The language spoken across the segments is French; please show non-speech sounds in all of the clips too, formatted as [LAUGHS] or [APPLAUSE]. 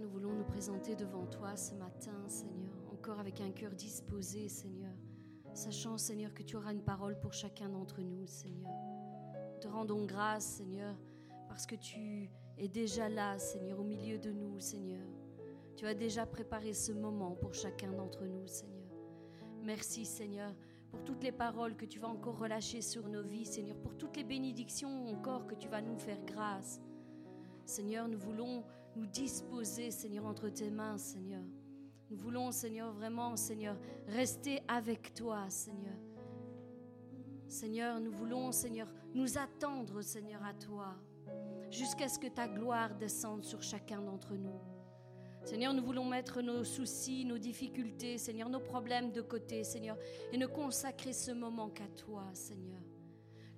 Nous voulons nous présenter devant toi ce matin, Seigneur, encore avec un cœur disposé, Seigneur, sachant, Seigneur, que tu auras une parole pour chacun d'entre nous, Seigneur. Te rendons grâce, Seigneur, parce que tu es déjà là, Seigneur, au milieu de nous, Seigneur. Tu as déjà préparé ce moment pour chacun d'entre nous, Seigneur. Merci, Seigneur, pour toutes les paroles que tu vas encore relâcher sur nos vies, Seigneur, pour toutes les bénédictions encore que tu vas nous faire grâce. Seigneur, nous voulons nous disposer, Seigneur, entre tes mains, Seigneur. Nous voulons, Seigneur, vraiment, Seigneur, rester avec toi, Seigneur. Seigneur, nous voulons, Seigneur, nous attendre, Seigneur, à toi, jusqu'à ce que ta gloire descende sur chacun d'entre nous. Seigneur, nous voulons mettre nos soucis, nos difficultés, Seigneur, nos problèmes de côté, Seigneur, et ne consacrer ce moment qu'à toi, Seigneur.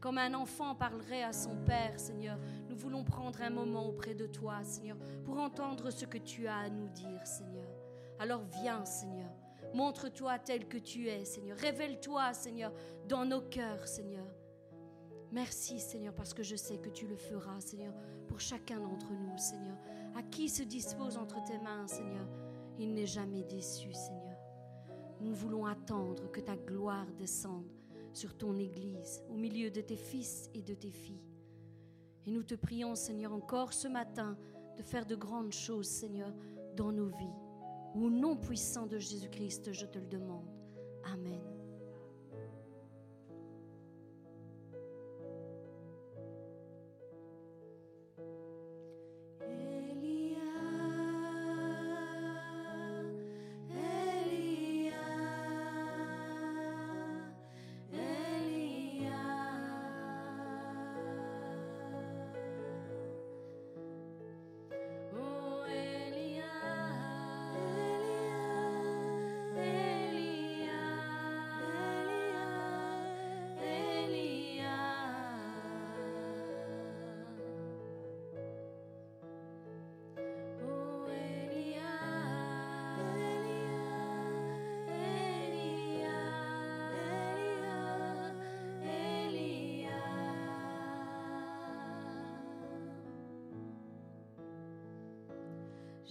Comme un enfant parlerait à son Père, Seigneur, nous voulons prendre un moment auprès de toi, Seigneur, pour entendre ce que tu as à nous dire, Seigneur. Alors viens, Seigneur. Montre-toi tel que tu es, Seigneur. Révèle-toi, Seigneur, dans nos cœurs, Seigneur. Merci, Seigneur, parce que je sais que tu le feras, Seigneur, pour chacun d'entre nous, Seigneur. À qui se dispose entre tes mains, Seigneur, il n'est jamais déçu, Seigneur. Nous voulons attendre que ta gloire descende sur ton Église, au milieu de tes fils et de tes filles. Et nous te prions, Seigneur, encore ce matin de faire de grandes choses, Seigneur, dans nos vies. Au nom puissant de Jésus-Christ, je te le demande. Amen.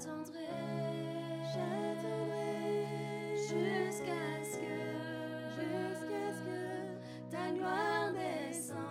J'attendrai, j'attendrai jusqu'à ce que, jusqu'à ce que ta gloire descend.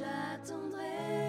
j'attendrai.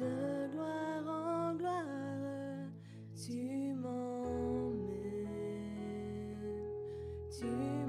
de gloire en gloire, tu m'emmènes. Tu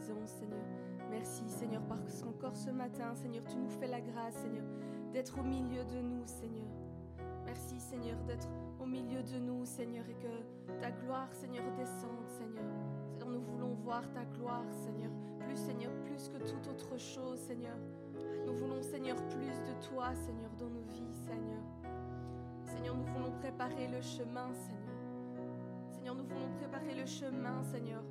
Seigneur. Merci Seigneur parce qu'encore ce matin, Seigneur, tu nous fais la grâce, Seigneur, d'être au milieu de nous, Seigneur. Merci Seigneur d'être au milieu de nous, Seigneur, et que ta gloire, Seigneur, descende, Seigneur. Seigneur, nous voulons voir ta gloire, Seigneur. Plus, Seigneur, plus que toute autre chose, Seigneur. Nous voulons, Seigneur, plus de toi, Seigneur, dans nos vies, Seigneur. Seigneur, nous voulons préparer le chemin, Seigneur. Seigneur, nous voulons préparer le chemin, Seigneur.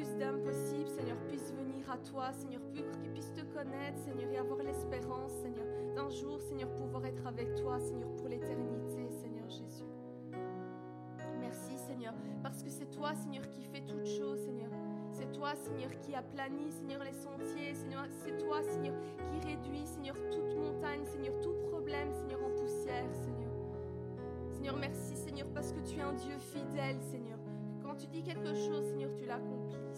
Plus d'âmes possible, Seigneur, puissent venir à toi, Seigneur, qu'ils puissent te connaître, Seigneur, et avoir l'espérance, Seigneur, d'un jour, Seigneur, pouvoir être avec toi, Seigneur, pour l'éternité, Seigneur Jésus. Merci, Seigneur, parce que c'est toi, Seigneur, qui fais toutes choses, Seigneur. C'est toi, Seigneur, qui aplani, Seigneur, les sentiers, Seigneur. C'est toi, Seigneur, qui réduit, Seigneur, toute montagne, Seigneur, tout problème, Seigneur, en poussière, Seigneur. Seigneur, merci, Seigneur, parce que tu es un Dieu fidèle, Seigneur. Quand tu dis quelque chose, Seigneur, tu l'accomplis,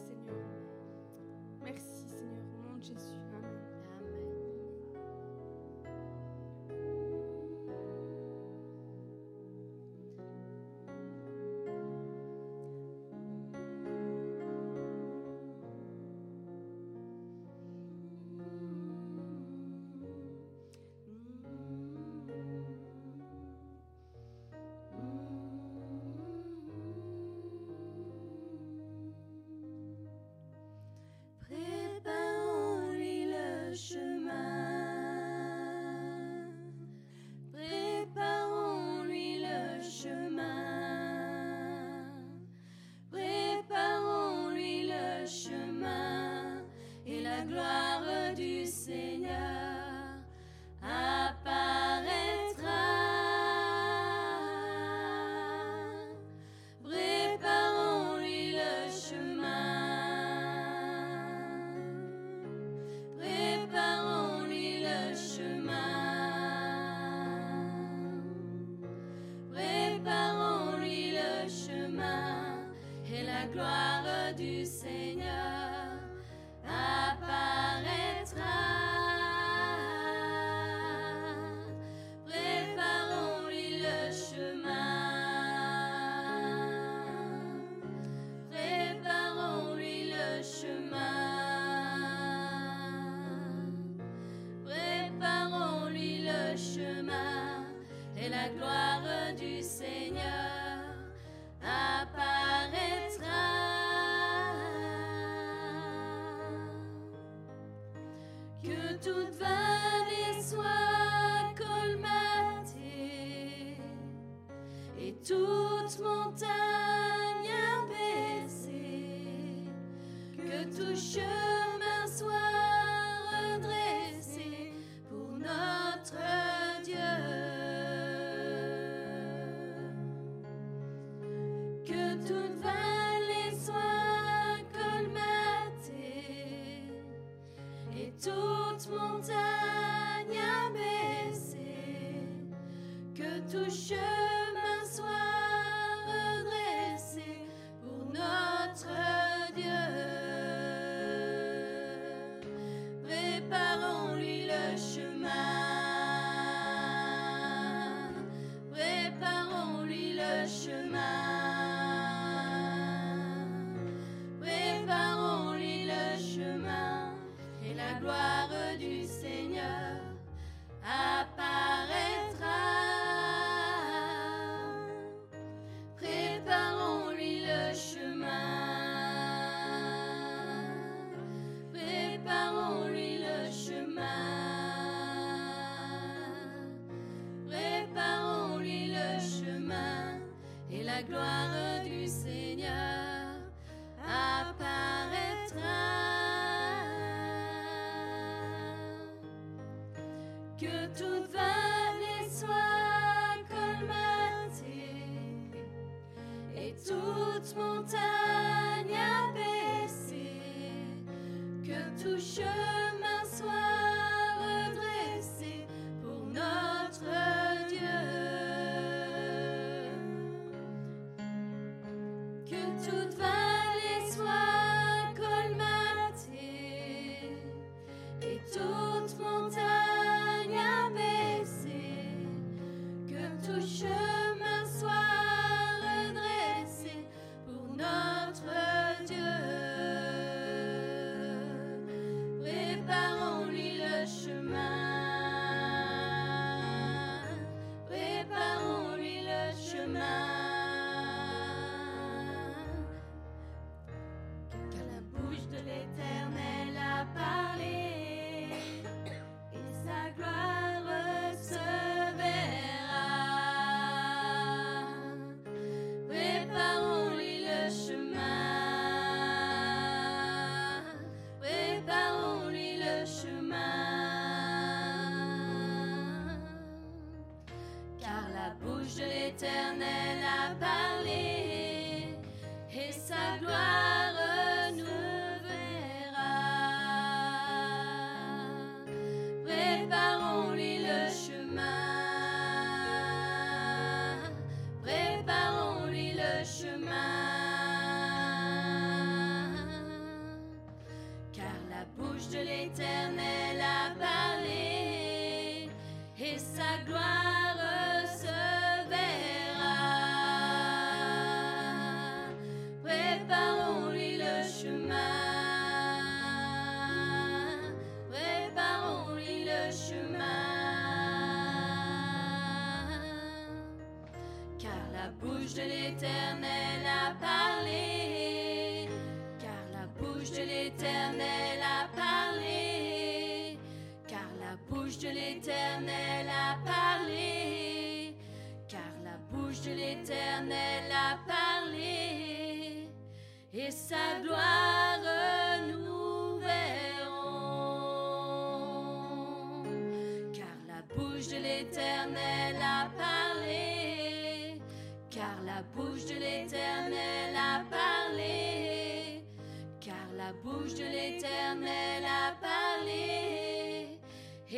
chemin soit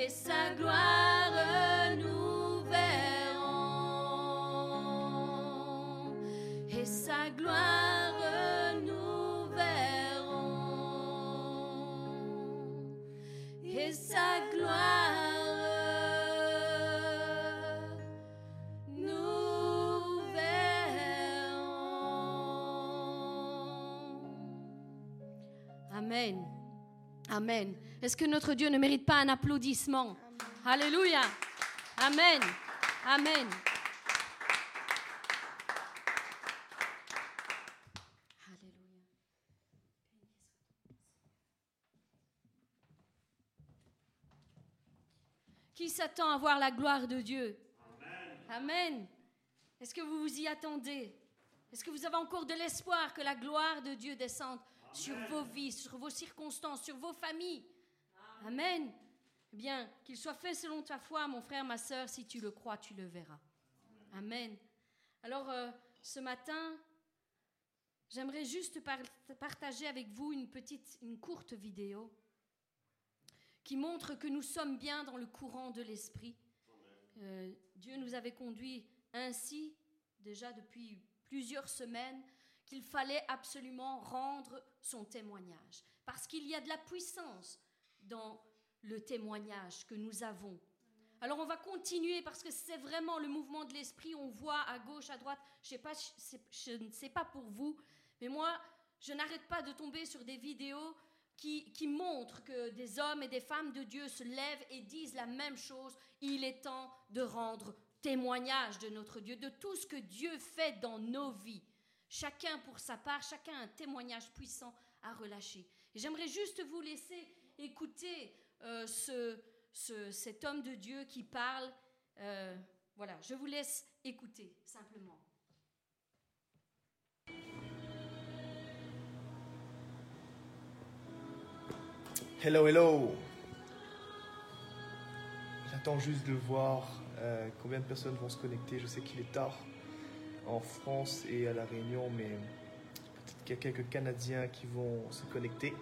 Et sa gloire nous verrons. Et sa gloire nous verrons. Et sa gloire nous verrons. Amen. Amen. Est-ce que notre Dieu ne mérite pas un applaudissement Alléluia. Amen. Amen. Qui s'attend à voir la gloire de Dieu Amen. Est-ce que vous vous y attendez Est-ce que vous avez encore de l'espoir que la gloire de Dieu descende sur vos vies, sur vos circonstances, sur vos familles Amen. Eh bien, qu'il soit fait selon ta foi, mon frère, ma sœur, si tu le crois, tu le verras. Amen. Alors, euh, ce matin, j'aimerais juste par- partager avec vous une petite, une courte vidéo qui montre que nous sommes bien dans le courant de l'esprit. Euh, Dieu nous avait conduits ainsi déjà depuis plusieurs semaines qu'il fallait absolument rendre son témoignage. Parce qu'il y a de la puissance dans le témoignage que nous avons. Alors on va continuer parce que c'est vraiment le mouvement de l'esprit. On voit à gauche, à droite. Je, sais pas, je, ne sais pas pour vous, mais moi, je n'arrête pas de tomber sur des vidéos qui, qui montrent que des hommes et des femmes de Dieu se lèvent et disent la même chose. Il est temps de rendre témoignage de notre Dieu, de tout ce que Dieu fait dans nos vies. Chacun pour sa part, chacun un témoignage puissant à relâcher. J'aimerais juste vous laisser écouter euh, ce, ce- cet homme de Dieu qui parle. Euh, voilà, je vous laisse écouter simplement. Hello, hello. J'attends juste de voir euh, combien de personnes vont se connecter. Je sais qu'il est tard en France et à La Réunion, mais peut-être qu'il y a quelques Canadiens qui vont se connecter.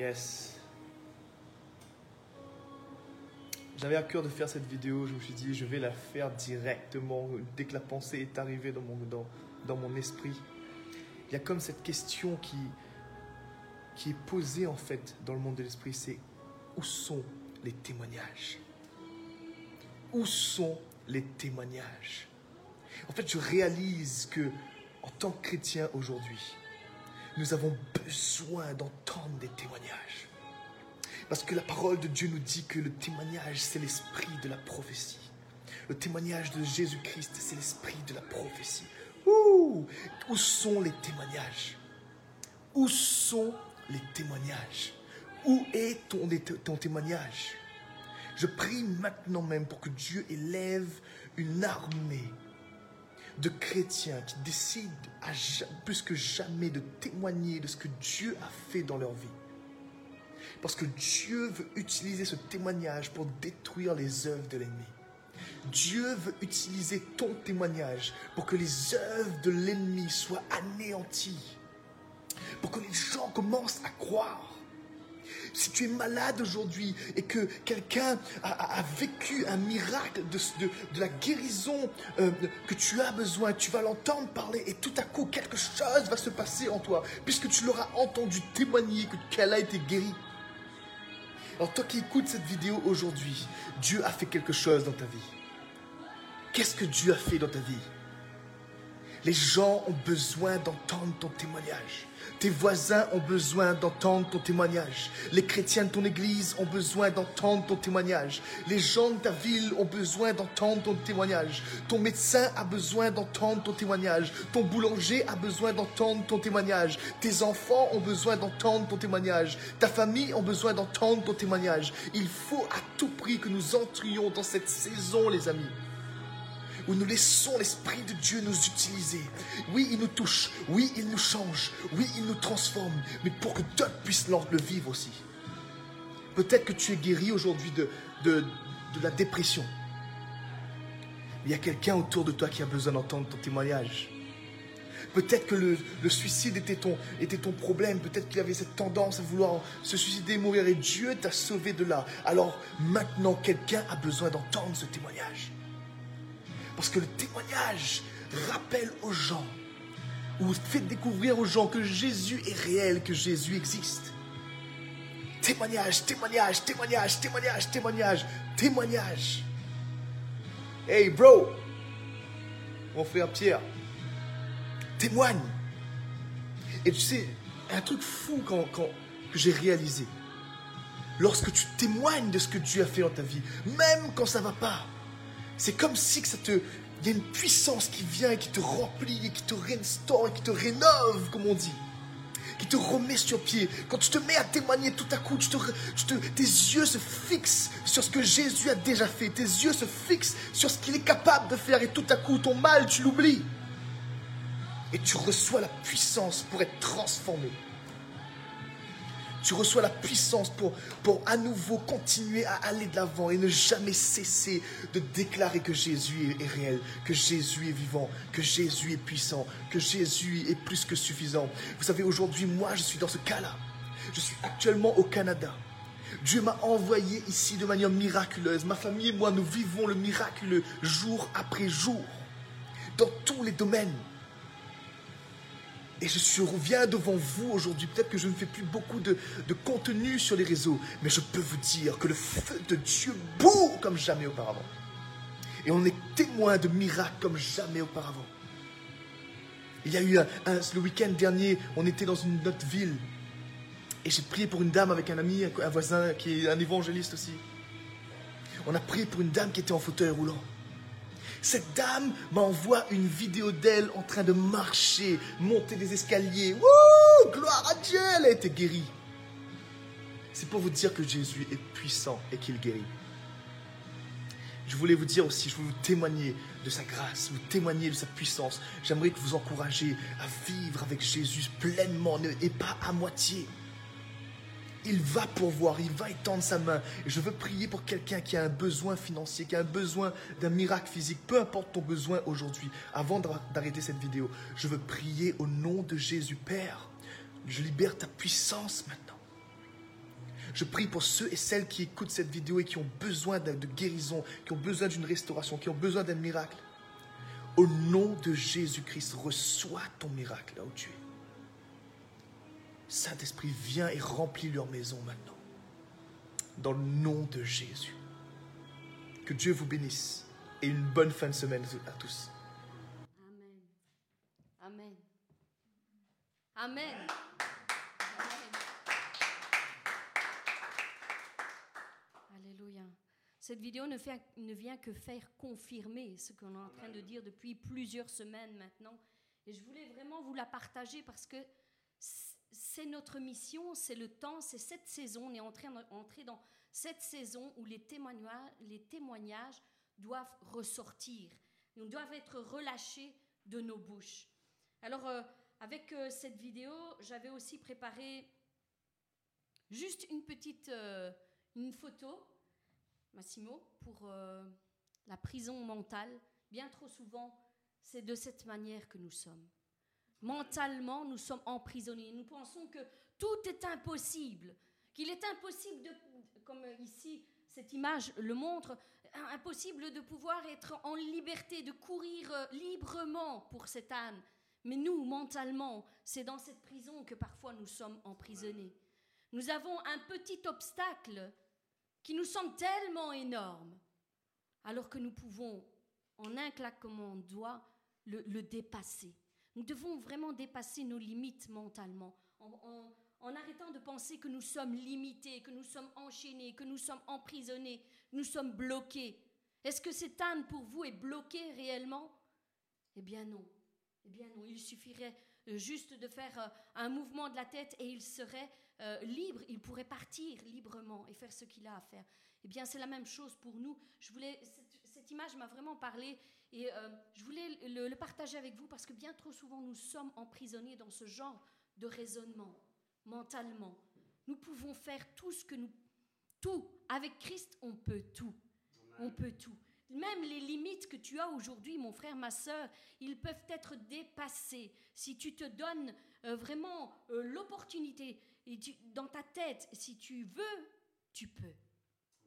Yes. J'avais à cœur de faire cette vidéo. Je me suis dit, je vais la faire directement dès que la pensée est arrivée dans mon, dans, dans mon esprit il y a comme cette question qui, qui est posée en fait dans le monde de l'esprit, c'est où sont les témoignages? Où sont les témoignages? En fait, je réalise que en tant que chrétien aujourd'hui, nous avons besoin d'entendre des témoignages. Parce que la parole de Dieu nous dit que le témoignage, c'est l'esprit de la prophétie. Le témoignage de Jésus-Christ, c'est l'esprit de la prophétie. Où sont les témoignages? Où sont les témoignages? Où est ton, ton témoignage? Je prie maintenant même pour que Dieu élève une armée de chrétiens qui décident plus que jamais de témoigner de ce que Dieu a fait dans leur vie. Parce que Dieu veut utiliser ce témoignage pour détruire les œuvres de l'ennemi. Dieu veut utiliser ton témoignage pour que les œuvres de l'ennemi soient anéanties. Pour que les gens commencent à croire. Si tu es malade aujourd'hui et que quelqu'un a, vécu un miracle de, la guérison euh, que tu as besoin, tu vas l'entendre parler et tout à coup quelque chose va se passer en toi puisque tu l'auras entendu témoigner qu'elle a été guérie. Alors toi qui écoutes cette vidéo aujourd'hui, Dieu a fait quelque chose dans ta vie. Qu'est-ce que Dieu a fait dans ta vie? Les gens ont besoin d'entendre ton témoignage. Tes voisins ont besoin d'entendre ton témoignage. Les chrétiens de ton église ont besoin d'entendre ton témoignage. Les gens de ta ville ont besoin d'entendre ton témoignage. Ton médecin a besoin d'entendre ton témoignage. Ton boulanger a besoin d'entendre ton témoignage. Tes enfants ont besoin d'entendre ton témoignage. Ta famille a besoin d'entendre ton témoignage. Il faut à tout prix que nous entrions dans cette saison, les amis où nous laissons l'Esprit de Dieu nous utiliser. Oui, il nous touche, oui, il nous change, oui, il nous transforme, mais pour que d'autres puissent le vivre aussi. Peut-être que tu es guéri aujourd'hui de, la dépression. Il y a quelqu'un autour de toi qui a besoin d'entendre ton témoignage. Peut-être que le, suicide était ton, était ton problème. Peut-être qu'il avait cette tendance à vouloir se suicider, mourir. Et Dieu t'a sauvé de là. Alors maintenant, quelqu'un a besoin d'entendre ce témoignage. Parce que le témoignage rappelle aux gens ou fait découvrir aux gens que Jésus est réel, que Jésus existe. Témoignage, témoignage, témoignage, témoignage, témoignage, témoignage. Hey bro, mon frère Pierre, témoigne. Et tu sais, un truc fou que j'ai réalisé. Lorsque tu témoignes de ce que Dieu a fait dans ta vie, même quand ça va pas, c'est comme si ça te, il y a une puissance qui vient et qui te remplit et qui te restaure et qui te rénove, comme on dit. Qui te remet sur pied. Quand tu te mets à témoigner tout à coup, tu te, tes yeux se fixent sur ce que Jésus a déjà fait. Tes yeux se fixent sur ce qu'il est capable de faire. Et tout à coup, ton mal, tu l'oublies. Et tu reçois la puissance pour être transformé. Tu reçois la puissance pour, pour à nouveau continuer à aller de l'avant et ne jamais cesser de déclarer que Jésus est, réel, que Jésus est vivant, que Jésus est puissant, que Jésus est plus que suffisant. Vous savez, aujourd'hui, moi, je suis dans ce cas-là. Je suis actuellement au Canada. Dieu m'a envoyé ici de manière miraculeuse. Ma famille et moi, nous vivons le miraculeux jour après jour, dans tous les domaines. Et je reviens devant vous aujourd'hui. Peut-être que je ne fais plus beaucoup de, contenu sur les réseaux, mais je peux vous dire que le feu de Dieu bourre comme jamais auparavant. Et on est témoin de miracles comme jamais auparavant. Il y a eu le week-end dernier, on était dans une autre ville. Et j'ai prié pour une dame avec un ami, un voisin qui est un évangéliste aussi. On a prié pour une dame qui était en fauteuil roulant. Cette dame m'envoie une vidéo d'elle en train de marcher, monter des escaliers. Wouh Gloire à Dieu, elle a été guérie. C'est pour vous dire que Jésus est puissant et qu'il guérit. Je voulais vous dire aussi, je veux vous témoigner de sa grâce, vous témoigner de sa puissance. J'aimerais que vous encouragiez à vivre avec Jésus pleinement et pas à moitié. Il va pourvoir, il va étendre sa main. Je veux prier pour quelqu'un qui a un besoin financier, qui a un besoin d'un miracle physique, peu importe ton besoin aujourd'hui. Avant d'arrêter cette vidéo, je veux prier au nom de Jésus. Père, je libère ta puissance maintenant. Je prie pour ceux et celles qui écoutent cette vidéo et qui ont besoin de guérison, qui ont besoin d'une restauration, qui ont besoin d'un miracle. Au nom de Jésus-Christ, reçois ton miracle là où tu es. Saint-Esprit, viens et remplis leur maison maintenant. Dans le nom de Jésus. Que Dieu vous bénisse et une bonne fin de semaine à tous. Amen. Amen. Amen. Alléluia. Cette vidéo ne, fait, ne vient que faire confirmer ce qu'on est en train de dire depuis plusieurs semaines maintenant. Et je voulais vraiment vous la partager parce que c'est notre mission, c'est le temps, c'est cette saison. On est en train d'entrer dans cette saison où les témoignages, doivent ressortir. Ils doivent être relâchés de nos bouches. Alors, euh, avec euh, cette vidéo, j'avais aussi préparé juste une petite euh, une photo, Massimo, pour la prison mentale. Bien trop souvent, c'est de cette manière que nous sommes. Mentalement, nous sommes emprisonnés. Nous pensons que tout est impossible, qu'il est impossible de, comme ici cette image le montre, impossible de pouvoir être en liberté, de courir euh, librement pour cet âne. Mais nous, mentalement, c'est dans cette prison que parfois nous sommes emprisonnés. Nous avons un petit obstacle qui nous semble tellement énorme, alors que nous pouvons, en un claquement de doigts, le, dépasser. Nous devons vraiment dépasser nos limites mentalement, en, arrêtant de penser que nous sommes limités, que nous sommes enchaînés, que nous sommes emprisonnés, nous sommes bloqués. Est-ce que cet âne pour vous est bloqué réellement? Eh bien non. Eh bien non, il suffirait euh, juste de faire euh, un mouvement de la tête et il serait euh, libre, il pourrait partir librement et faire ce qu'il a à faire. Eh bien, c'est la même chose pour nous. Je voulais, cette, image m'a vraiment parlé et je voulais le, partager avec vous parce que bien trop souvent nous sommes emprisonnés dans ce genre de raisonnement mentalement. Nous pouvons faire tout ce que nous... Tout. Avec Christ, on peut tout. On peut tout. Même les limites que tu as aujourd'hui, mon frère, ma soeur, ils peuvent être dépassés si tu te donnes euh, vraiment euh, l'opportunité et dans ta tête, si tu veux, tu peux.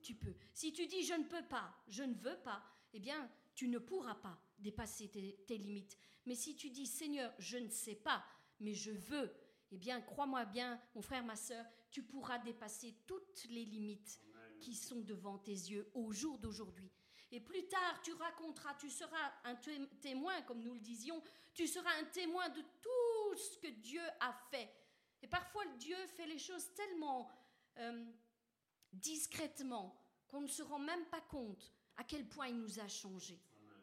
Tu peux. Si tu dis je ne peux pas, je ne veux pas, eh bien, tu ne pourras pas dépasser tes limites. Mais si tu dis Seigneur, je ne sais pas, mais je veux, eh bien, crois-moi bien, mon frère, ma soeur, tu pourras dépasser toutes les limites qui sont devant tes yeux au jour d'aujourd'hui. Et plus tard, tu raconteras, tu seras un témoin, comme nous le disions, tu seras un témoin de tout ce que Dieu a fait. Et parfois, Dieu fait les choses tellement euh, discrètement qu'on ne se rend même pas compte à quel point il nous a changés.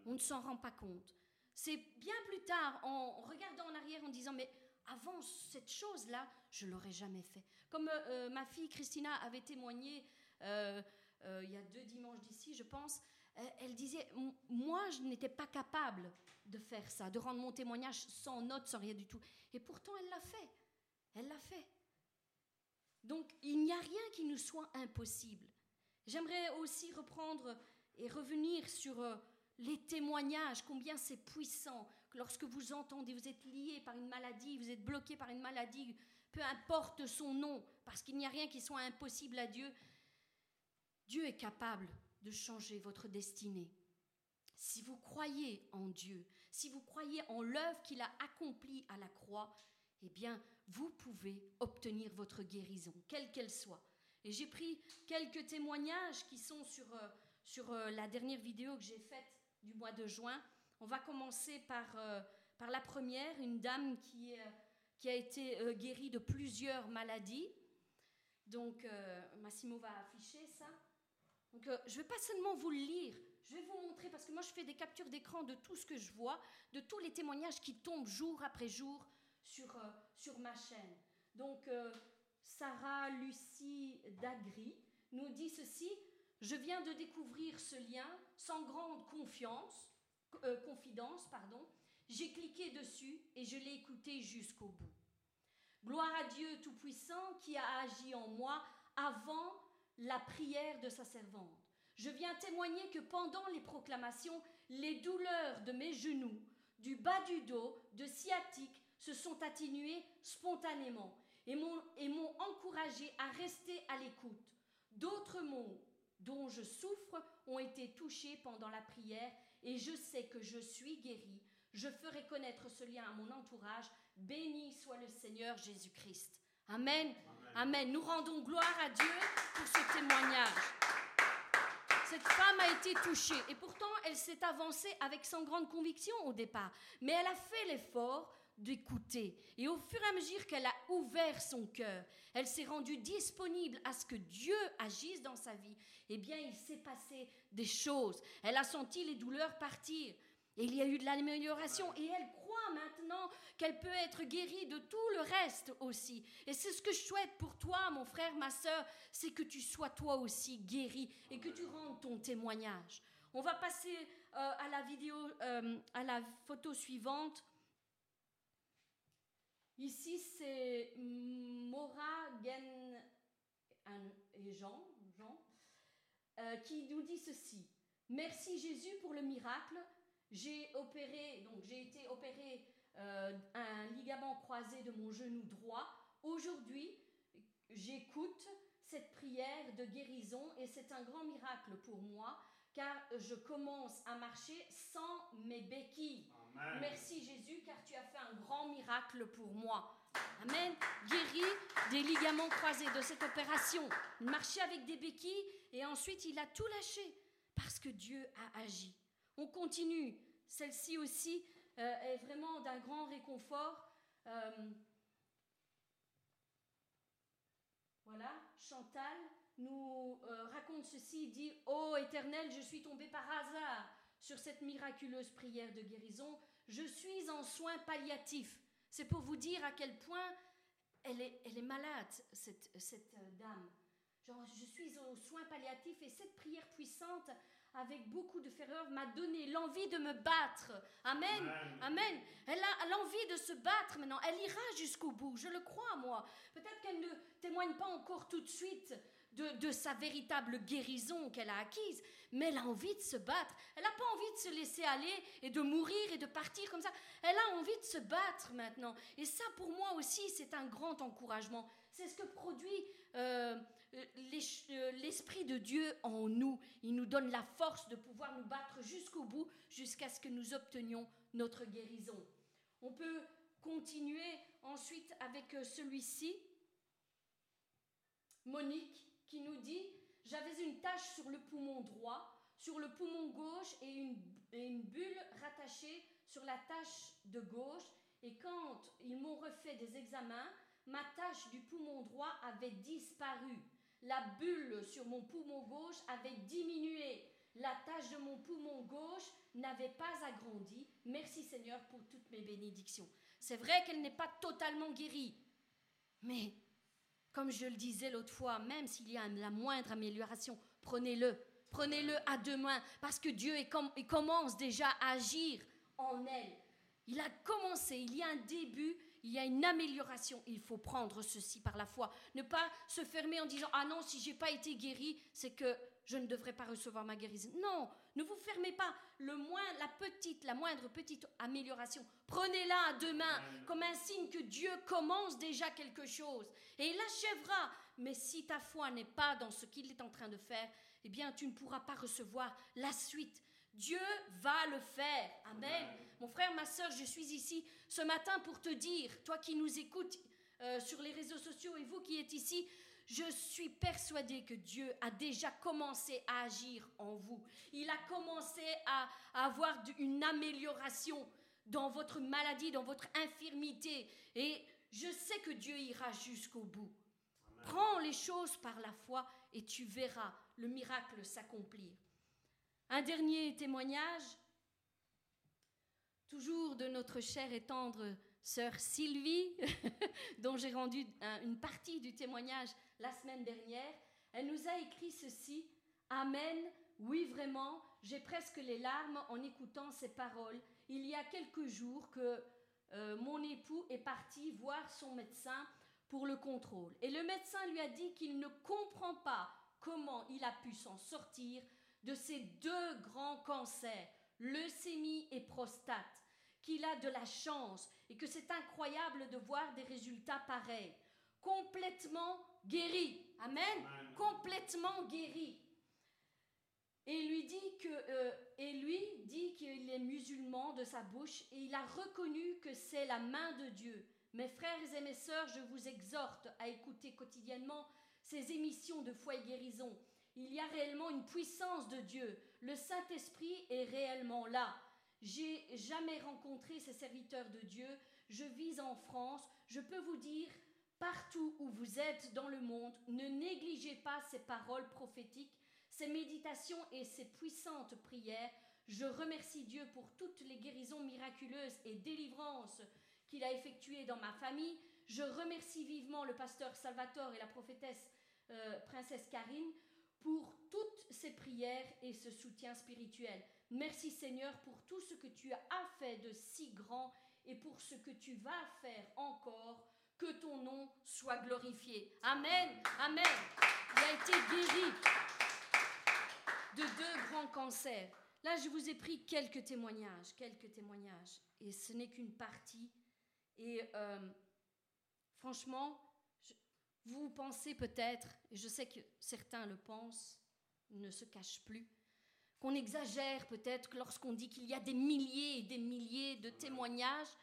On ne s'en rend pas compte. C'est bien plus tard, en regardant en arrière, en disant, mais avant cette chose-là, je l'aurais jamais fait. Comme euh, euh, ma fille Christina avait témoigné euh, il y a deux dimanches d'ici, je pense, elle disait, moi, je n'étais pas capable de faire ça, de rendre mon témoignage sans notes, sans rien du tout. Et pourtant, elle l'a fait. Elle l'a fait. Donc, il n'y a rien qui nous soit impossible. J'aimerais aussi reprendre et revenir sur les témoignages, combien c'est puissant que lorsque vous entendez, vous êtes lié par une maladie, vous êtes bloqué par une maladie, peu importe son nom, parce qu'il n'y a rien qui soit impossible à Dieu, Dieu est capable de changer votre destinée. Si vous croyez en Dieu, si vous croyez en l'œuvre qu'il a accomplie à la croix, eh bien, vous pouvez obtenir votre guérison, quelle qu'elle soit. Et j'ai pris quelques témoignages qui sont sur, euh, sur euh, la dernière vidéo que j'ai faite du mois de juin. On va commencer par, euh, par la première, une dame qui, qui a été guérie de plusieurs maladies. Donc, Massimo va afficher ça. Donc, je ne vais pas seulement vous le lire, je vais vous montrer, parce que moi, je fais des captures d'écran de tout ce que je vois, de tous les témoignages qui tombent jour après jour sur, sur ma chaîne. Donc, Sarah Lucie Dagri nous dit ceci Je viens de découvrir ce lien sans grande confiance euh, confidence, pardon, j'ai cliqué dessus et je l'ai écouté jusqu'au bout. Gloire à Dieu Tout-Puissant qui a agi en moi avant la prière de sa servante. Je viens témoigner que pendant les proclamations, les douleurs de mes genoux, du bas du dos, de sciatique, se sont atténuées spontanément et m'ont encouragé à rester à l'écoute. D'autres mots dont je souffre ont été touchés pendant la prière et je sais que je suis guéri. Je ferai connaître ce lien à mon entourage. Béni soit le Seigneur Jésus-Christ. Amen. Amen. Nous rendons gloire à Dieu pour ce témoignage. Cette femme a été touchée et pourtant elle s'est avancée avec sans grande conviction au départ. Mais elle a fait l'effort d'écouter. Et au fur et à mesure qu'elle a ouvert son cœur, elle s'est rendue disponible à ce que Dieu agisse dans sa vie. Eh bien, il s'est passé des choses. Elle a senti les douleurs partir. Et il y a eu de l'amélioration. Et elle croit maintenant qu'elle peut être guérie de tout le reste aussi. Et c'est ce que je souhaite pour toi, mon frère, ma soeur, c'est que tu sois toi aussi guéri et que tu rendes ton témoignage. On va passer euh, à la vidéo, euh, à la photo suivante. Ici, c'est Mora et Jean, Jean euh, qui nous dit ceci. Merci Jésus pour le miracle. J'ai opéré, donc j'ai été opéré euh, un ligament croisé de mon genou droit. Aujourd'hui, j'écoute, cette prière de guérison et c'est un grand miracle pour moi car je commence à marcher sans mes béquilles. Merci Jésus car tu as fait un grand miracle pour moi. Amen. Guéri des ligaments croisés de cette opération. Il marchait avec des béquilles et ensuite il a tout lâché parce que Dieu a agi. On continue. Celle-ci aussi euh, est vraiment d'un grand réconfort. Euh, voilà, Chantal nous euh, raconte ceci, il dit, Ô Éternel, je suis tombé par hasard sur cette miraculeuse prière de guérison, je suis en soins palliatifs. C'est pour vous dire à quel point elle est, elle est malade, cette, cette dame. Genre, je suis aux soins palliatifs et cette prière puissante avec beaucoup de ferveur, m'a donné l'envie de me battre. Amen. Amen. Elle a l'envie de se battre maintenant. Elle ira jusqu'au bout, je le crois, moi. Peut-être qu'elle ne témoigne pas encore tout de suite de, sa véritable guérison qu'elle a acquise, mais elle a envie de se battre. Elle n'a pas envie de se laisser aller et de mourir et de partir comme ça. Elle a envie de se battre maintenant. Et ça, pour moi aussi, c'est un grand encouragement. C'est ce que produit euh, euh, l'Esprit de Dieu en nous. Il nous donne la force de pouvoir nous battre jusqu'au bout, jusqu'à ce que nous obtenions notre guérison. On peut continuer ensuite avec euh, celui-ci, Monique, qui nous dit, j'avais une tache sur le poumon droit, sur le poumon gauche et une, une bulle rattachée sur la tache de gauche. Et quand ils m'ont refait des examens, ma tache du poumon droit avait disparu la bulle sur mon poumon gauche avait diminué. La tache de mon poumon gauche n'avait pas agrandi. Merci Seigneur pour toutes mes bénédictions. C'est vrai qu'elle n'est pas totalement guérie. Mais, comme je le disais l'autre fois, même s'il y a la moindre amélioration, prenez-le. Prenez-le à deux mains, parce que Dieu commence déjà à agir en elle. Il a commencé, il y a un début, il y a une amélioration. Il faut prendre ceci par la foi. Ne pas se fermer en disant Ah non, si j'ai pas été guéri, c'est que je ne devrais pas recevoir ma guérison. Non, ne vous fermez pas. Le moins, la petite, la moindre petite amélioration, prenez-la mains comme un signe que Dieu commence déjà quelque chose et il achèvera. Mais si ta foi n'est pas dans ce qu'il est en train de faire, eh bien, tu ne pourras pas recevoir la suite. Dieu va le faire. Amen. Mon frère, ma soeur, je suis ici ce matin pour te dire, toi qui nous écoutes euh, sur les réseaux sociaux et vous qui êtes ici, je suis persuadée que Dieu a déjà commencé à agir en vous. Il a commencé à, avoir une amélioration dans votre maladie, dans votre infirmité. Et je sais que Dieu ira jusqu'au bout. Prends les choses par la foi et tu verras le miracle s'accomplir. Un dernier témoignage, toujours de notre chère et tendre sœur Sylvie, [LAUGHS] dont j'ai rendu une partie du témoignage la semaine dernière. Elle nous a écrit ceci. Amen. Oui, vraiment, j'ai presque les larmes en écoutant ces paroles. Il y a quelques jours que euh, mon époux est parti voir son médecin pour le contrôle. Et le médecin lui a dit qu'il ne comprend pas comment il a pu s'en sortir de ces deux grands cancers, leucémie et prostate, qu'il a de la chance et que c'est incroyable de voir des résultats pareils. Complètement guéri. Amen. Complètement guéri. Et lui dit que euh, et lui dit qu'il est musulman de sa bouche et il a reconnu que c'est la main de Dieu. Mes frères et mes sœurs, je vous exhorte à écouter quotidiennement ces émissions de foi et guérison il y a réellement une puissance de Dieu. Le Saint-Esprit est réellement là. J'ai jamais rencontré ces serviteurs de Dieu. Je vis en France. Je peux vous dire, partout où vous êtes dans le monde, ne négligez pas ces paroles prophétiques, ces méditations et ces puissantes prières. Je remercie Dieu pour toutes les guérisons miraculeuses et délivrances qu'il a effectuées dans ma famille. Je remercie vivement le pasteur Salvatore et la prophétesse euh, princesse Karine pour toutes ces prières et ce soutien spirituel. Merci Seigneur pour tout ce que tu as fait de si grand et pour ce que tu vas faire encore. Que ton nom soit glorifié. Amen. Amen. Il a été guéri de deux grands cancers. Là, je vous ai pris quelques témoignages, quelques témoignages. Et ce n'est qu'une partie. Et euh, franchement, Vous pensez peut-être, et je sais que certains le pensent, ne se cachent plus, qu'on exagère peut-être lorsqu'on dit qu'il y a des milliers et des milliers de témoignages.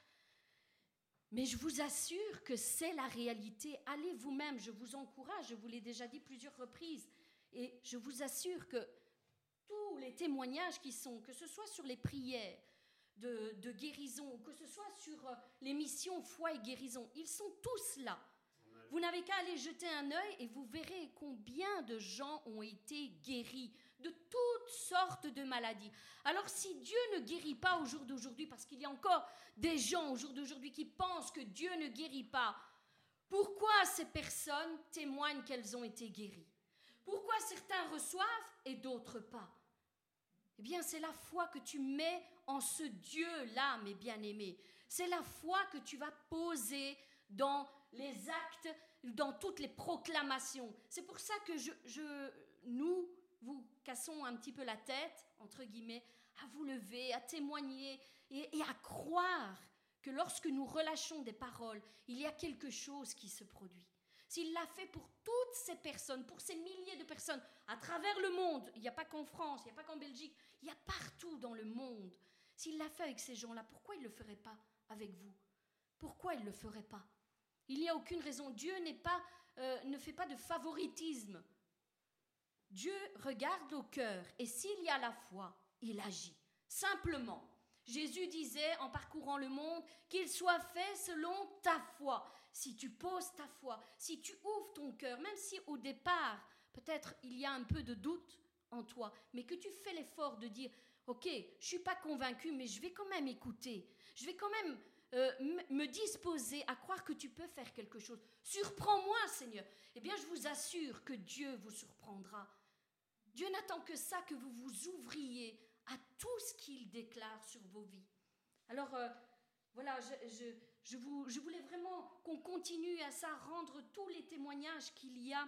Mais je vous assure que c'est la réalité. Allez vous-même, je vous encourage, je vous l'ai déjà dit plusieurs reprises, et je vous assure que tous les témoignages qui sont, que ce soit sur les prières de, de guérison, que ce soit sur euh, les missions foi et guérison, ils sont tous là. Vous n'avez qu'à aller jeter un œil et vous verrez combien de gens ont été guéris de toutes sortes de maladies. Alors si Dieu ne guérit pas au jour d'aujourd'hui, parce qu'il y a encore des gens au jour d'aujourd'hui qui pensent que Dieu ne guérit pas, pourquoi ces personnes témoignent qu'elles ont été guéries? Pourquoi certains reçoivent et d'autres pas? Eh bien, c'est la foi que tu mets en ce Dieu-là, mes bien-aimés. C'est la foi que tu vas poser dans les actes, dans toutes les proclamations. C'est pour ça que je, nous vous cassons un petit peu la tête, entre guillemets, à vous lever, à témoigner et, à croire que lorsque nous relâchons des paroles, il y a quelque chose qui se produit. S'il l'a fait pour toutes ces personnes, pour ces milliers de personnes à travers le monde, il n'y a pas qu'en France, il n'y a pas qu'en Belgique, il y a partout dans le monde. S'il l'a fait avec ces gens-là, pourquoi il ne le ferait pas avec vous? Pourquoi il ne le ferait pas? Il n'y a aucune raison. Dieu euh, ne fait pas de favoritisme. Dieu regarde au cœur et s'il y a la foi, il agit. Simplement. Jésus disait en parcourant le monde qu'il soit fait selon ta foi. Si tu poses ta foi, si tu ouvres ton cœur, même si au départ, peut-être il y a un peu de doute en toi, mais que tu fais l'effort de dire, ok, je suis pas convaincu, mais je vais quand même écouter. Je vais quand même euh, me disposer à croire que tu peux faire quelque chose. Surprends-moi, Seigneur. Eh bien, je vous assure que Dieu vous surprendra. Dieu n'attend que ça, que vous vous ouvriez à tout ce qu'il déclare sur vos vies. Alors, euh, voilà, je, vous, je, voulais vraiment qu'on continue à ça, rendre tous les témoignages qu'il y a.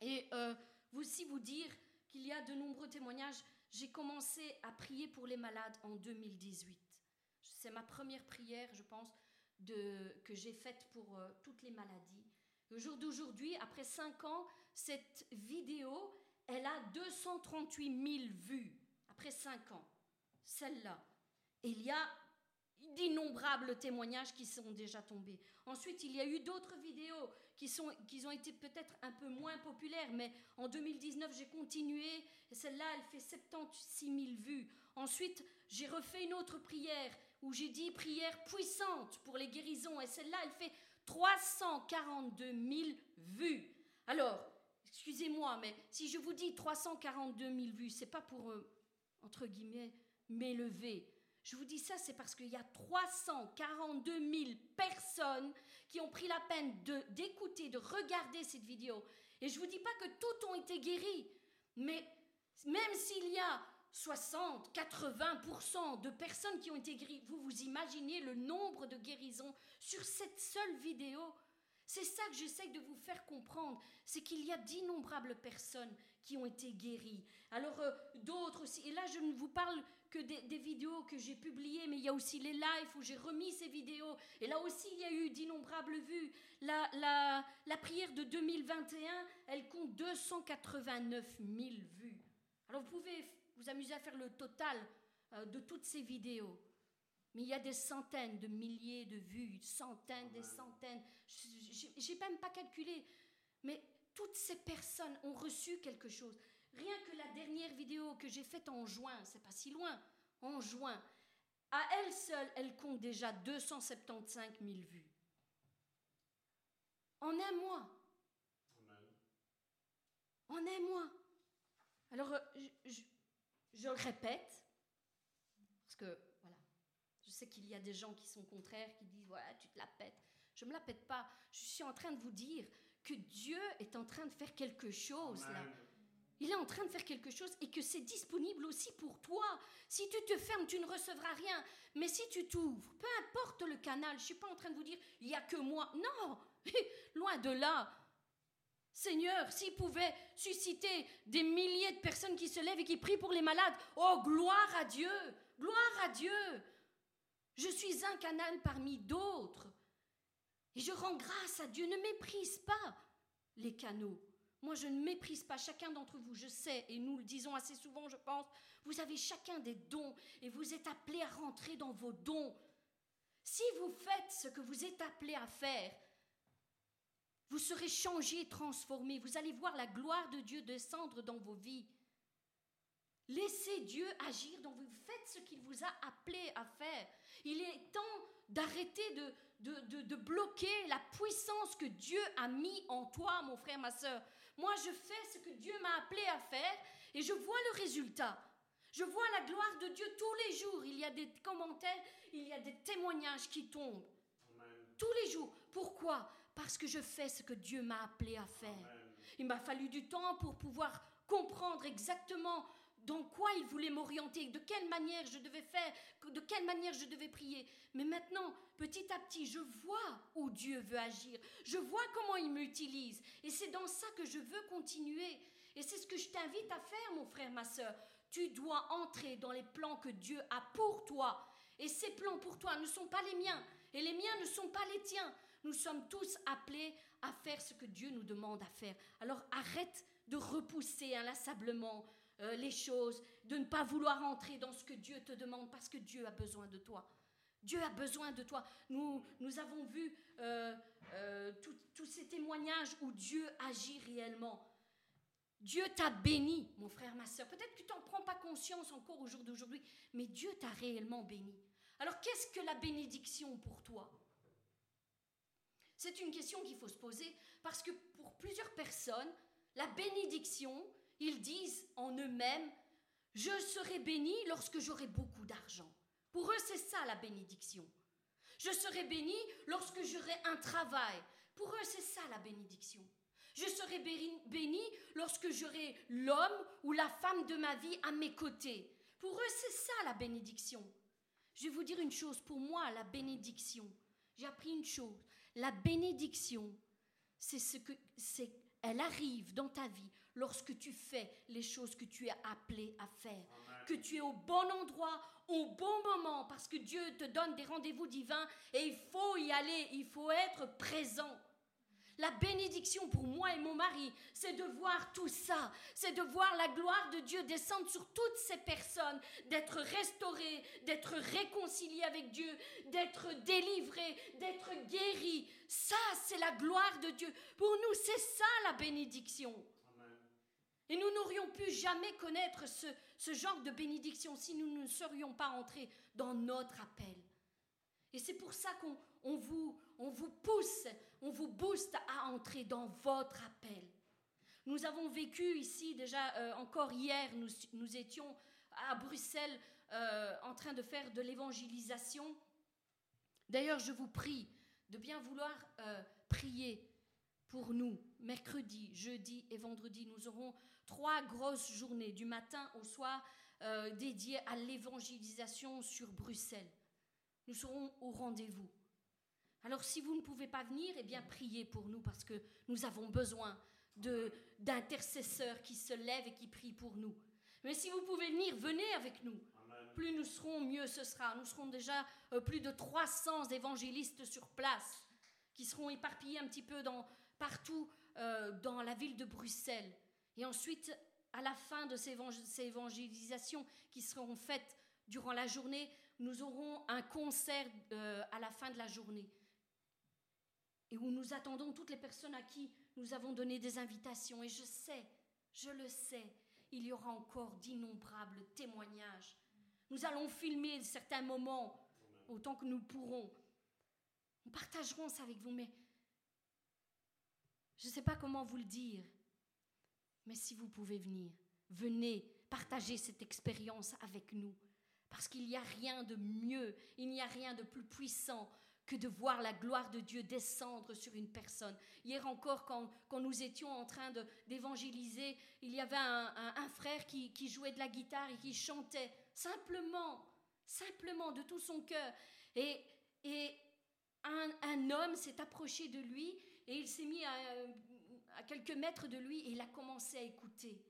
Et euh, aussi vous dire qu'il y a de nombreux témoignages. J'ai commencé à prier pour les malades en 2018. C'est ma première prière, je pense, de, que j'ai faite pour euh, toutes les maladies. Le jour d'aujourd'hui, après cinq ans, cette vidéo, elle a 238 000 vues. Après cinq ans, celle-là. Il y a d'innombrables témoignages qui sont déjà tombés. Ensuite, il y a eu d'autres vidéos qui, sont, qui ont été peut-être un peu moins populaires, mais en 2019, j'ai continué. Celle-là, elle fait 76 000 vues. Ensuite, j'ai refait une autre prière où j'ai dit prière puissante pour les guérisons, et celle-là, elle fait 342 000 vues. Alors, excusez-moi, mais si je vous dis 342 000 vues, c'est pas pour, euh, entre guillemets, m'élever. Je vous dis ça, c'est parce qu'il y a 342 000 personnes qui ont pris la peine d'écouter, de, regarder cette vidéo. Et je vous dis pas que toutes ont été guéries, mais même s'il y a 60, 80% de personnes qui ont été guéries. Vous vous imaginez le nombre de guérisons sur cette seule vidéo? C'est ça que j'essaye de vous faire comprendre, c'est qu'il y a d'innombrables personnes qui ont été guéries. Alors euh, d'autres aussi, et là je ne vous parle que des, vidéos que j'ai publiées, mais il y a aussi les lives où j'ai remis ces vidéos, et là aussi il y a eu d'innombrables vues. La, la, la prière de 2021, elle compte 289 000 vues. Alors vous pouvez vous amusez à faire le total euh, de toutes ces vidéos. Mais il y a des centaines de milliers de vues, centaines, des centaines. Je n'ai même pas calculé. Mais toutes ces personnes ont reçu quelque chose. Rien que la dernière vidéo que j'ai faite en juin, c'est pas si loin, en juin, à elle seule, elle compte déjà 275 000 vues. En un mois. En un mois. Alors, euh, je, je le répète, parce que, sais qu'il y a des gens qui sont contraires, qui disent, voilà, tu te la pètes. Je ne me la pète pas. Je suis en train de vous dire que Dieu est en train de faire quelque chose là. Il est en train de faire quelque chose et que c'est disponible aussi pour toi. Si tu te fermes, tu ne recevras rien. Mais si tu t'ouvres, peu importe le canal, je ne suis pas en train de vous dire, il n'y a que moi. Non, [LAUGHS] loin de là. Seigneur, s'il pouvait susciter des milliers de personnes qui se lèvent et qui prient pour les malades, oh, gloire à Dieu, gloire à Dieu. Je suis un canal parmi d'autres. Et je rends grâce à Dieu, ne méprise pas. les canaux. Moi, je ne méprise pas chacun d'entre vous, je sais, et nous le disons assez souvent, je pense, vous avez chacun des dons et vous êtes appelés à rentrer dans vos dons. Si vous faites ce que vous êtes appelés à faire, vous serez changés, transformés, vous allez voir la gloire de Dieu descendre dans vos vies. Laissez Dieu agir dans vous, faites ce qu'il vous a appelé à faire. Il est temps d'arrêter de, de, de, bloquer la puissance que Dieu a mis en toi, mon frère, ma soeur. Moi, je fais ce que Dieu m'a appelé à faire et je vois le résultat. Je vois la gloire de Dieu tous les jours. Il y a des commentaires, il y a des témoignages qui tombent. Tous les jours. Pourquoi? Parce que je fais ce que Dieu m'a appelé à faire. Il m'a fallu du temps pour pouvoir comprendre exactement dans quoi il voulait m'orienter, de quelle manière je devais faire, de quelle manière je devais prier? Mais maintenant, petit à petit, je vois où Dieu veut agir, je vois comment il m'utilise. Et c'est dans ça que je veux continuer. Et c'est ce que je t'invite à faire, mon frère, ma soeur. Tu dois entrer dans les plans que Dieu a pour toi. Et ces plans pour toi ne sont pas les miens. Et les miens ne sont pas les tiens. Nous sommes tous appelés à faire ce que Dieu nous demande à faire. Alors arrête de repousser inlassablement euh, les choses, de ne pas vouloir entrer dans ce que Dieu te demande parce que Dieu a besoin de toi. Dieu a besoin de toi. Nous, nous avons vu euh, euh, tous ces témoignages où Dieu agit réellement. Dieu t'a béni, mon frère, ma soeur. Peut-être que tu n'en prends pas conscience encore au jour d'aujourd'hui, mais Dieu t'a réellement béni. Alors qu'est-ce que la bénédiction pour toi? C'est une question qu'il faut se poser parce que pour plusieurs personnes, la bénédiction, ils disent en eux-mêmes, je serai béni lorsque j'aurai beaucoup d'argent. Pour eux, c'est ça la bénédiction. Je serai béni lorsque j'aurai un travail. Pour eux, c'est ça la bénédiction. Je serai béni lorsque j'aurai l'homme ou la femme de ma vie à mes côtés. Pour eux, c'est ça la bénédiction. Je vais vous dire une chose, pour moi, la bénédiction, j'ai appris une chose. La bénédiction, c'est ce que c'est elle arrive dans ta vie lorsque tu fais les choses que tu es appelé à faire. Que tu es au bon endroit, au bon moment, parce que Dieu te donne des rendez-vous divins et il faut y aller, il faut être présent. La bénédiction pour moi et mon mari, c'est de voir tout ça, c'est de voir la gloire de Dieu descendre sur toutes ces personnes, d'être restaurées, d'être réconciliées avec Dieu, d'être délivrées, d'être guéries. Ça, c'est la gloire de Dieu. Pour nous, c'est ça la bénédiction. Et nous n'aurions pu jamais connaître ce, ce genre de bénédiction si nous ne serions pas entrés dans notre appel. Et c'est pour ça qu'on on vous, on vous pousse, on vous booste à entrer dans votre appel. Nous avons vécu ici déjà euh, encore hier, nous, nous, étions à Bruxelles euh, en train de faire de l'évangélisation. D'ailleurs, je vous prie de bien vouloir euh, prier pour nous. Mercredi, jeudi et vendredi, nous aurons trois grosses journées du matin au soir dédiées à l'évangélisation sur Bruxelles. Nous serons au rendez-vous. Alors si vous ne pouvez pas venir, eh bien priez pour nous parce que nous avons besoin d'intercesseurs qui se lèvent et qui prient pour nous. Mais si vous pouvez venir, venez avec nous. Plus nous serons, mieux ce sera. Nous serons déjà euh, plus de 300 évangélistes sur place qui seront éparpillés un petit peu dans, partout euh, dans la ville de Bruxelles. Et ensuite, à la fin de ces, évangélisations qui seront faites durant la journée, nous aurons un concert euh, à la fin de la journée et où nous attendons toutes les personnes à qui nous avons donné des invitations. Et je sais, je le sais, il y aura encore d'innombrables témoignages. Nous allons filmer certains moments autant que nous pourrons. Nous partagerons ça avec vous, mais je ne sais pas comment vous le dire. Mais si vous pouvez venir, venez partager cette expérience avec nous. Parce qu'il n'y a rien de mieux, il n'y a rien de plus puissant que de voir la gloire de Dieu descendre sur une personne. Hier encore, quand, nous étions en train d'évangéliser, il y avait un, frère qui, jouait de la guitare et qui chantait simplement, simplement de tout son cœur. Et, un, un homme s'est approché de lui et il s'est mis à, à, quelques mètres de lui et il a commencé à écouter.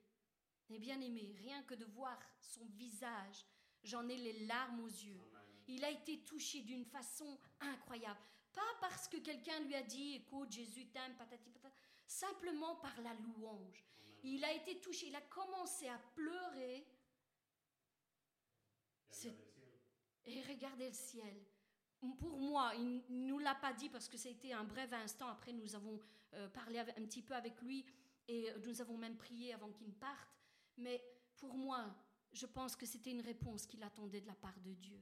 Et bien aimé, rien que de voir son visage, j'en ai les larmes aux yeux il a été touché d'une façon incroyable. Pas parce que quelqu'un lui a dit, écoute, Jésus t'aime, patati patata. simplement par la louange. Il a été touché, il a commencé à pleurer. Et regarder le ciel. Pour moi, il ne nous l'a pas dit parce que c'était un bref instant. Après, nous avons euh, parlé un petit peu avec lui et nous avons même prié avant qu'il parte. Mais pour moi, je pense que c'était une réponse qu'il attendait de la part de Dieu.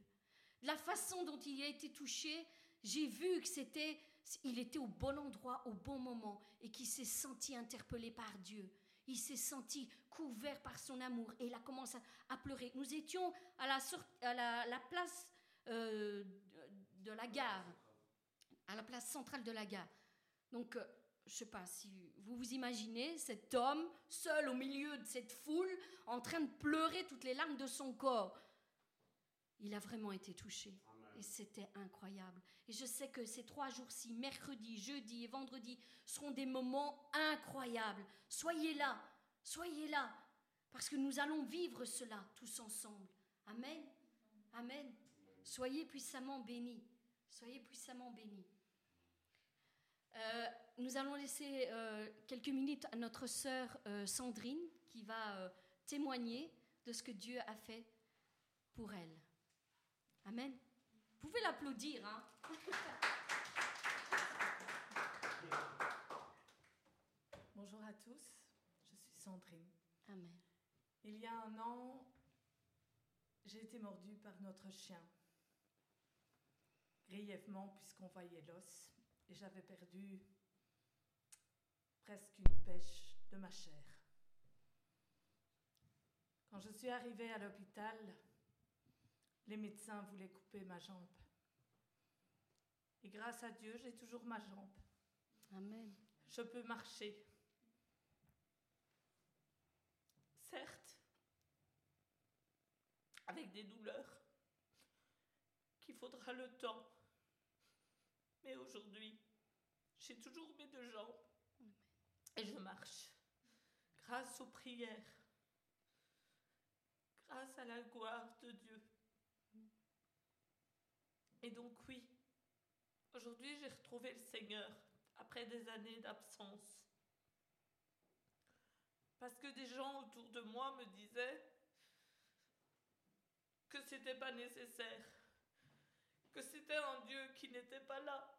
La façon dont il a été touché, j'ai vu que c'était, il était au bon endroit, au bon moment, et qu'il s'est senti interpellé par Dieu. Il s'est senti couvert par son amour et il a commencé à, pleurer. Nous étions à la, à la, place euh, de, la gare, à la place centrale de la gare. Donc, euh, je ne sais pas si vous vous imaginez cet homme seul au milieu de cette foule en train de pleurer toutes les larmes de son corps. Il a vraiment été touché. Et c'était incroyable. Et je sais que ces trois jours-ci, mercredi, jeudi et vendredi, seront des moments incroyables. Soyez là, soyez là, parce que nous allons vivre cela tous ensemble. Amen. Amen. Soyez puissamment bénis. Soyez puissamment bénis. Euh, nous allons laisser euh, quelques minutes à notre sœur euh, Sandrine qui va témoigner de ce que Dieu a fait pour elle. Amen. Vous pouvez l'applaudir. Hein [LAUGHS] Bonjour à tous, je suis Sandrine. Amen. Il y a un an, j'ai été mordue par notre chien. Grièvement, puisqu'on voyait l'os, et j'avais perdu presque une pêche de ma chair. Quand je suis arrivée à l'hôpital, les médecins voulaient couper ma jambe. Et grâce à Dieu, j'ai toujours ma jambe. Amen. Je peux marcher. Certes, avec des douleurs qu'il faudra le temps. Mais aujourd'hui, j'ai toujours mes deux jambes. Et je marche. Grâce aux prières. Grâce à la gloire de Dieu. Et donc oui, aujourd'hui j'ai retrouvé le Seigneur après des années d'absence. Parce que des gens autour de moi me disaient que c'était pas nécessaire, que c'était un Dieu qui n'était pas là.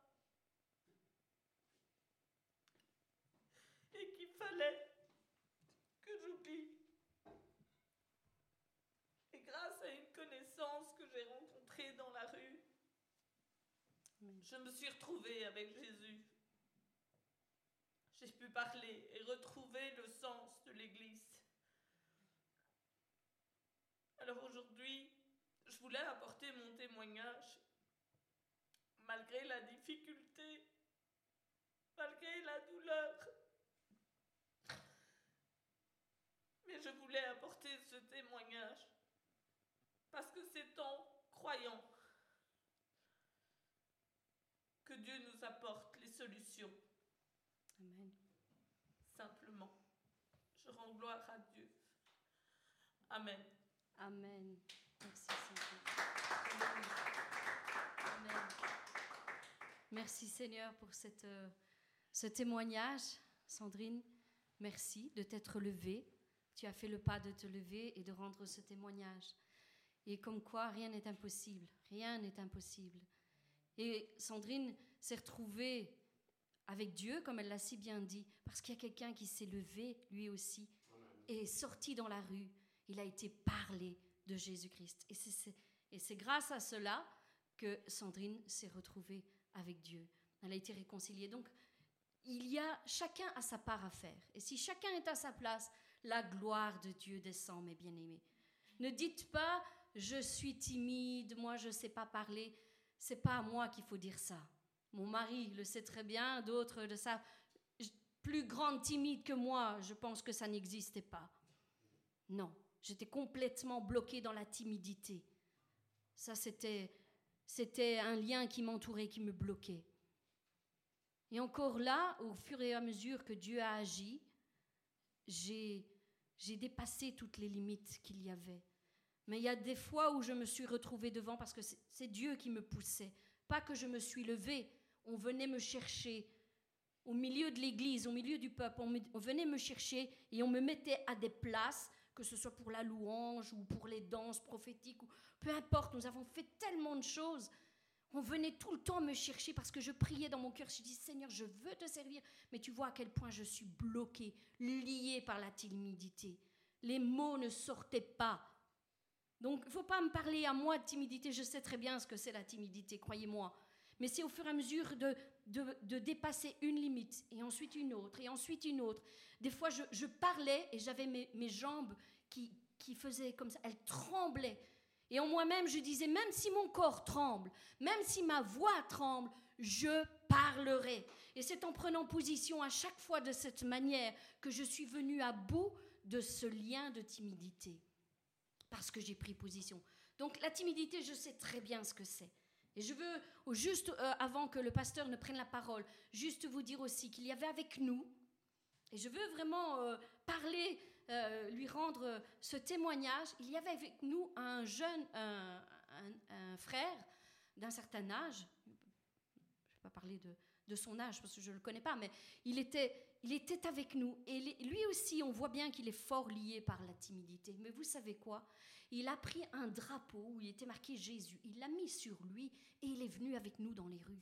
Et qu'il fallait que j'oublie. Et grâce à une connaissance que j'ai rencontrée dans la rue, je me suis retrouvée avec Jésus. J'ai pu parler et retrouver le sens de l'Église. Alors aujourd'hui, je voulais apporter mon témoignage, malgré la difficulté, malgré la douleur. Mais je voulais apporter ce témoignage parce que c'est en croyant que Dieu nous apporte les solutions. Amen. Simplement, je rends gloire à Dieu. Amen. Amen. Merci Seigneur. Amen. Merci Seigneur pour cette, euh, ce témoignage. Sandrine, merci de t'être levée. Tu as fait le pas de te lever et de rendre ce témoignage. Et comme quoi, rien n'est impossible. Rien n'est impossible. Et Sandrine s'est retrouvée avec Dieu, comme elle l'a si bien dit, parce qu'il y a quelqu'un qui s'est levé, lui aussi, et est sorti dans la rue. Il a été parlé de Jésus-Christ. Et c'est grâce à cela que Sandrine s'est retrouvée avec Dieu. Elle a été réconciliée. Donc, il y a chacun à sa part à faire. Et si chacun est à sa place, la gloire de Dieu descend, mes bien-aimés. Ne dites pas, je suis timide, moi je ne sais pas parler c'est pas à moi qu'il faut dire ça. Mon mari le sait très bien, d'autres de ça. Plus grande timide que moi, je pense que ça n'existait pas. Non, j'étais complètement bloquée dans la timidité. Ça, c'était, c'était un lien qui m'entourait, qui me bloquait. Et encore là, au fur et à mesure que Dieu a agi, j'ai, j'ai dépassé toutes les limites qu'il y avait. Mais il y a des fois où je me suis retrouvée devant parce que c'est Dieu qui me poussait. Pas que je me suis levée, on venait me chercher. au milieu de l'église, au milieu du peuple. On, venait me chercher et on me mettait à des places, que ce soit pour la louange ou pour les danses prophétiques, ou peu importe. Nous avons fait tellement de choses. On venait tout le temps me chercher parce que je priais dans mon cœur. Je dis Seigneur, je veux te servir, mais tu vois à quel point je suis bloquée, liée par la timidité. Les mots ne sortaient pas. Donc, il ne faut pas me parler à moi de timidité. Je sais très bien ce que c'est la timidité, croyez-moi. Mais c'est au fur et à mesure de, de, dépasser une limite, et ensuite une autre, et ensuite une autre. Des fois, je, parlais et j'avais mes, mes, jambes qui, qui faisaient comme ça, elles tremblaient. Et en moi-même, je disais, même si mon corps tremble, même si ma voix tremble, je parlerai. Et c'est en prenant position à chaque fois de cette manière que je suis venue à bout de ce lien de timidité. Parce que j'ai pris position. Donc la timidité, je sais très bien ce que c'est. Et je veux, juste euh, avant que le pasteur ne prenne la parole, juste vous dire aussi qu'il y avait avec nous, et je veux vraiment euh, parler, euh, lui rendre ce témoignage, il y avait avec nous un jeune, un, frère d'un certain âge, je ne vais pas parler de, de, son âge parce que je ne le connais pas, mais il était, il était avec nous. Et lui aussi, on voit bien qu'il est fort lié par la timidité. Mais vous savez quoi? Il a pris un drapeau où il était marqué Jésus, il l'a mis sur lui et il est venu avec nous dans les rues.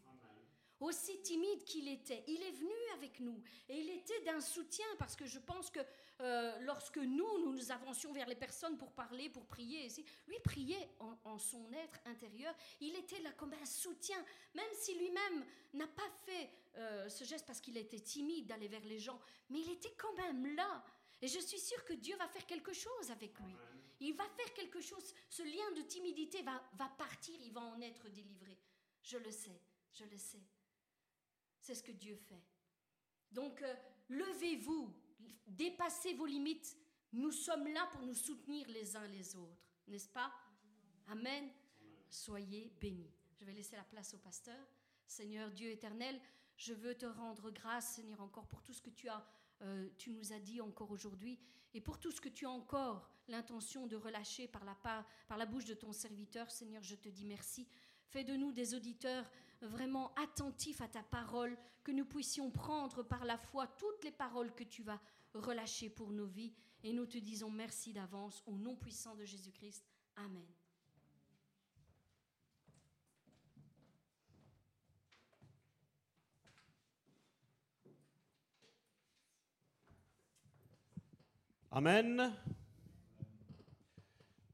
Aussi timide qu'il était, il est venu avec nous et il était d'un soutien parce que je pense que euh, lorsque nous, nous nous avancions vers les personnes pour parler, pour prier, lui priait en, son être intérieur, il était là comme un soutien, même si lui-même n'a pas fait euh, ce geste parce qu'il était timide d'aller vers les gens, mais il était quand même là. Et je suis sûre que Dieu va faire quelque chose avec lui. Il va faire quelque chose. Ce lien de timidité va, va partir, il va en être délivré. Je le sais, je le sais. C'est ce que Dieu fait. Donc, euh, levez-vous, dépassez vos limites. Nous sommes là pour nous soutenir les uns les autres, n'est-ce pas? Amen. Soyez bénis. Je vais laisser la place au pasteur. Seigneur Dieu éternel, je veux te rendre grâce, Seigneur, encore pour tout ce que tu as, euh, tu nous as dit encore aujourd'hui, et pour tout ce que tu as encore l'intention de relâcher par la, par la bouche de ton serviteur, Seigneur, je te dis merci. Fais de nous des auditeurs vraiment attentifs à ta parole, que nous puissions prendre par la foi toutes les paroles que tu vas relâcher pour nos vies. Et nous te disons merci d'avance au nom puissant de Jésus-Christ. Amen. Amen.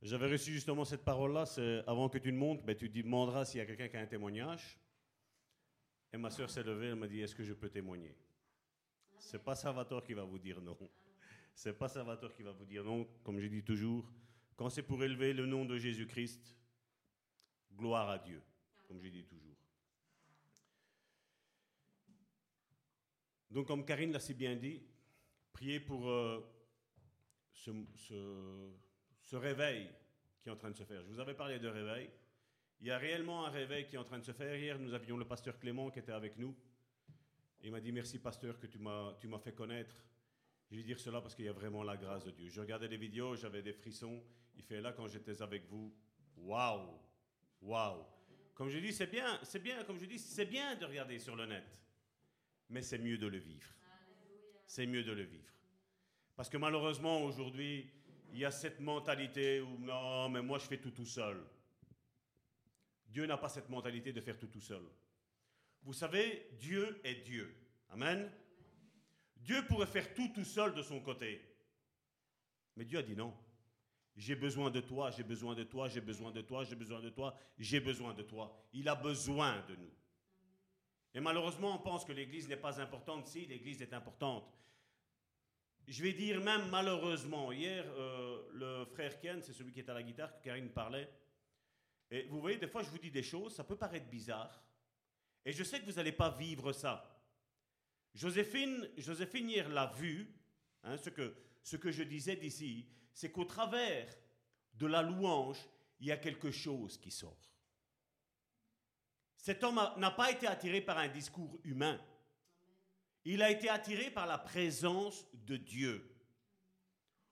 J'avais reçu justement cette parole-là, c'est avant que tu ne montes, ben, tu demanderas s'il y a quelqu'un qui a un témoignage. Et ma soeur s'est levée, elle m'a dit, est-ce que je peux témoigner? C'est pas Salvatore qui va vous dire non. C'est pas Salvatore qui va vous dire non, comme je dis toujours. Quand c'est pour élever le nom de Jésus-Christ, gloire à Dieu, comme je dis toujours. Donc, comme Karine l'a si bien dit, priez pour euh, ce, réveil qui est en train de se faire. Je vous avais parlé de réveil. Il y a réellement un réveil qui est en train de se faire. Hier, nous avions le pasteur Clément qui était avec nous. Il m'a dit Merci, pasteur, que tu m'as, fait connaître. Je vais dire cela parce qu'il y a vraiment la grâce de Dieu. Je regardais des vidéos, j'avais des frissons. Il fait là quand j'étais avec vous. Waouh Waouh Comme je dis, c'est bien, c'est bien, comme je dis, c'est bien de regarder sur le net. Mais c'est mieux de le vivre. C'est mieux de le vivre. Parce que malheureusement, aujourd'hui, il y a cette mentalité où non, mais moi je fais tout tout seul. Dieu n'a pas cette mentalité de faire tout tout seul. Vous savez, Dieu est Dieu. Amen. Dieu pourrait faire tout tout seul de son côté. Mais Dieu a dit non. J'ai besoin de toi, j'ai besoin de toi, j'ai besoin de toi, j'ai besoin de toi, j'ai besoin de toi. Il a besoin de nous. Et malheureusement, on pense que l'Église n'est pas importante. Si, l'Église est importante. Je vais dire même malheureusement, hier, euh, le frère Ken, c'est celui qui est à la guitare, que Karine parlait. Et vous voyez, des fois, je vous dis des choses, ça peut paraître bizarre. Et je sais que vous n'allez pas vivre ça. Joséphine, Joséphine hier l'a vu, hein, ce, que, ce que je disais d'ici, c'est qu'au travers de la louange, il y a quelque chose qui sort. Cet homme n'a pas été attiré par un discours humain. Il a été attiré par la présence de Dieu.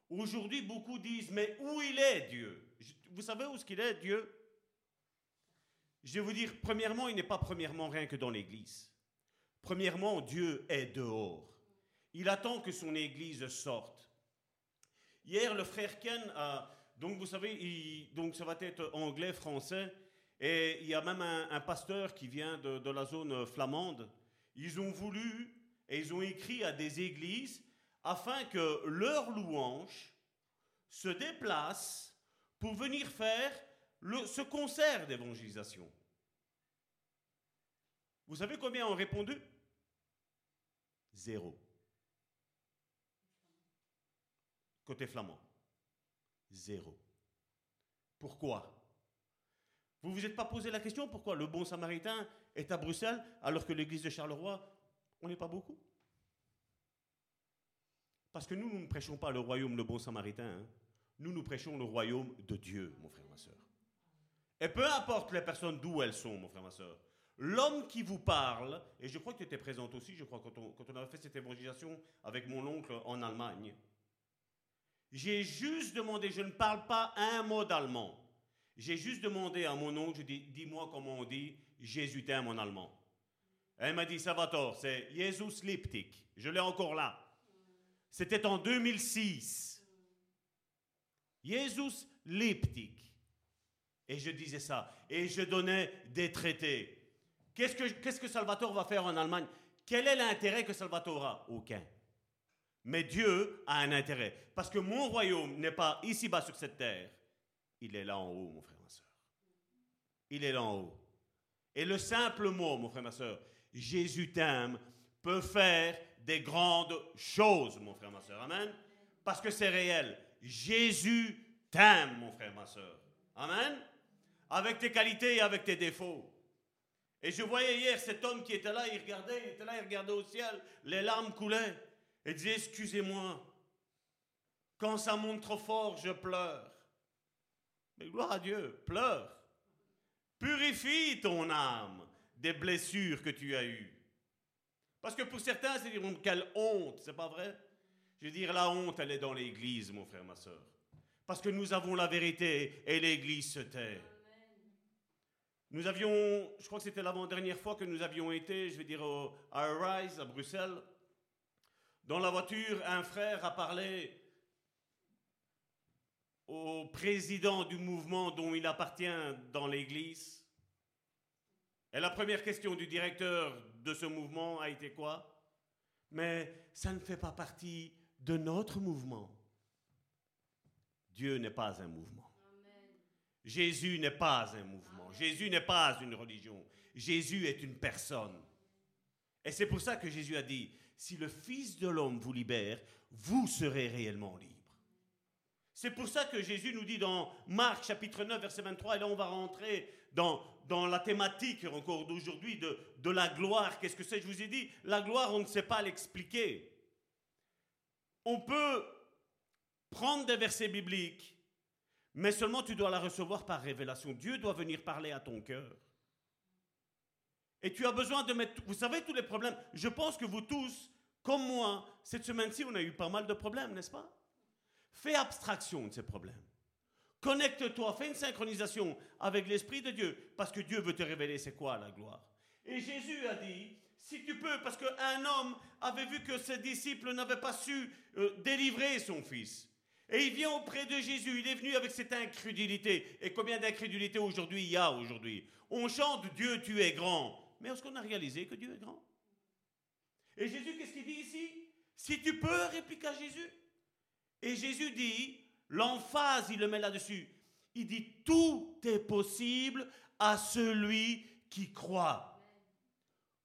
Aujourd'hui, beaucoup disent, mais où il est Dieu? Vous savez où est-ce qu'il est, Dieu? Je vais vous dire, premièrement, il n'est pas premièrement rien que dans l'Église. Premièrement, Dieu est dehors. Il attend que son Église sorte. Hier, le frère Ken a... Donc, vous savez, donc ça va être anglais, français. Et il y a même un, pasteur qui vient de, de, la zone flamande. Ils ont voulu et ils ont écrit à des églises afin que leur louange se déplace pour venir faire ce concert d'évangélisation. Vous savez combien ont répondu? Zéro. Côté flamand. Zéro. Pourquoi? Vous vous êtes pas posé la question pourquoi le bon samaritain est à Bruxelles alors que l'église de Charleroi, on n'est pas beaucoup? Parce que nous, nous ne prêchons pas le royaume, le bon samaritain. Hein. Nous, nous prêchons le royaume de Dieu, mon frère, ma soeur. Et peu importe les personnes d'où elles sont, mon frère, ma soeur, l'homme qui vous parle, et je crois que tu étais présente aussi, je crois, quand on, quand avait fait cette évangélisation avec mon oncle en Allemagne, j'ai juste demandé, je ne parle pas un mot d'allemand. J'ai juste demandé à mon oncle, je dis, dis-moi comment on dit Jésus t'aime en allemand. Elle m'a dit, Salvatore, c'est Jesus Liptik. Je l'ai encore là. C'était en 2006. Jesus Liptik. Et je disais ça. Et je donnais des traités. Qu'est-ce que, que Salvatore va faire en Allemagne? Quel est l'intérêt que Salvatore a? Aucun. Mais Dieu a un intérêt. Parce que mon royaume n'est pas ici-bas sur cette terre. Il est là en haut, mon frère, ma soeur. Il est là en haut. Et le simple mot, mon frère, ma soeur, Jésus t'aime, peut faire des grandes choses, mon frère, ma soeur. Amen? Parce que c'est réel. Jésus t'aime, mon frère, ma soeur. Amen? Avec tes qualités et avec tes défauts. Et je voyais hier cet homme qui était là, il regardait, il était là, il regardait au ciel, les larmes coulaient. Et disait, excusez-moi, quand ça monte trop fort, je pleure. Mais gloire à Dieu, pleure. Purifie ton âme des blessures que tu as eues. Parce que pour certains, c'est dire, quelle honte, c'est pas vrai? Je veux dire, la honte, elle est dans l'église, mon frère, ma soeur. Parce que nous avons la vérité et l'église se tait. Nous avions, je crois que c'était l'avant-dernière fois que nous avions été, je vais dire, à Arise, à Bruxelles. Dans la voiture, un frère a parlé au président du mouvement dont il appartient dans l'Église. Et la première question du directeur de ce mouvement a été quoi? Mais ça ne fait pas partie de notre mouvement. Dieu n'est pas un mouvement. Jésus n'est pas un mouvement. Jésus n'est pas une religion. Jésus est une personne. Et c'est pour ça que Jésus a dit, si le Fils de l'homme vous libère, vous serez réellement libre. C'est pour ça que Jésus nous dit dans Marc chapitre 9 verset 23, et là on va rentrer dans, dans la thématique encore d'aujourd'hui de, de la gloire. Qu'est-ce que c'est? Je vous ai dit, la gloire, on ne sait pas l'expliquer. On peut prendre des versets bibliques, mais seulement tu dois la recevoir par révélation. Dieu doit venir parler à ton cœur. Et tu as besoin de mettre, vous savez, tous les problèmes. Je pense que vous tous, comme moi, cette semaine-ci, on a eu pas mal de problèmes, n'est-ce pas? Fais abstraction de ces problèmes. Connecte-toi, fais une synchronisation avec l'Esprit de Dieu, parce que Dieu veut te révéler c'est quoi la gloire. Et Jésus a dit, si tu peux, parce qu'un homme avait vu que ses disciples n'avaient pas su euh, délivrer son fils. Et il vient auprès de Jésus, il est venu avec cette incrédulité. Et combien d'incrédulité aujourd'hui il y a aujourd'hui? On chante Dieu, tu es grand. Mais est-ce qu'on a réalisé que Dieu est grand? Et Jésus, qu'est-ce qu'il dit ici? Si tu peux, répliqua Jésus. Et Jésus dit, l'emphase, il le met là-dessus. Il dit, tout est possible à celui qui croit.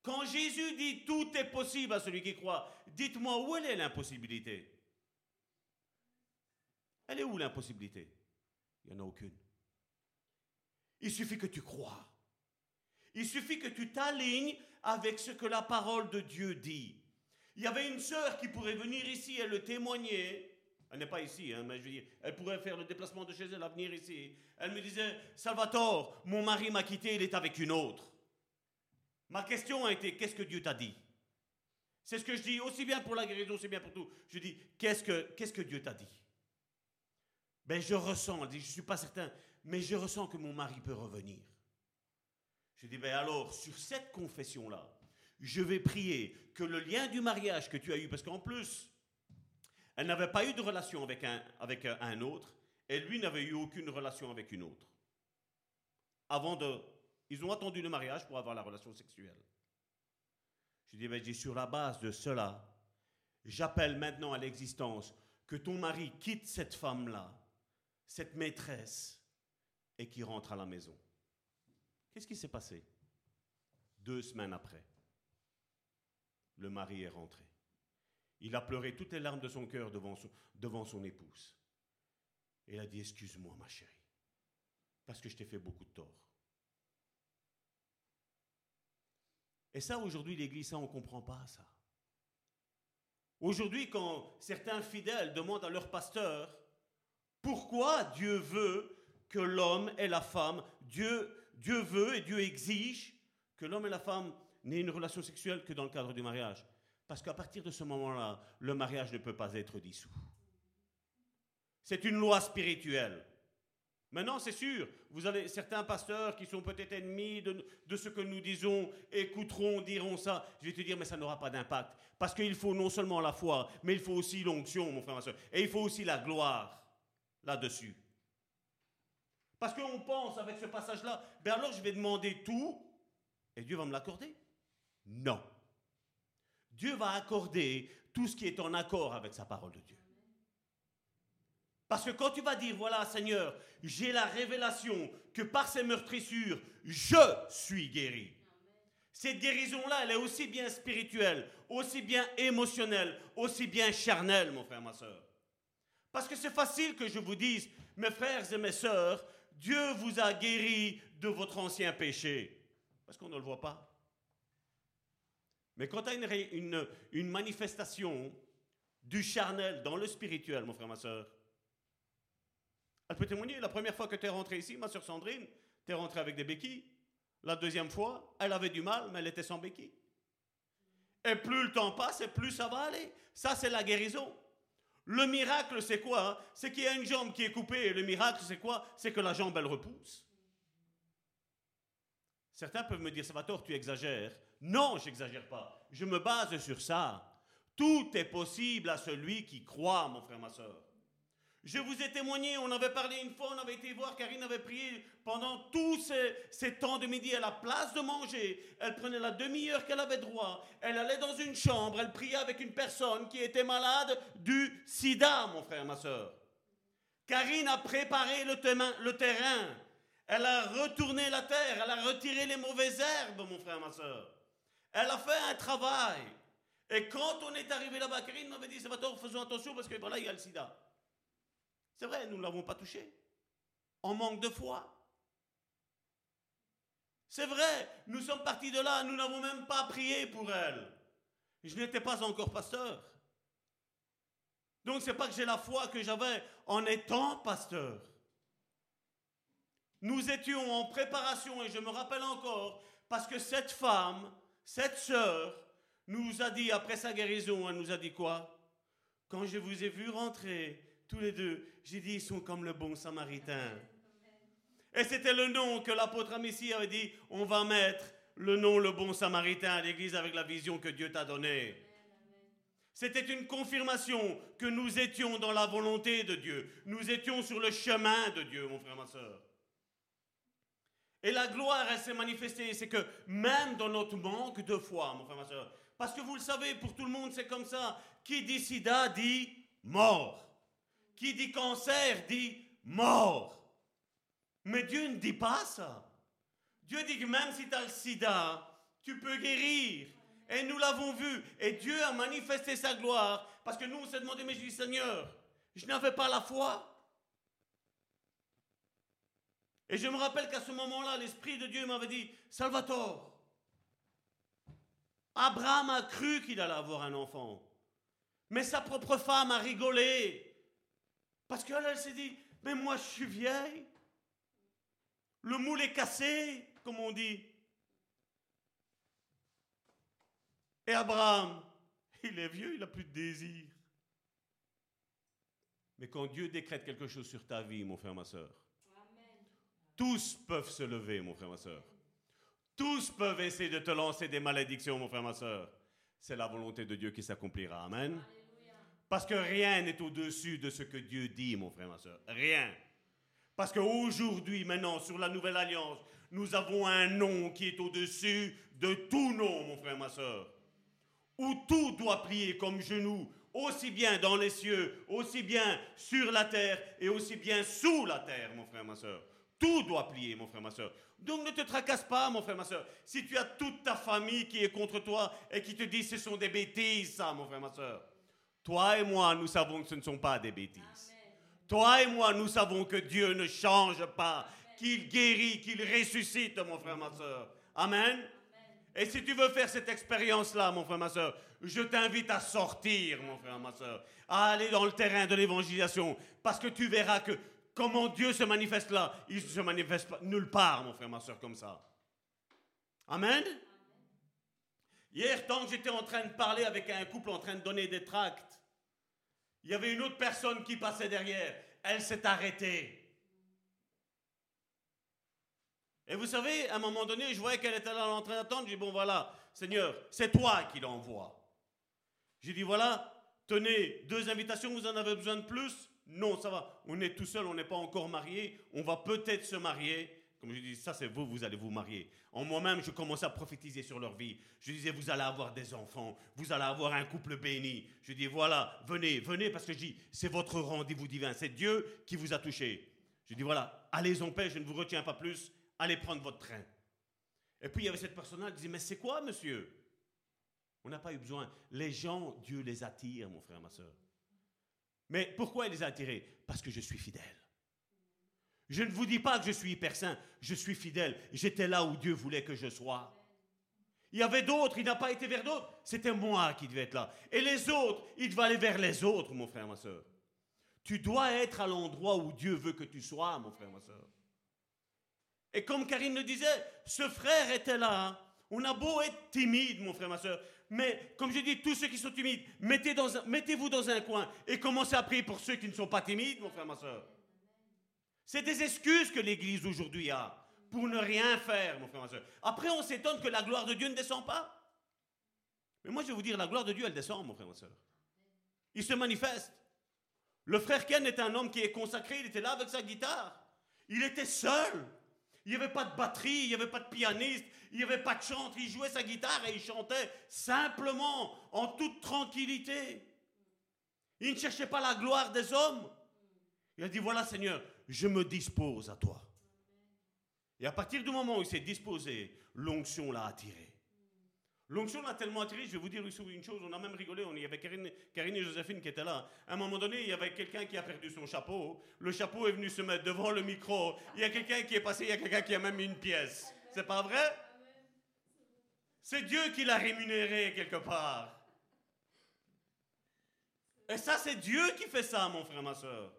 Quand Jésus dit tout est possible à celui qui croit, dites-moi où est l'impossibilité? Elle est où l'impossibilité? Il n'y en a aucune. Il suffit que tu crois. Il suffit que tu t'alignes avec ce que la parole de Dieu dit. Il y avait une sœur qui pourrait venir ici et le témoigner. Elle n'est pas ici, hein, mais je veux dire, elle pourrait faire le déplacement de chez elle à venir ici. Elle me disait, Salvatore, mon mari m'a quitté, il est avec une autre. Ma question a été, qu'est-ce que Dieu t'a dit? C'est ce que je dis, aussi bien pour la guérison, aussi bien pour tout. Je dis, qu'est-ce que, qu'est-ce que Dieu t'a dit? Ben, je ressens, je ne suis pas certain, mais je ressens que mon mari peut revenir. Je dis, ben alors, sur cette confession-là, je vais prier que le lien du mariage que tu as eu, parce qu'en plus, elle n'avait pas eu de relation avec un, avec un autre, et lui n'avait eu aucune relation avec une autre. Avant de... Ils ont attendu le mariage pour avoir la relation sexuelle. Je dis, ben, je dis, sur la base de cela, j'appelle maintenant à l'existence que ton mari quitte cette femme-là, cette maîtresse, et qu'il rentre à la maison. Qu'est-ce qui s'est passé Deux semaines après, le mari est rentré. Il a pleuré toutes les larmes de son cœur devant son, devant son épouse. Et il a dit, excuse-moi ma chérie, parce que je t'ai fait beaucoup de tort. Et ça, aujourd'hui, l'Église, ça, on ne comprend pas ça. Aujourd'hui, quand certains fidèles demandent à leur pasteur, pourquoi Dieu veut que l'homme et la femme, Dieu, Dieu veut et Dieu exige que l'homme et la femme n'aient une relation sexuelle que dans le cadre du mariage. Parce qu'à partir de ce moment-là, le mariage ne peut pas être dissous. C'est une loi spirituelle. Maintenant, c'est sûr, vous avez certains pasteurs qui sont peut-être ennemis de, de, ce que nous disons, écouteront, diront ça. Je vais te dire, mais ça n'aura pas d'impact. Parce qu'il faut non seulement la foi, mais il faut aussi l'onction, mon frère, ma soeur. Et il faut aussi la gloire là-dessus. Parce qu'on pense avec ce passage-là, ben alors je vais demander tout et Dieu va me l'accorder? Non. Dieu va accorder tout ce qui est en accord avec sa parole de Dieu. Parce que quand tu vas dire, voilà Seigneur, j'ai la révélation que par ces meurtrissures, je suis guéri. Cette guérison-là, elle est aussi bien spirituelle, aussi bien émotionnelle, aussi bien charnelle, mon frère, ma soeur. Parce que c'est facile que je vous dise, mes frères et mes sœurs, Dieu vous a guéri de votre ancien péché. Parce qu'on ne le voit pas. Mais quand tu as une, manifestation du charnel dans le spirituel, mon frère, ma soeur, elle peut témoigner. La première fois que tu es rentré ici, ma soeur Sandrine, tu es rentré avec des béquilles. La deuxième fois, elle avait du mal, mais elle était sans béquilles. Et plus le temps passe, et plus ça va aller. Ça, c'est la guérison. Le miracle, c'est quoi hein? C'est qu'il y a une jambe qui est coupée. Le miracle, c'est quoi? C'est que la jambe, elle repousse. Certains peuvent me dire, Salvatore, tu exagères. Non, j'exagère pas. Je me base sur ça. Tout est possible à celui qui croit, mon frère, ma soeur. Je vous ai témoigné, on avait parlé une fois, on avait été voir, Karine avait prié pendant tous ces, temps de midi à la place de manger. Elle prenait la demi-heure qu'elle avait droit. Elle allait dans une chambre, elle priait avec une personne qui était malade du sida, mon frère, ma soeur. Karine a préparé le, terrain. Elle a retourné la terre, elle a retiré les mauvaises herbes, mon frère, ma soeur. Elle a fait un travail. Et quand on est arrivé là-bas, Karine m'avait dit, Salvatore, faisons attention parce que voilà, il y a le sida. C'est vrai, nous ne l'avons pas touché. En manque de foi. C'est vrai, nous sommes partis de là, nous n'avons même pas prié pour elle. Je n'étais pas encore pasteur. Donc c'est pas que j'ai la foi que j'avais en étant pasteur. Nous étions en préparation et je me rappelle encore parce que cette femme, cette sœur, nous a dit après sa guérison, elle nous a dit quoi Quand je vous ai vu rentrer, tous les deux, j'ai dit, ils sont comme le bon samaritain. Et c'était le nom que l'apôtre Amici avait dit, on va mettre le nom le bon samaritain à l'église avec la vision que Dieu t'a donnée. C'était une confirmation que nous étions dans la volonté de Dieu. Nous étions sur le chemin de Dieu, mon frère, ma soeur. Et la gloire, elle s'est manifestée. C'est que même dans notre manque de foi, mon frère, ma soeur, parce que vous le savez, pour tout le monde, c'est comme ça. Qui dit sida dit mort. Qui dit cancer dit mort. Mais Dieu ne dit pas ça. Dieu dit que même si tu as le sida, tu peux guérir. Et nous l'avons vu. Et Dieu a manifesté sa gloire. Parce que nous, on s'est demandé, mais je dis, Seigneur, je n'avais pas la foi. Et je me rappelle qu'à ce moment-là, l'Esprit de Dieu m'avait dit, Salvatore, Abraham a cru qu'il allait avoir un enfant. Mais sa propre femme a rigolé. Parce qu'elle, elle s'est dit, mais moi je suis vieille. Le moule est cassé, comme on dit. Et Abraham, il est vieux, il n'a plus de désir. Mais quand Dieu décrète quelque chose sur ta vie, mon frère, ma soeur, tous peuvent se lever, mon frère, ma soeur. Tous peuvent essayer de te lancer des malédictions, mon frère, ma soeur. C'est la volonté de Dieu qui s'accomplira. Amen. Parce que rien n'est au-dessus de ce que Dieu dit, mon frère, ma soeur. Rien. Parce qu'aujourd'hui, maintenant, sur la nouvelle alliance, nous avons un nom qui est au-dessus de tout nom, mon frère, ma soeur. Où tout doit prier comme genou, aussi bien dans les cieux, aussi bien sur la terre et aussi bien sous la terre, mon frère, ma soeur. Tout doit plier, mon frère, ma soeur. Donc ne te tracasse pas, mon frère, ma soeur. Si tu as toute ta famille qui est contre toi et qui te dit ce sont des bêtises, ça, mon frère, ma soeur. Toi et moi, nous savons que ce ne sont pas des bêtises. Toi et moi, nous savons que Dieu ne change pas, qu'il guérit, qu'il ressuscite, mon frère, ma soeur. Amen. Et si tu veux faire cette expérience-là, mon frère, ma soeur, je t'invite à sortir, mon frère, ma soeur, à aller dans le terrain de l'évangélisation, parce que tu verras que comment Dieu se manifeste là, il ne se manifeste nulle part, mon frère, ma soeur, comme ça. Amen. Hier, tant que j'étais en train de parler avec un couple en train de donner des tracts, il y avait une autre personne qui passait derrière. Elle s'est arrêtée. Et vous savez, à un moment donné, je voyais qu'elle était là en train d'attendre. J'ai dit, bon voilà, Seigneur, c'est toi qui l'envoie. J'ai dit, voilà, tenez, deux invitations, vous en avez besoin de plus? Non, ça va, on est tout seul, on n'est pas encore marié, on va peut-être se marier. Comme je dis, ça c'est vous, vous allez vous marier. En moi-même, je commençais à prophétiser sur leur vie. Je disais, vous allez avoir des enfants, vous allez avoir un couple béni. Je dis, voilà, venez, venez, parce que je dis, c'est votre rendez-vous divin, c'est Dieu qui vous a touché. Je dis, voilà, allez en paix, je ne vous retiens pas plus, allez prendre votre train. Et puis il y avait cette personne-là qui disait, mais c'est quoi, monsieur? On n'a pas eu besoin. Les gens, Dieu les attire, mon frère, ma soeur. Mais pourquoi il les a attirés? Parce que je suis fidèle. Je ne vous dis pas que je suis hyper saint, je suis fidèle. J'étais là où Dieu voulait que je sois. Il y avait d'autres, il n'a pas été vers d'autres, c'était moi qui devais être là. Et les autres, il devait aller vers les autres, mon frère, ma soeur. Tu dois être à l'endroit où Dieu veut que tu sois, mon frère, ma soeur. Et comme Karine le disait, ce frère était là. On a beau être timide, mon frère, ma soeur. Mais comme je dis, tous ceux qui sont timides, mettez-vous dans, un coin et commencez à prier pour ceux qui ne sont pas timides, mon frère, ma soeur. C'est des excuses que l'Église aujourd'hui a pour ne rien faire, mon frère, ma soeur. Après, on s'étonne que la gloire de Dieu ne descend pas. Mais moi, je vais vous dire, la gloire de Dieu, elle descend, mon frère, ma soeur. Il se manifeste. Le frère Ken est un homme qui est consacré, il était là avec sa guitare. Il était seul. Il n'y avait pas de batterie, il n'y avait pas de pianiste, il n'y avait pas de chanteur. Il jouait sa guitare et il chantait simplement, en toute tranquillité. Il ne cherchait pas la gloire des hommes. Il a dit, voilà Seigneur, je me dispose à toi. Et à partir du moment où il s'est disposé, l'onction l'a attiré. L'onction l'a tellement attiré, je vais vous dire une chose, on a même rigolé, on y avait Karine, et Joséphine qui étaient là. À un moment donné, il y avait quelqu'un qui a perdu son chapeau. Le chapeau est venu se mettre devant le micro. Il y a quelqu'un qui est passé, il y a quelqu'un qui a même mis une pièce. C'est pas vrai? C'est Dieu qui l'a rémunéré quelque part. Et ça, c'est Dieu qui fait ça, mon frère, ma soeur.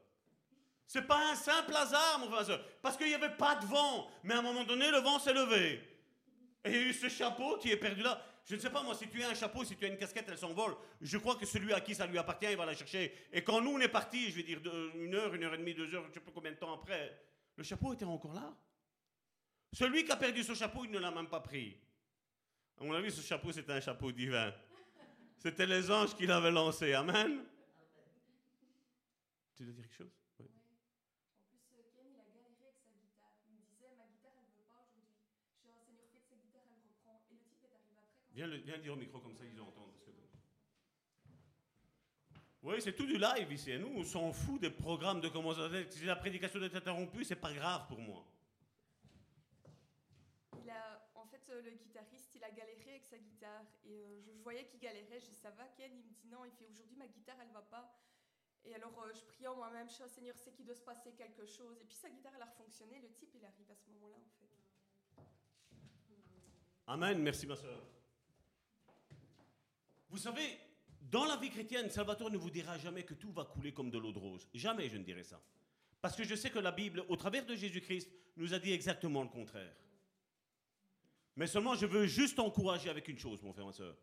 C'est pas un simple hasard, mon frère. Parce qu'il n'y avait pas de vent. Mais à un moment donné, le vent s'est levé. Et il y a eu ce chapeau qui est perdu là. Je ne sais pas moi, si tu as un chapeau, si tu as une casquette, elle s'envole. Je crois que celui à qui ça lui appartient, il va la chercher. Et quand nous, on est partis, je vais dire une heure, une heure et demie, deux heures, je ne sais pas combien de temps après, le chapeau était encore là. Celui qui a perdu son chapeau, il ne l'a même pas pris. À mon avis, ce chapeau, c'était un chapeau divin. C'était les anges qui l'avaient lancé. Amen. Tu veux dire quelque chose? Viens, le, dire au micro comme ça, ils entendent. Parce que... Oui, c'est tout du live ici. nous, on s'en fout des programmes de comment ça Si la prédication est interrompue, c'est pas grave pour moi. Il a, en fait, euh, le guitariste, il a galéré avec sa guitare. Et euh, je, voyais qu'il galérait. Je dis, ça va, Ken? Il me dit, non, il fait, aujourd'hui, ma guitare, elle va pas. Et alors, euh, je priais en moi-même, je dis, Seigneur, c'est qu'il doit se passer quelque chose. Et puis, sa guitare, elle a refonctionné. Le type, il arrive à ce moment-là, en fait. Amen, merci ma soeur. Vous savez, dans la vie chrétienne, Salvatore ne vous dira jamais que tout va couler comme de l'eau de rose. Jamais je ne dirai ça. Parce que je sais que la Bible, au travers de Jésus-Christ, nous a dit exactement le contraire. Mais seulement, je veux juste t'encourager avec une chose, mon frère, ma soeur.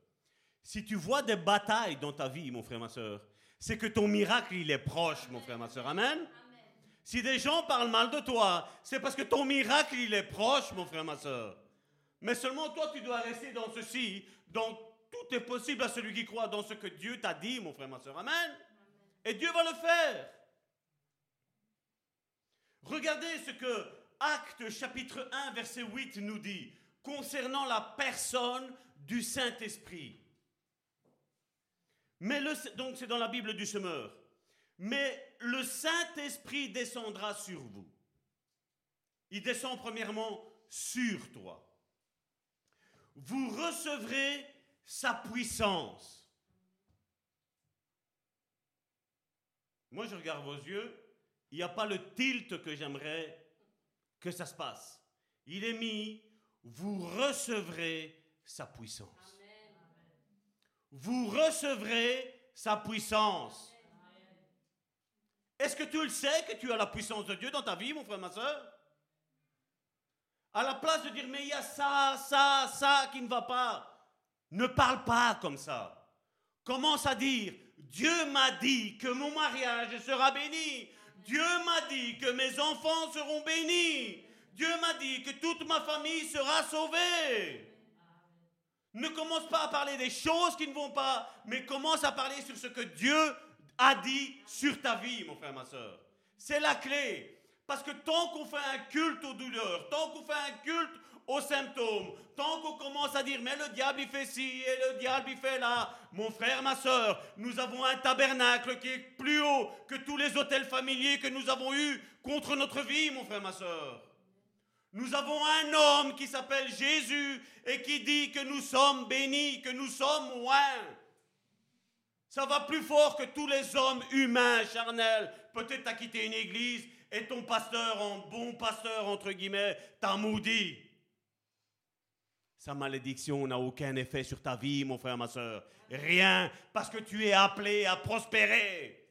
Si tu vois des batailles dans ta vie, mon frère, ma soeur, c'est que ton miracle, il est proche, mon frère, ma soeur. Amen. Si des gens parlent mal de toi, c'est parce que ton miracle, il est proche, mon frère, ma soeur. Mais seulement toi, tu dois rester dans ceci, dans tout est possible à celui qui croit dans ce que Dieu t'a dit, mon frère, ma soeur. Amen. Et Dieu va le faire. Regardez ce que Acte chapitre 1, verset 8 nous dit concernant la personne du Saint-Esprit. Mais le, donc c'est dans la Bible du semeur. Mais le Saint-Esprit descendra sur vous. Il descend premièrement sur toi. Vous recevrez sa puissance. Moi, je regarde vos yeux, il n'y a pas le tilt que j'aimerais que ça se passe. Il est mis, vous recevrez sa puissance. Vous recevrez sa puissance. Est-ce que tu le sais que tu as la puissance de Dieu dans ta vie, mon frère, ma soeur? À la place de dire, mais il y a ça, ça, ça qui ne va pas, ne parle pas comme ça. Commence à dire, Dieu m'a dit que mon mariage sera béni. Dieu m'a dit que mes enfants seront bénis. Dieu m'a dit que toute ma famille sera sauvée. Ne commence pas à parler des choses qui ne vont pas, mais commence à parler sur ce que Dieu a dit sur ta vie, mon frère, ma soeur. C'est la clé. Parce que tant qu'on fait un culte aux douleurs, tant qu'on fait un culte aux symptômes. Tant qu'on commence à dire, mais le diable il fait ci et le diable il fait là, mon frère, ma soeur, nous avons un tabernacle qui est plus haut que tous les hôtels familiers que nous avons eus contre notre vie, mon frère, ma soeur. Nous avons un homme qui s'appelle Jésus et qui dit que nous sommes bénis, que nous sommes loin. Ça va plus fort que tous les hommes humains, charnels. Peut-être t'as quitté une église et ton pasteur, en bon pasteur, entre guillemets, t'a maudit. Sa malédiction n'a aucun effet sur ta vie, mon frère, ma soeur. Rien, parce que tu es appelé à prospérer.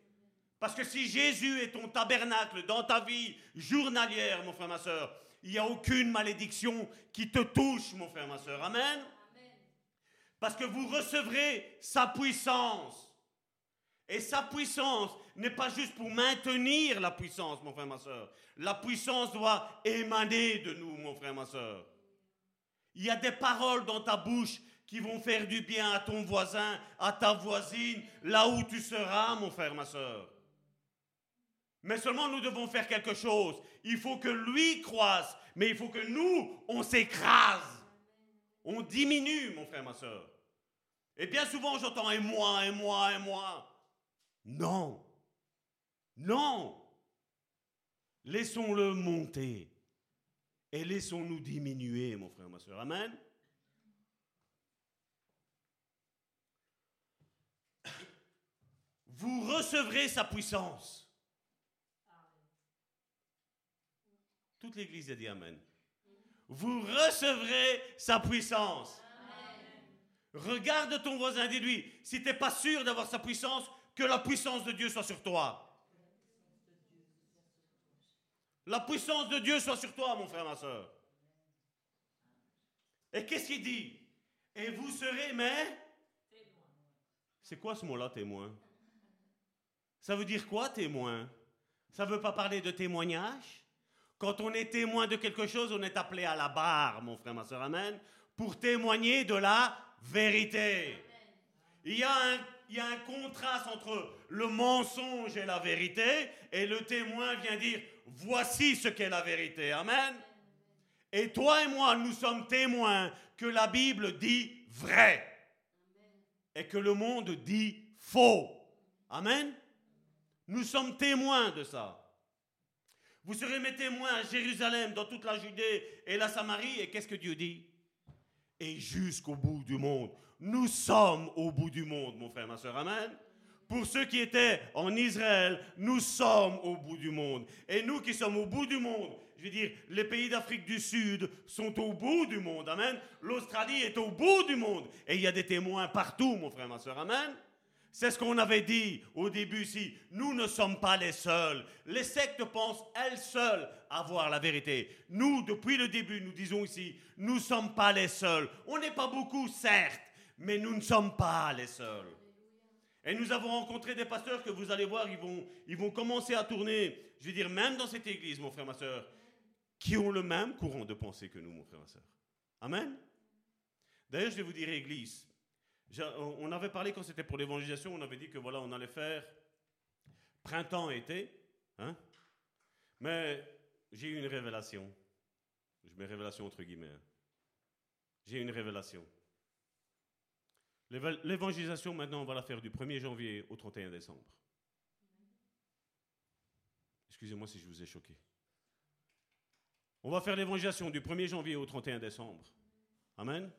Parce que si Jésus est ton tabernacle dans ta vie journalière, mon frère, ma soeur, il n'y a aucune malédiction qui te touche, mon frère, ma soeur. Amen. Parce que vous recevrez sa puissance. Et sa puissance n'est pas juste pour maintenir la puissance, mon frère, ma soeur. La puissance doit émaner de nous, mon frère, ma soeur. Il y a des paroles dans ta bouche qui vont faire du bien à ton voisin, à ta voisine, là où tu seras, mon frère, ma soeur. Mais seulement nous devons faire quelque chose. Il faut que lui croisse, mais il faut que nous, on s'écrase. On diminue, mon frère, ma soeur. Et bien souvent, j'entends et moi, et moi, et moi. Non. Non. Laissons-le monter. Et laissons-nous diminuer, mon frère, ma soeur. Amen. Vous recevrez sa puissance. Toute l'Église a dit Amen. Vous recevrez sa puissance. Regarde ton voisin, dis-lui, si tu n'es pas sûr d'avoir sa puissance, que la puissance de Dieu soit sur toi. La puissance de Dieu soit sur toi, mon frère, ma soeur. Et qu'est-ce qu'il dit? Et vous serez mes C'est quoi ce mot-là, témoin? Ça veut dire quoi, témoin? Ça ne veut pas parler de témoignage? Quand on est témoin de quelque chose, on est appelé à la barre, mon frère, ma soeur, amen, pour témoigner de la vérité. Il y a un contraste entre le mensonge et la vérité, et le témoin vient dire, voici ce qu'est la vérité. Amen. Et toi et moi, nous sommes témoins que la Bible dit vrai et que le monde dit faux. Amen. Nous sommes témoins de ça. Vous serez mes témoins à Jérusalem, dans toute la Judée et la Samarie. Et qu'est-ce que Dieu dit? Et jusqu'au bout du monde. Nous sommes au bout du monde, mon frère, ma soeur. Amen. Pour ceux qui étaient en Israël, nous sommes au bout du monde. Et nous qui sommes au bout du monde, je veux dire, les pays d'Afrique du Sud sont au bout du monde. Amen. L'Australie est au bout du monde. Et il y a des témoins partout, mon frère, ma soeur. Amen. C'est ce qu'on avait dit au début ici. Nous ne sommes pas les seuls. Les sectes pensent elles seules avoir la vérité. Nous, depuis le début, nous disons ici, nous ne sommes pas les seuls. On n'est pas beaucoup, certes, mais nous ne sommes pas les seuls. Et nous avons rencontré des pasteurs que vous allez voir, ils vont, ils vont commencer à tourner, je veux dire, même dans cette église, mon frère, ma soeur, qui ont le même courant de pensée que nous, mon frère, ma soeur. Amen. D'ailleurs, je vais vous dire, Église, on avait parlé quand c'était pour l'évangélisation, on avait dit que voilà, on allait faire printemps-été. Hein? Mais j'ai eu une révélation. Je mets révélation entre guillemets. Hein. J'ai une révélation. L'évangélisation, maintenant, on va la faire du 1er janvier au 31 décembre. Excusez-moi si je vous ai choqué. On va faire l'évangélisation du 1er janvier au 31 décembre. Amen.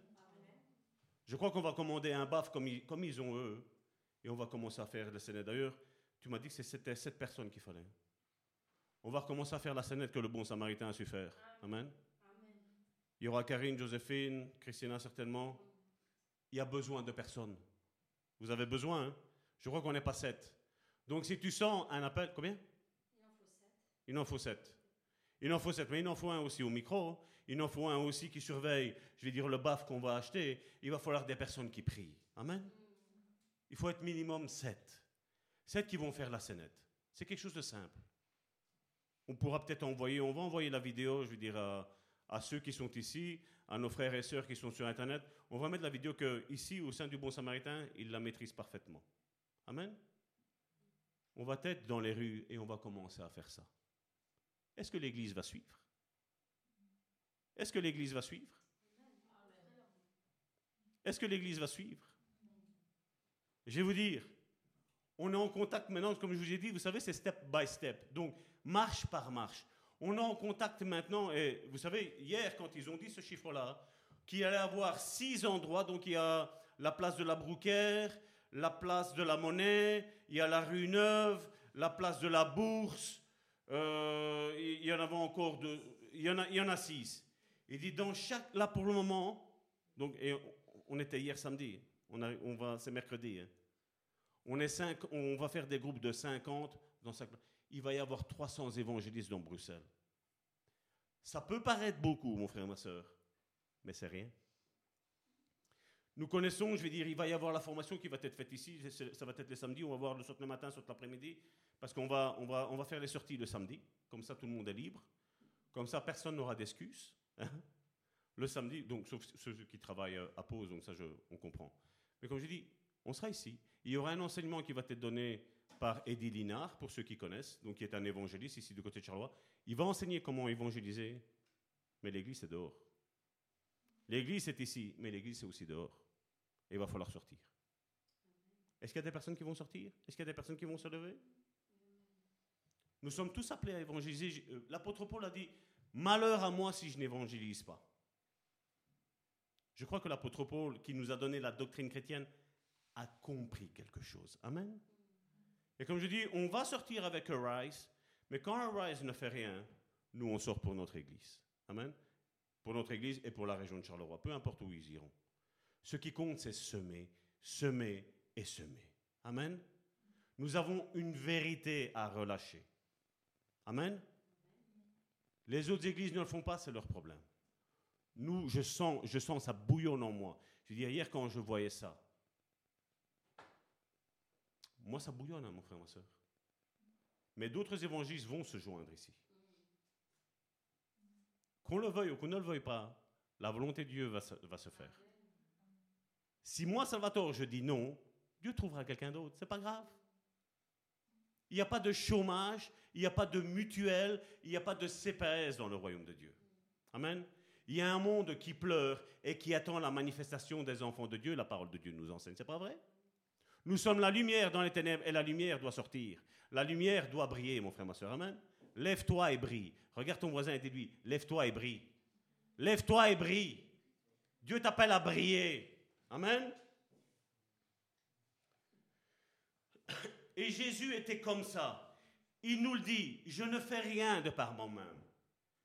Je crois qu'on va commander un baf comme ils, comme ils ont eux, et on va commencer à faire la scène. D'ailleurs, tu m'as dit que c'était sept personnes qu'il fallait. On va recommencer à faire la scénette que le bon samaritain a su faire. Amen. Il y aura Karine, Joséphine, Christina certainement. Il y a besoin de personnes. Vous avez besoin, hein? Je crois qu'on n'est pas sept. Donc si tu sens un appel, combien? Il en faut sept. Il en faut sept, mais il en faut un aussi au micro. Il en faut un aussi qui surveille, je vais dire, le baf qu'on va acheter. Il va falloir des personnes qui prient. Amen. Il faut être minimum sept. Sept qui vont faire la scénette. C'est quelque chose de simple. On pourra peut-être envoyer, on va envoyer la vidéo, je veux dire, ceux qui sont ici, à nos frères et sœurs qui sont sur Internet. On va mettre la vidéo que ici, au sein du Bon Samaritain, ils la maîtrisent parfaitement. Amen. On va être dans les rues et on va commencer à faire ça. Est-ce que l'Église va suivre? Est-ce que l'Église va suivre? Est-ce que l'Église va suivre? Je vais vous dire, on est en contact maintenant, comme je vous ai dit, vous savez, c'est step by step. Donc, marche par marche. On est en contact maintenant, et vous savez, hier, quand ils ont dit ce chiffre-là, qu'il allait avoir six endroits, donc il y a la place de la Brouquère, la place de la Monnaie, il y a la rue Neuve, la place de la Bourse, euh, il y en avait encore deux, il y en a, il y a six. Il dit dans chaque, là pour le moment, donc, et on était hier samedi, on va, c'est mercredi, hein. on, est cinq, on va faire des groupes de 50 dans chaque, il va y avoir 300 évangélistes dans Bruxelles. Ça peut paraître beaucoup, mon frère ma soeur, mais c'est rien. Nous connaissons, je vais dire, il va y avoir la formation qui va être faite ici, ça va être les samedis, on va voir le saut le matin, saut l'après-midi, parce qu'on va, on va, on va faire les sorties le samedi, comme ça tout le monde est libre, comme ça personne n'aura d'excuses. Hein. le samedi, donc sauf ceux qui travaillent à pause, donc ça on comprend. Mais comme je dis, on sera ici. Il y aura un enseignement qui va être donné par Eddie Linard, pour ceux qui connaissent, donc qui est un évangéliste ici du côté de Charleroi. Il va enseigner comment évangéliser, mais l'église est dehors. L'église est ici, mais l'église est aussi dehors. Il va falloir sortir. Est-ce qu'il y a des personnes qui vont sortir? Est-ce qu'il y a des personnes qui vont se lever? Nous sommes tous appelés à évangéliser. Euh, l'apôtre Paul a dit Malheur à moi si je n'évangélise pas. Je crois que l'apôtre Paul, qui nous a donné la doctrine chrétienne, a compris quelque chose. Amen. Et comme je dis, on va sortir avec Arise, mais quand Arise ne fait rien, nous, on sort pour notre église. Amen. Pour notre église et pour la région de Charleroi, peu importe où ils iront. Ce qui compte, c'est semer, semer et semer. Amen. Nous avons une vérité à relâcher. Amen. Les autres églises ne le font pas, c'est leur problème. Nous, je sens, je sens ça bouillonne en moi. Je veux dire, hier, quand je voyais ça, moi, ça bouillonne, hein, mon frère, ma soeur. Mais d'autres évangélistes vont se joindre ici. Qu'on le veuille ou qu'on ne le veuille pas, la volonté de Dieu va se, faire. Si moi, Salvatore, je dis non, Dieu trouvera quelqu'un d'autre. C'est pas grave. Il n'y a pas de chômage, il n'y a pas de mutuelle, il n'y a pas de CPS dans le royaume de Dieu. Amen. Il y a un monde qui pleure et qui attend la manifestation des enfants de Dieu. La parole de Dieu nous enseigne. C'est pas vrai? Nous sommes la lumière dans les ténèbres et la lumière doit sortir. La lumière doit briller, mon frère, ma soeur. Amen. Lève-toi et brille. Regarde ton voisin et dis-lui, lève-toi et brille. Lève-toi et brille. Dieu t'appelle à briller. Amen. Et Jésus était comme ça. Il nous le dit, je ne fais rien de par moi-même.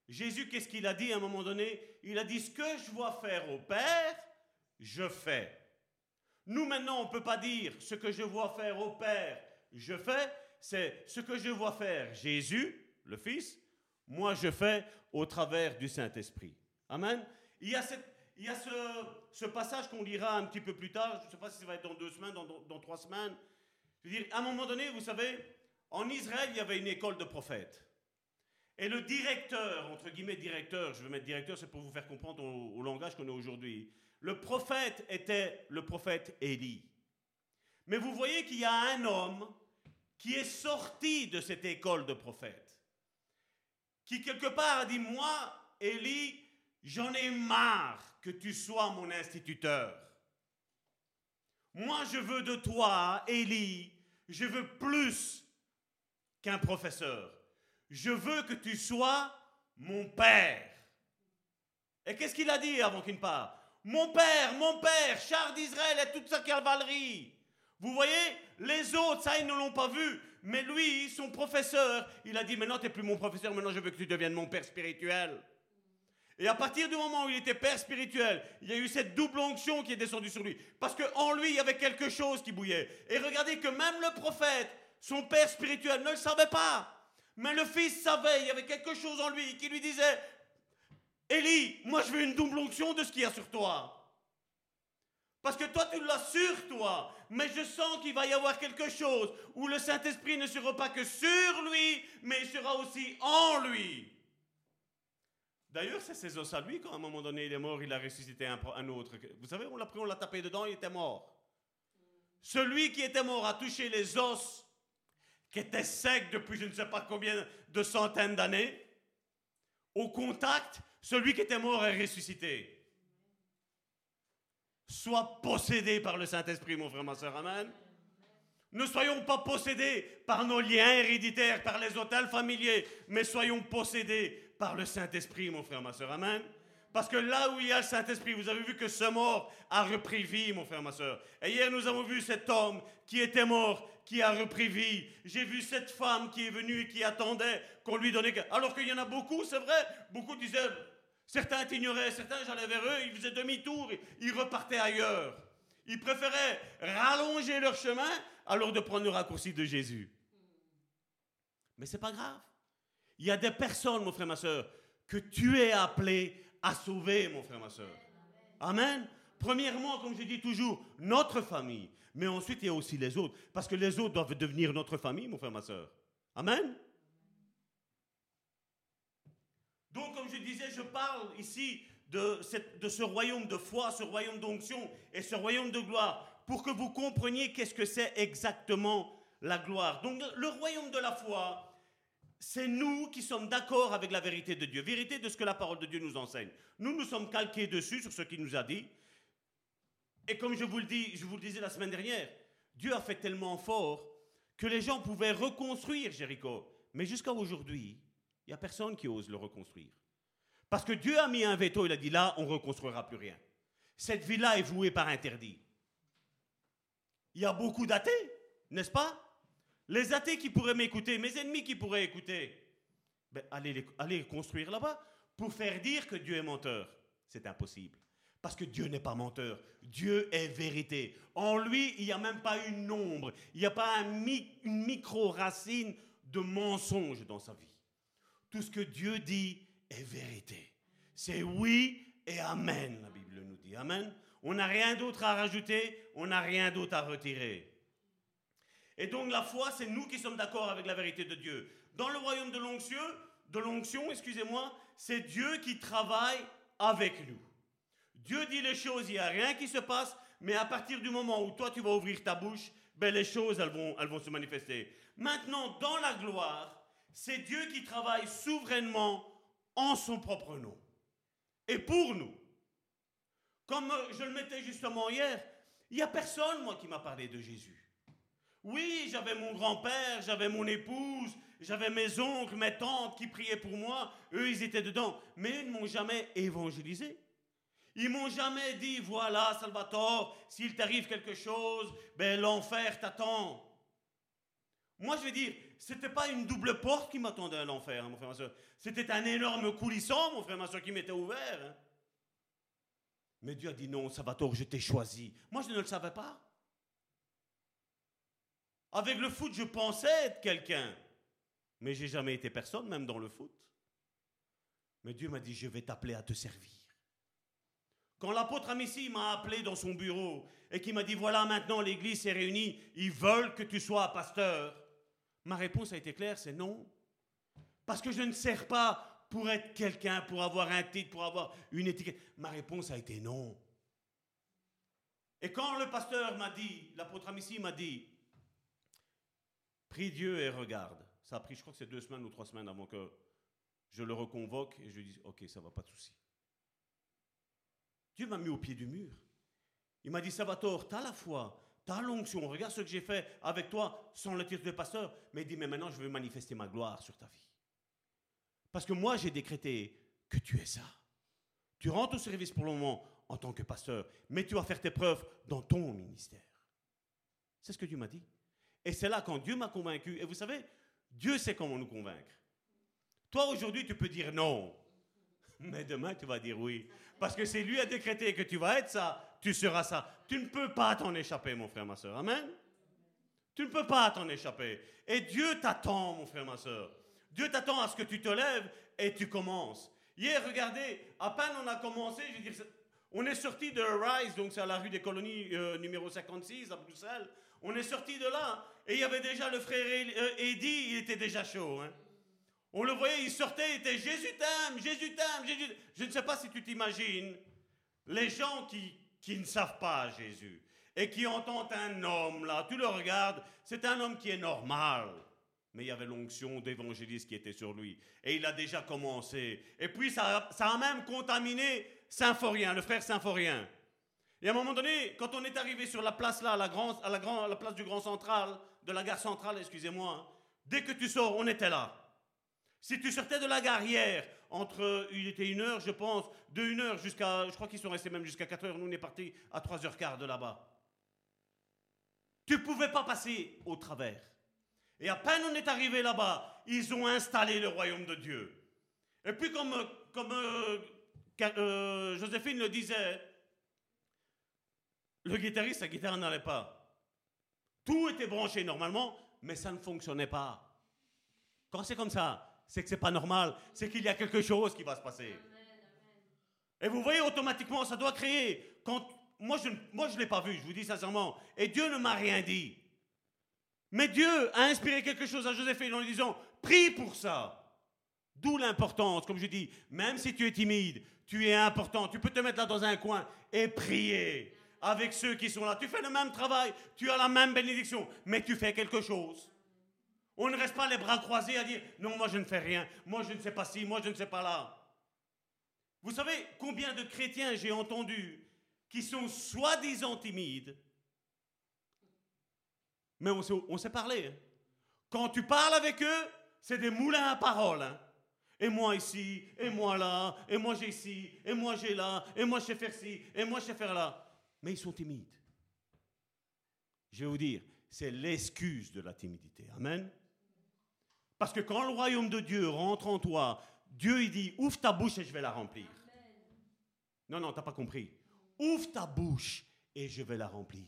Jésus, qu'est-ce qu'il a dit à un moment donné? Il a dit, ce que je vois faire au Père, je fais. Nous maintenant, on ne peut pas dire ce que je vois faire au Père, je fais, c'est ce que je vois faire Jésus, le Fils, moi je fais au travers du Saint-Esprit. Amen. Il y a, ce, passage qu'on lira un petit peu plus tard, je ne sais pas si ça va être dans deux semaines, dans, trois semaines. Je veux dire, à un moment donné, vous savez, en Israël, il y avait une école de prophètes. Et le directeur, entre guillemets directeur, je veux mettre directeur, c'est pour vous faire comprendre au, langage qu'on a aujourd'hui. Le prophète était le prophète Élie. Mais vous voyez qu'il y a un homme qui est sorti de cette école de prophètes, qui quelque part a dit, moi, Élie, j'en ai marre que tu sois mon instituteur. Moi, je veux de toi, Élie, je veux plus qu'un professeur. Je veux que tu sois mon père. Et qu'est-ce qu'il a dit avant qu'il parte? Mon père, mon père, char d'Israël et toute sa cavalerie. Vous voyez, les autres, ça, ils ne l'ont pas vu. Mais lui, son professeur, il a dit, maintenant, tu n'es plus mon professeur, maintenant, je veux que tu deviennes mon père spirituel. Et à partir du moment où il était père spirituel, il y a eu cette double onction qui est descendue sur lui. Parce qu'en lui, il y avait quelque chose qui bouillait. Et regardez que même le prophète, son père spirituel, ne le savait pas. Mais le fils savait, il y avait quelque chose en lui qui lui disait, Élie, moi je veux une double onction de ce qu'il y a sur toi. Parce que toi, tu l'as sur toi. Mais je sens qu'il va y avoir quelque chose où le Saint-Esprit ne sera pas que sur lui, mais il sera aussi en lui. D'ailleurs, c'est ses os à lui, quand à un moment donné il est mort, il a ressuscité un, autre. Vous savez, on l'a pris, on l'a tapé dedans, il était mort. Celui qui était mort a touché les os qui étaient secs depuis je ne sais pas combien de centaines d'années. Au contact, celui qui était mort est ressuscité. Sois possédé par le Saint-Esprit, mon frère, ma soeur. Amen. Ne soyons pas possédés par nos liens héréditaires, par les hôtels familiers, mais soyons possédés par le Saint-Esprit, mon frère, ma soeur. Amen. Parce que là où il y a le Saint-Esprit, vous avez vu que ce mort a repris vie, mon frère, ma soeur. Et hier, nous avons vu cet homme qui était mort, qui a repris vie. J'ai vu cette femme qui est venue et qui attendait qu'on lui donnait. Alors qu'il y en a beaucoup, c'est vrai. Beaucoup disaient, certains t'ignoraient, certains j'allais vers eux, ils faisaient demi-tour, ils repartaient ailleurs. Ils préféraient rallonger leur chemin alors de prendre le raccourci de Jésus. Mais c'est pas grave. Il y a des personnes, mon frère, ma soeur, que tu es appelé à sauver, mon frère, ma soeur. Amen. Premièrement, comme je dis toujours, notre famille. Mais ensuite, il y a aussi les autres. Parce que les autres doivent devenir notre famille, mon frère, ma soeur. Amen. Donc, comme je disais, je parle ici de, ce royaume de foi, ce royaume d'onction et ce royaume de gloire, pour que vous compreniez qu'est-ce que c'est exactement la gloire. Donc, le royaume de la foi, c'est nous qui sommes d'accord avec la vérité de Dieu, vérité de ce que la parole de Dieu nous enseigne. Nous nous sommes calqués dessus sur ce qu'il nous a dit. Et comme je vous le je vous le disais la semaine dernière, Dieu a fait tellement fort que les gens pouvaient reconstruire Jéricho. Mais jusqu'à aujourd'hui, il n'y a personne qui ose le reconstruire. Parce que Dieu a mis un veto, il a dit là, on ne reconstruira plus rien. Cette ville-là est vouée par interdit. Il y a beaucoup d'athées, n'est-ce pas? Les athées qui pourraient m'écouter, mes ennemis qui pourraient écouter, ben, allez, les, construire là-bas pour faire dire que Dieu est menteur. C'est impossible. Parce que Dieu n'est pas menteur. Dieu est vérité. En lui, il n'y a même pas une ombre. Il n'y a pas une micro-racine de mensonge dans sa vie. Tout ce que Dieu dit est vérité. C'est oui et amen, la Bible nous dit. Amen. On n'a rien d'autre à rajouter, on n'a rien d'autre à retirer. Et donc la foi, c'est nous qui sommes d'accord avec la vérité de Dieu. Dans le royaume de l'onction, de l'onction, excusez-moi, c'est Dieu qui travaille avec nous. Dieu dit les choses, il n'y a rien qui se passe, mais à partir du moment où toi tu vas ouvrir ta bouche, ben les choses elles vont, elles vont se manifester. Maintenant, dans la gloire, c'est Dieu qui travaille souverainement en son propre nom. Et pour nous. Comme je le mettais justement hier, il n'y a personne, moi, qui m'a parlé de Jésus. Oui, j'avais mon grand-père, j'avais mon épouse, j'avais mes oncles, mes tantes qui priaient pour moi. Eux, ils étaient dedans. Mais ils ne m'ont jamais évangélisé. Ils m'ont jamais dit, voilà, Salvatore, s'il t'arrive quelque chose, ben l'enfer t'attend. Moi, je veux dire, c'était pas une double porte qui m'attendait à l'enfer, hein, mon frère, ma soeur. C'était un énorme coulissant, mon frère, ma soeur, qui m'était ouvert. Hein. Mais Dieu a dit, non, Salvatore, je t'ai choisi. Moi, je ne le savais pas. Avec le foot, je pensais être quelqu'un. Mais j'ai jamais été personne, même dans le foot. Mais Dieu m'a dit, je vais t'appeler à te servir. Quand l'apôtre Amici m'a appelé dans son bureau et qui m'a dit, voilà maintenant l'église est réunie, ils veulent que tu sois pasteur. Ma réponse a été claire, c'est non. Parce que je ne sers pas pour être quelqu'un, pour avoir un titre, pour avoir une étiquette. Ma réponse a été non. Et quand le pasteur m'a dit, l'apôtre Amici m'a dit, prie Dieu et regarde. Ça a pris, je crois que c'est deux semaines ou trois semaines avant que je le reconvoque et je lui dis, ok, ça va, pas de souci. Dieu m'a mis au pied du mur. Il m'a dit, Salvatore, tu as la foi, tu as l'onction, regarde ce que j'ai fait avec toi sans le titre de pasteur. Mais il dit, mais maintenant je veux manifester ma gloire sur ta vie. Parce que moi j'ai décrété que tu es ça. Tu rentres au service pour le moment en tant que pasteur, mais tu vas faire tes preuves dans ton ministère. C'est ce que Dieu m'a dit. Et c'est là quand Dieu m'a convaincu. Et vous savez, Dieu sait comment nous convaincre. Toi aujourd'hui tu peux dire non, mais demain tu vas dire oui. Parce que c'est lui a décrété que tu vas être ça, tu seras ça. Tu ne peux pas t'en échapper, mon frère, ma soeur. Amen. Tu ne peux pas t'en échapper. Et Dieu t'attend, mon frère, ma soeur. Dieu t'attend à ce que tu te lèves et tu commences. Hier, regardez, à peine on a commencé, je veux dire, on est sorti de Rise, donc c'est à la rue des colonies euh, numéro 56 à Bruxelles. On est sorti de là et il y avait déjà le frère euh, Eddie, il était déjà chaud. Hein. On le voyait, il sortait, il était Jésus t'aime, Jésus t'aime, Jésus. Je ne sais pas si tu t'imagines les gens qui, qui ne savent pas Jésus et qui entendent un homme là, tu le regardes, c'est un homme qui est normal. Mais il y avait l'onction d'évangéliste qui était sur lui. Et il a déjà commencé. Et puis ça, a même contaminé Symphorien, le frère Symphorien. Et à un moment donné, quand on est arrivé sur la place là, la, grand, à la, la place du Grand Central, de la gare centrale, excusez-moi, dès que tu sors, on était là. Si tu sortais de la hier, entre, il était une heure, je pense, de une heure jusqu'à, je crois qu'ils sont restés même jusqu'à 4 heures, nous on est partis à 3 heures quart de là-bas. Tu pouvais pas passer au travers. Et à peine on est arrivé là-bas, ils ont installé le royaume de Dieu. Et puis comme, comme euh, euh, Joséphine le disait, le guitariste, sa guitare n'allait pas. Tout était branché normalement, mais ça ne fonctionnait pas. Quand c'est comme ça, c'est que c'est pas normal, c'est qu'il y a quelque chose qui va se passer. Et vous voyez automatiquement, ça doit créer. Quand moi je moi je l'ai pas vu, je vous dis sincèrement, et Dieu ne m'a rien dit. Mais Dieu a inspiré quelque chose à Joséphine en lui disant prie pour ça. D'où l'importance, comme je dis, même si tu es timide, tu es important, tu peux te mettre là dans un coin et prier avec ceux qui sont là. Tu fais le même travail, tu as la même bénédiction, mais tu fais quelque chose. On ne reste pas les bras croisés à dire non, moi je ne fais rien, moi je ne sais pas ci, moi je ne sais pas là. Vous savez combien de chrétiens j'ai entendu qui sont soi-disant timides, mais on sait, parler. Hein. Quand tu parles avec eux, c'est des moulins à parole. Hein. Et moi ici, et moi là, et moi j'ai ici, et moi j'ai là, et moi je sais faire ci, et moi je sais faire là. Mais ils sont timides. Je vais vous dire, c'est l'excuse de la timidité. Amen. Parce que quand le royaume de Dieu rentre en toi, Dieu il dit, ouvre ta bouche et je vais la remplir. Non, non, t'as pas compris. Ouvre ta bouche et je vais la remplir.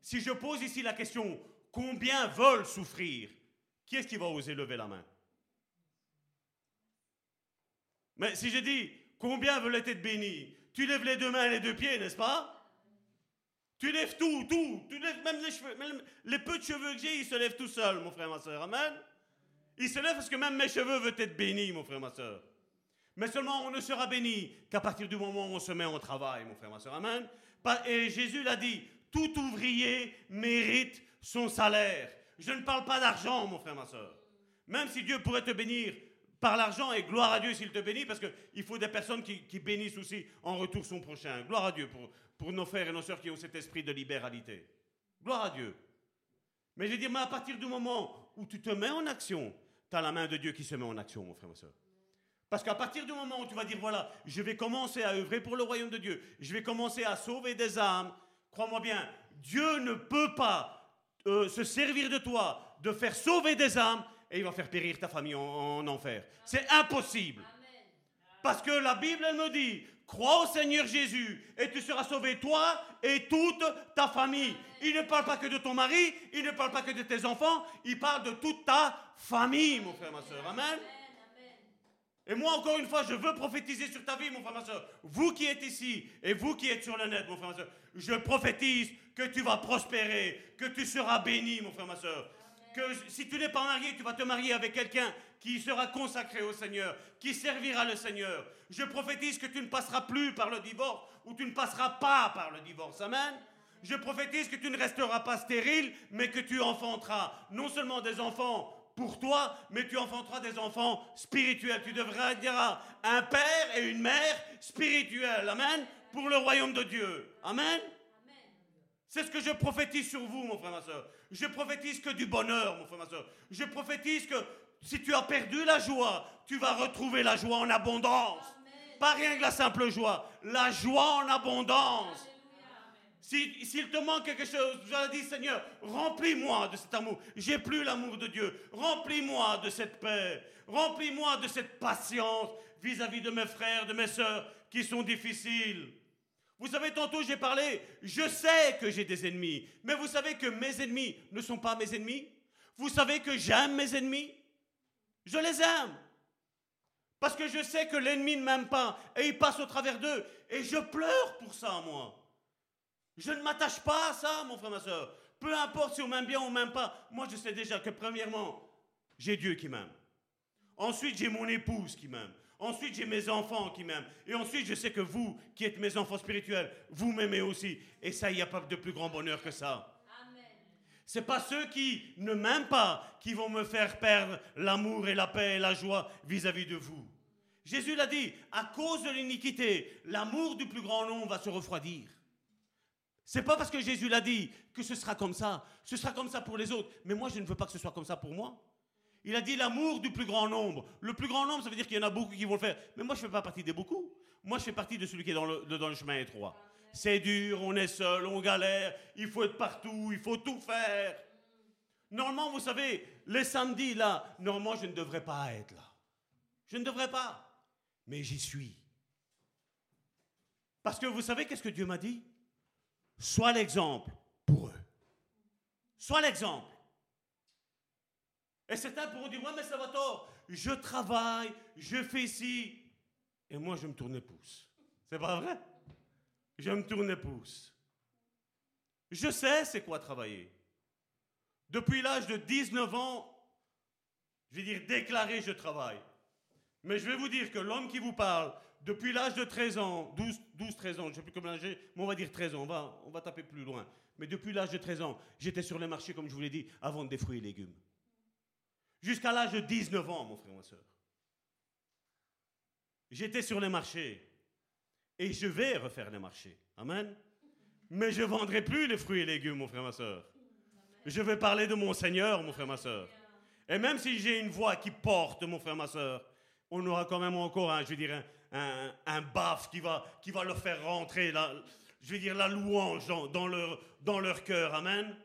Si je pose ici la question, combien veulent souffrir Qui est-ce qui va oser lever la main? Mais si je dis, combien veulent être bénis Tu lèves les deux mains et les deux pieds, n'est-ce pas? Tu lèves tout, tout. Tu lèves même les cheveux. Même les peu de cheveux que j'ai, ils se lèvent tout seuls, mon frère, ma soeur. Amen. Ils se lèvent parce que même mes cheveux veulent être bénis, mon frère, ma soeur. Mais seulement on ne sera béni qu'à partir du moment où on se met au travail, mon frère, ma soeur. Amen. Et Jésus l'a dit, tout ouvrier mérite son salaire. Je ne parle pas d'argent, mon frère, ma soeur. Même si Dieu pourrait te bénir par l'argent, et gloire à Dieu s'il te bénit, parce qu'il faut des personnes qui, bénissent aussi en retour son prochain. Gloire à Dieu pour, pour nos frères et nos sœurs qui ont cet esprit de libéralité. Gloire à Dieu. Mais je dis, mais à partir du moment où tu te mets en action, tu as la main de Dieu qui se met en action, mon frère, ma soeur. Parce qu'à partir du moment où tu vas dire, voilà, je vais commencer à œuvrer pour le royaume de Dieu, je vais commencer à sauver des âmes, crois-moi bien, Dieu ne peut pas euh, se servir de toi, de faire sauver des âmes, et il va faire périr ta famille en, enfer. C'est impossible. Parce que la Bible, elle me dit, crois au Seigneur Jésus, et tu seras sauvé, toi et toute ta famille. Il ne parle pas que de ton mari, il ne parle pas que de tes enfants, il parle de toute ta famille, mon frère, ma soeur. Amen. Et moi, encore une fois, je veux prophétiser sur ta vie, mon frère, ma soeur. Vous qui êtes ici et vous qui êtes sur le net, mon frère, ma soeur, je prophétise que tu vas prospérer, que tu seras béni, mon frère, ma soeur. Que si tu n'es pas marié, tu vas te marier avec quelqu'un qui sera consacré au Seigneur, qui servira le Seigneur. Je prophétise que tu ne passeras plus par le divorce ou tu ne passeras pas par le divorce. Amen. Je prophétise que tu ne resteras pas stérile, mais que tu enfanteras non seulement des enfants pour toi, mais tu enfanteras des enfants spirituels. Tu devras dire un père et une mère spirituels. Amen. Pour le royaume de Dieu. Amen. C'est ce que je prophétise sur vous, mon frère, ma soeur. Je prophétise que du bonheur, mon frère, ma soeur. Je prophétise que si tu as perdu la joie, tu vas retrouver la joie en abondance. Pas rien que la simple joie, la joie en abondance. S'il te manque quelque chose, je dis Seigneur, remplis-moi de cet amour. J'ai plus l'amour de Dieu. Remplis-moi de cette paix. Remplis-moi de cette patience vis-à-vis de mes frères, de mes sœurs qui sont difficiles. Vous savez, tantôt j'ai parlé, je sais que j'ai des ennemis, mais vous savez que mes ennemis ne sont pas mes ennemis? Vous savez que j'aime mes ennemis? Je les aime. Parce que je sais que l'ennemi ne m'aime pas et il passe au travers d'eux. Et je pleure pour ça, moi. Je ne m'attache pas à ça, mon frère, ma soeur. Peu importe si on m'aime bien ou on m'aime pas. Moi, je sais déjà que premièrement, j'ai Dieu qui m'aime. Ensuite, j'ai mon épouse qui m'aime. Ensuite, j'ai mes enfants qui m'aiment. Et ensuite, je sais que vous, qui êtes mes enfants spirituels, vous m'aimez aussi. Et ça, il n'y a pas de plus grand bonheur que ça. Ce n'est pas ceux qui ne m'aiment pas qui vont me faire perdre l'amour et la paix et la joie vis-à-vis -vis de vous. Jésus l'a dit, à cause de l'iniquité, l'amour du plus grand nombre va se refroidir. C'est pas parce que Jésus l'a dit que ce sera comme ça. Ce sera comme ça pour les autres. Mais moi, je ne veux pas que ce soit comme ça pour moi. Il a dit l'amour du plus grand nombre. Le plus grand nombre, ça veut dire qu'il y en a beaucoup qui vont le faire. Mais moi, je ne fais pas partie des beaucoup. Moi, je fais partie de celui qui est dans le, chemin étroit. C'est dur, on est seul, on galère, il faut être partout, il faut tout faire. Normalement, vous savez, les samedis, là, normalement, je ne devrais pas être là. Je ne devrais pas. Mais j'y suis. Parce que vous savez qu'est-ce que Dieu m'a dit? Sois l'exemple pour eux. Sois l'exemple. Et certains pourront dire, ouais, mais ça va tort. Je travaille, je fais ci. Et moi, je me tourne les pouces. C'est pas vrai? Je me tourne les pouces. Je sais c'est quoi travailler. Depuis l'âge de 19 ans, je vais dire déclaré, je travaille. Mais je vais vous dire que l'homme qui vous parle, depuis l'âge de 13 ans, 12, 12 13 ans, je ne sais plus comment j'ai, mais on va dire 13 ans, on va, on va taper plus loin. Mais depuis l'âge de 13 ans, j'étais sur les marchés, comme je vous l'ai dit, à vendre des fruits et légumes. Jusqu'à l'âge de 19 ans, mon frère, ma soeur. J'étais sur les marchés. Et je vais refaire les marchés. Amen. Mais je ne vendrai plus les fruits et légumes, mon frère, ma soeur. Je vais parler de mon Seigneur, mon frère, ma soeur. Et même si j'ai une voix qui porte, mon frère, ma soeur, on aura quand même encore, je veux dire, un, un, baf qui va, qui va leur faire rentrer, la, je veux dire, la louange dans, leur, dans leur cœur. Amen.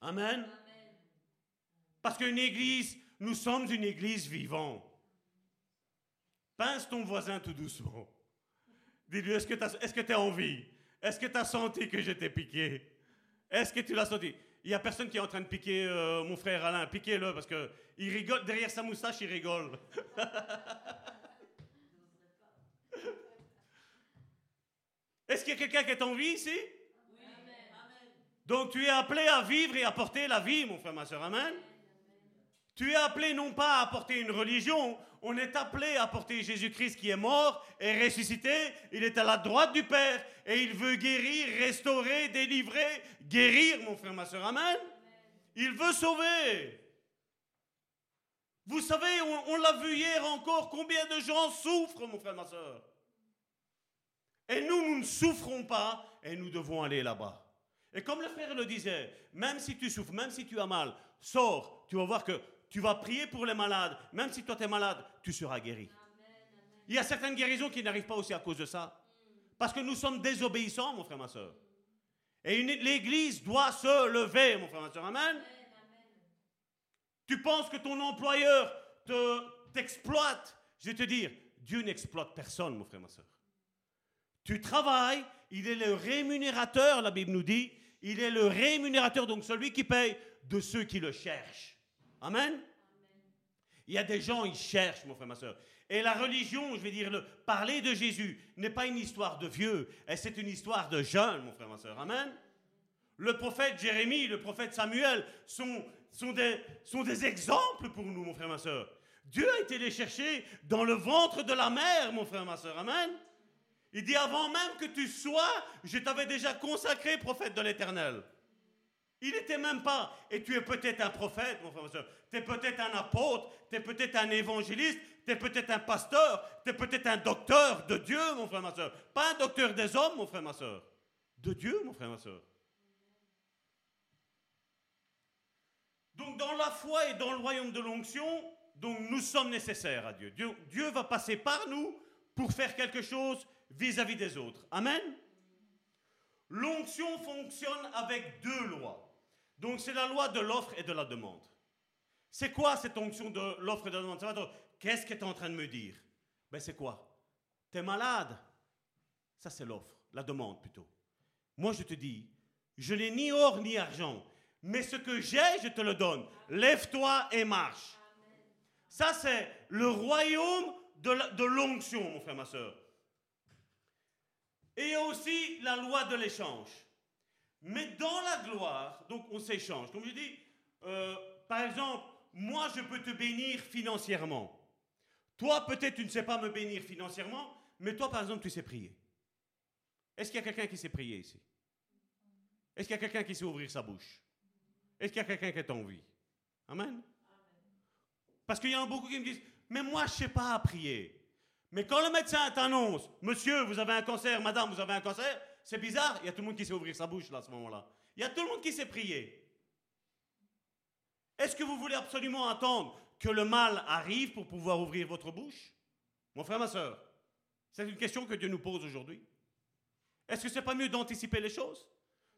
Amen. Parce qu'une église, nous sommes une église vivante. Pince ton voisin tout doucement. Dis-lui, est-ce que tu as, envie Est-ce que tu as senti que j'étais piqué? Est-ce que tu l'as senti? Il n'y a personne qui est en train de piquer euh, mon frère Alain. Piquez-le parce qu'il rigole. Derrière sa moustache, il rigole. [LAUGHS] Est-ce qu'il y a quelqu'un qui est en vie ici? Oui. Donc tu es appelé à vivre et à porter la vie, mon frère, ma soeur. Amen. Tu es appelé non pas à apporter une religion, on est appelé à porter Jésus-Christ qui est mort et ressuscité. Il est à la droite du Père et il veut guérir, restaurer, délivrer, guérir, mon frère, ma soeur. Amen. Il veut sauver. Vous savez, on, l'a vu hier encore, combien de gens souffrent, mon frère, ma soeur. Et nous, nous ne souffrons pas et nous devons aller là-bas. Et comme le frère le disait, même si tu souffres, même si tu as mal, sors, tu vas voir que tu vas prier pour les malades. Même si toi tu es malade, tu seras guéri. Il y a certaines guérisons qui n'arrivent pas aussi à cause de ça. Parce que nous sommes désobéissants, mon frère, ma soeur. Et l'Église doit se lever, mon frère, ma soeur. Amen. Tu penses que ton employeur t'exploite? Je vais te dire, Dieu n'exploite personne, mon frère, ma soeur. Tu travailles, il est le rémunérateur, la Bible nous dit. Il est le rémunérateur, donc celui qui paye de ceux qui le cherchent. Amen? Il y a des gens, ils cherchent, mon frère, ma soeur. Et la religion, je vais dire, le, parler de Jésus n'est pas une histoire de vieux, c'est une histoire de jeunes, mon frère, ma soeur. Amen? Le prophète Jérémie, le prophète Samuel sont, sont, des, sont des exemples pour nous, mon frère, ma soeur. Dieu a été les chercher dans le ventre de la mer, mon frère, ma soeur. Amen? Il dit, avant même que tu sois, je t'avais déjà consacré prophète de l'éternel. Il n'était même pas, et tu es peut-être un prophète, mon frère, ma soeur. Tu es peut-être un apôtre, tu es peut-être un évangéliste, tu es peut-être un pasteur, tu es peut-être un docteur de Dieu, mon frère, ma soeur. Pas un docteur des hommes, mon frère, ma soeur. De Dieu, mon frère, ma soeur. Donc dans la foi et dans le royaume de l'onction, donc nous sommes nécessaires à Dieu. Dieu. Dieu va passer par nous pour faire quelque chose vis-à-vis des autres. Amen? L'onction fonctionne avec deux lois. Donc c'est la loi de l'offre et de la demande. C'est quoi cette onction de l'offre et de la demande? Qu'est-ce que tu es en train de me dire? Ben c'est quoi? Tu es malade? Ça c'est l'offre, la demande plutôt. Moi je te dis, je n'ai ni or ni argent, mais ce que j'ai, je te le donne. Lève-toi et marche. Ça c'est le royaume de l'onction, mon frère, ma soeur. Et aussi la loi de l'échange. Mais dans la gloire, donc on s'échange. Comme je dis, euh, par exemple, moi je peux te bénir financièrement. Toi peut-être tu ne sais pas me bénir financièrement, mais toi par exemple tu sais prier. Est-ce qu'il y a quelqu'un qui sait prier ici? Est-ce qu'il y a quelqu'un qui sait ouvrir sa bouche? Est-ce qu'il y a quelqu'un qui est en vie? Amen? Parce qu'il y en a beaucoup qui me disent, mais moi je ne sais pas prier. Mais quand le médecin t'annonce, monsieur, vous avez un cancer, madame, vous avez un cancer, c'est bizarre, il y a tout le monde qui sait ouvrir sa bouche là à ce moment-là. Il y a tout le monde qui sait prier. Est-ce que vous voulez absolument attendre que le mal arrive pour pouvoir ouvrir votre bouche? Mon frère, ma soeur, c'est une question que Dieu nous pose aujourd'hui. Est-ce que ce n'est pas mieux d'anticiper les choses?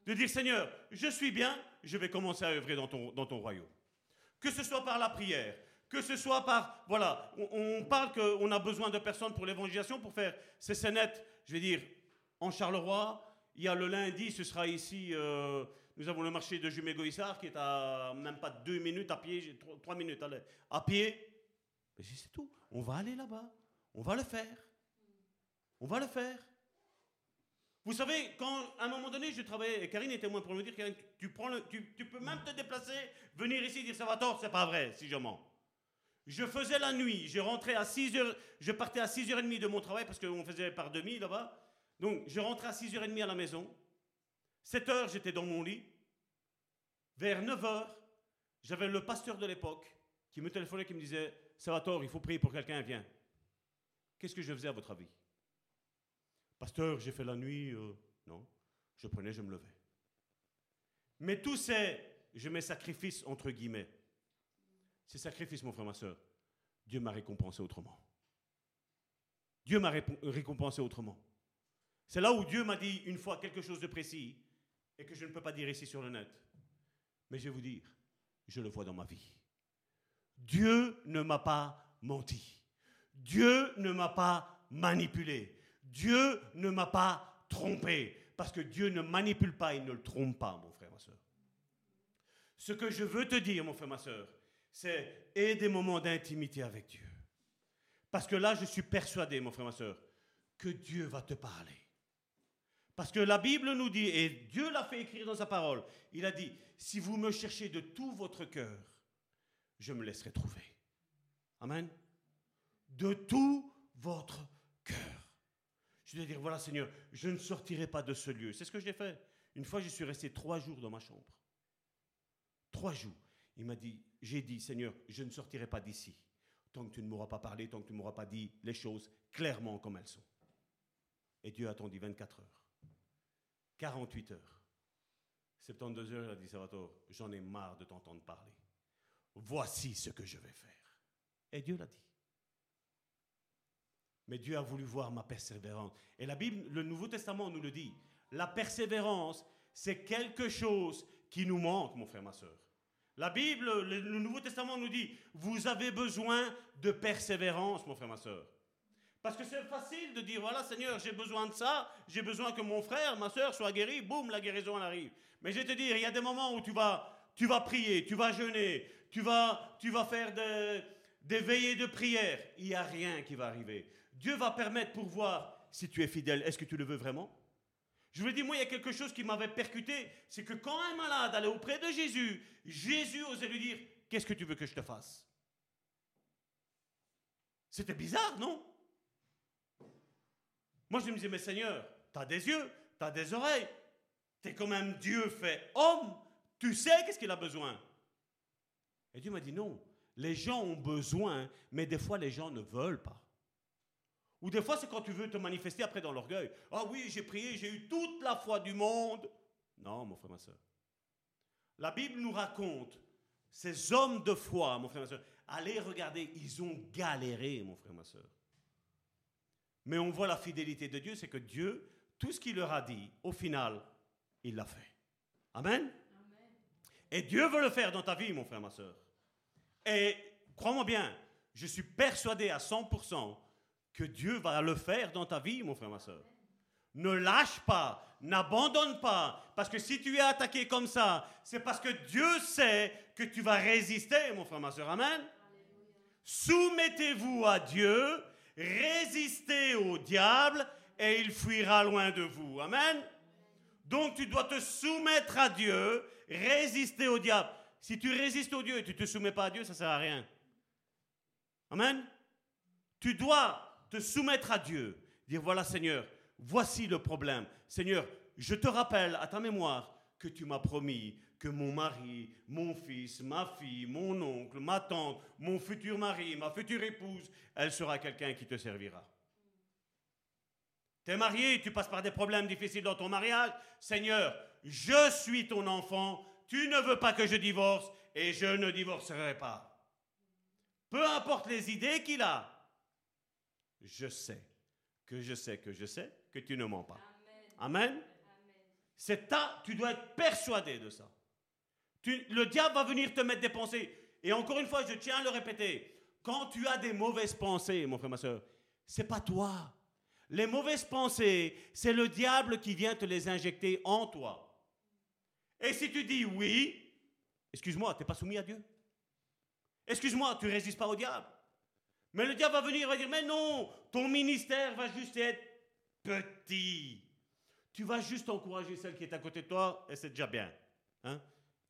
De dire, Seigneur, je suis bien, je vais commencer à œuvrer dans ton, dans ton royaume. Que ce soit par la prière, que ce soit par... Voilà, on, parle qu'on a besoin de personnes pour l'évangélisation, pour faire ces scénettes, je vais dire, en Charleroi. Il y a le lundi, ce sera ici, euh, nous avons le marché de Jumégoïssard qui est à même pas deux minutes à pied, trois, minutes à, pied. Mais c'est tout. On va aller là-bas. On va le faire. On va le faire. Vous savez, quand à un moment donné, je travaillais, et Karine était moins pour me dire, tu, prends tu, tu, peux même te déplacer, venir ici dire ça va tort, c'est pas vrai, si je mens. Je faisais la nuit, je rentrais à 6 h je partais à 6h30 de mon travail parce qu'on faisait par demi là-bas. Donc je rentrais à 6h30 à la maison. 7 h j'étais dans mon lit. Vers 9 h j'avais le pasteur de l'époque qui me téléphonait qui me disait Salvatore, il faut prier pour quelqu'un, viens. Qu'est-ce que je faisais à votre avis? Pasteur, j'ai fait la nuit. Euh, non. Je prenais, je me levais. Mais tous ces, je mets sacrifices entre guillemets, ces sacrifices, mon frère, ma soeur, Dieu m'a récompensé autrement. Dieu m'a récompensé autrement. C'est là où Dieu m'a dit une fois quelque chose de précis et que je ne peux pas dire ici sur le net. Mais je vais vous dire, je le vois dans ma vie. Dieu ne m'a pas menti. Dieu ne m'a pas manipulé. Dieu ne m'a pas trompé. Parce que Dieu ne manipule pas, il ne le trompe pas, mon frère, ma soeur. Ce que je veux te dire, mon frère, ma soeur, c'est et des moments d'intimité avec Dieu. Parce que là, je suis persuadé, mon frère, ma soeur, que Dieu va te parler. Parce que la Bible nous dit, et Dieu l'a fait écrire dans sa parole, il a dit, si vous me cherchez de tout votre cœur, je me laisserai trouver. Amen. De tout votre cœur. Je dois dire, voilà Seigneur, je ne sortirai pas de ce lieu. C'est ce que j'ai fait. Une fois, je suis resté trois jours dans ma chambre. Trois jours. Il m'a dit, j'ai dit, Seigneur, je ne sortirai pas d'ici tant que tu ne m'auras pas parlé, tant que tu ne m'auras pas dit les choses clairement comme elles sont. Et Dieu a attendu 24 heures, 48 heures, 72 heures, il a dit, Salvatore, j'en ai marre de t'entendre parler. Voici ce que je vais faire. Et Dieu l'a dit. Mais Dieu a voulu voir ma persévérance. Et la Bible, le Nouveau Testament nous le dit. La persévérance, c'est quelque chose qui nous manque, mon frère, ma soeur. La Bible, le, Nouveau Testament nous dit, vous avez besoin de persévérance, mon frère, ma soeur. Parce que c'est facile de dire, voilà Seigneur, j'ai besoin de ça, j'ai besoin que mon frère, ma soeur soit guéri, boum, la guérison arrive. Mais je vais te dire, il y a des moments où tu vas, tu vas prier, tu vas jeûner, tu vas, tu vas faire des, des veillées de prière. Il n'y a rien qui va arriver. Dieu va permettre pour voir si tu es fidèle. Est-ce que tu le veux vraiment? Je vous dis, moi, il y a quelque chose qui m'avait percuté, c'est que quand un malade allait auprès de Jésus, Jésus osait lui dire, qu'est-ce que tu veux que je te fasse? C'était bizarre, non? Moi, je me disais, mais Seigneur, tu as des yeux, tu as des oreilles, tu es quand même Dieu fait homme, tu sais qu'est-ce qu'il a besoin? Et Dieu m'a dit, non, les gens ont besoin, mais des fois, les gens ne veulent pas. Ou des fois, c'est quand tu veux te manifester après dans l'orgueil. Ah oui, j'ai prié, j'ai eu toute la foi du monde. Non, mon frère, ma soeur. La Bible nous raconte ces hommes de foi, mon frère, ma soeur. Allez regarder, ils ont galéré, mon frère, ma soeur. Mais on voit la fidélité de Dieu, c'est que Dieu, tout ce qu'il leur a dit, au final, il l'a fait. Amen? Et Dieu veut le faire dans ta vie, mon frère, ma soeur. Et crois-moi bien, je suis persuadé à 100% que Dieu va le faire dans ta vie, mon frère, ma soeur. Ne lâche pas, n'abandonne pas, parce que si tu es attaqué comme ça, c'est parce que Dieu sait que tu vas résister, mon frère, ma soeur. Amen? Soumettez-vous à Dieu, résistez au diable, et il fuira loin de vous. Amen. Donc tu dois te soumettre à Dieu, résister au diable. Si tu résistes au Dieu et tu ne te soumets pas à Dieu, ça ne sert à rien. Amen. Tu dois te soumettre à Dieu, dire voilà Seigneur, voici le problème. Seigneur, je te rappelle à ta mémoire que tu m'as promis que mon mari, mon fils, ma fille, mon oncle, ma tante, mon futur mari, ma future épouse, elle sera quelqu'un qui te servira. Tu es marié, tu passes par des problèmes difficiles dans ton mariage. Seigneur, je suis ton enfant, tu ne veux pas que je divorce et je ne divorcerai pas. Peu importe les idées qu'il a, je sais que je sais que je sais que tu ne mens pas. Amen. C'est ta, tu dois être persuadé de ça. Le diable va venir te mettre des pensées. Et encore une fois, je tiens à le répéter. Quand tu as des mauvaises pensées, mon frère, ma soeur, c'est pas toi. Les mauvaises pensées, c'est le diable qui vient te les injecter en toi. Et si tu dis oui, excuse-moi, tu n'es pas soumis à Dieu. Excuse-moi, tu ne résistes pas au diable. Mais le diable va venir et va dire, mais non, ton ministère va juste être petit. Tu vas juste encourager celle qui est à côté de toi et c'est déjà bien. Hein?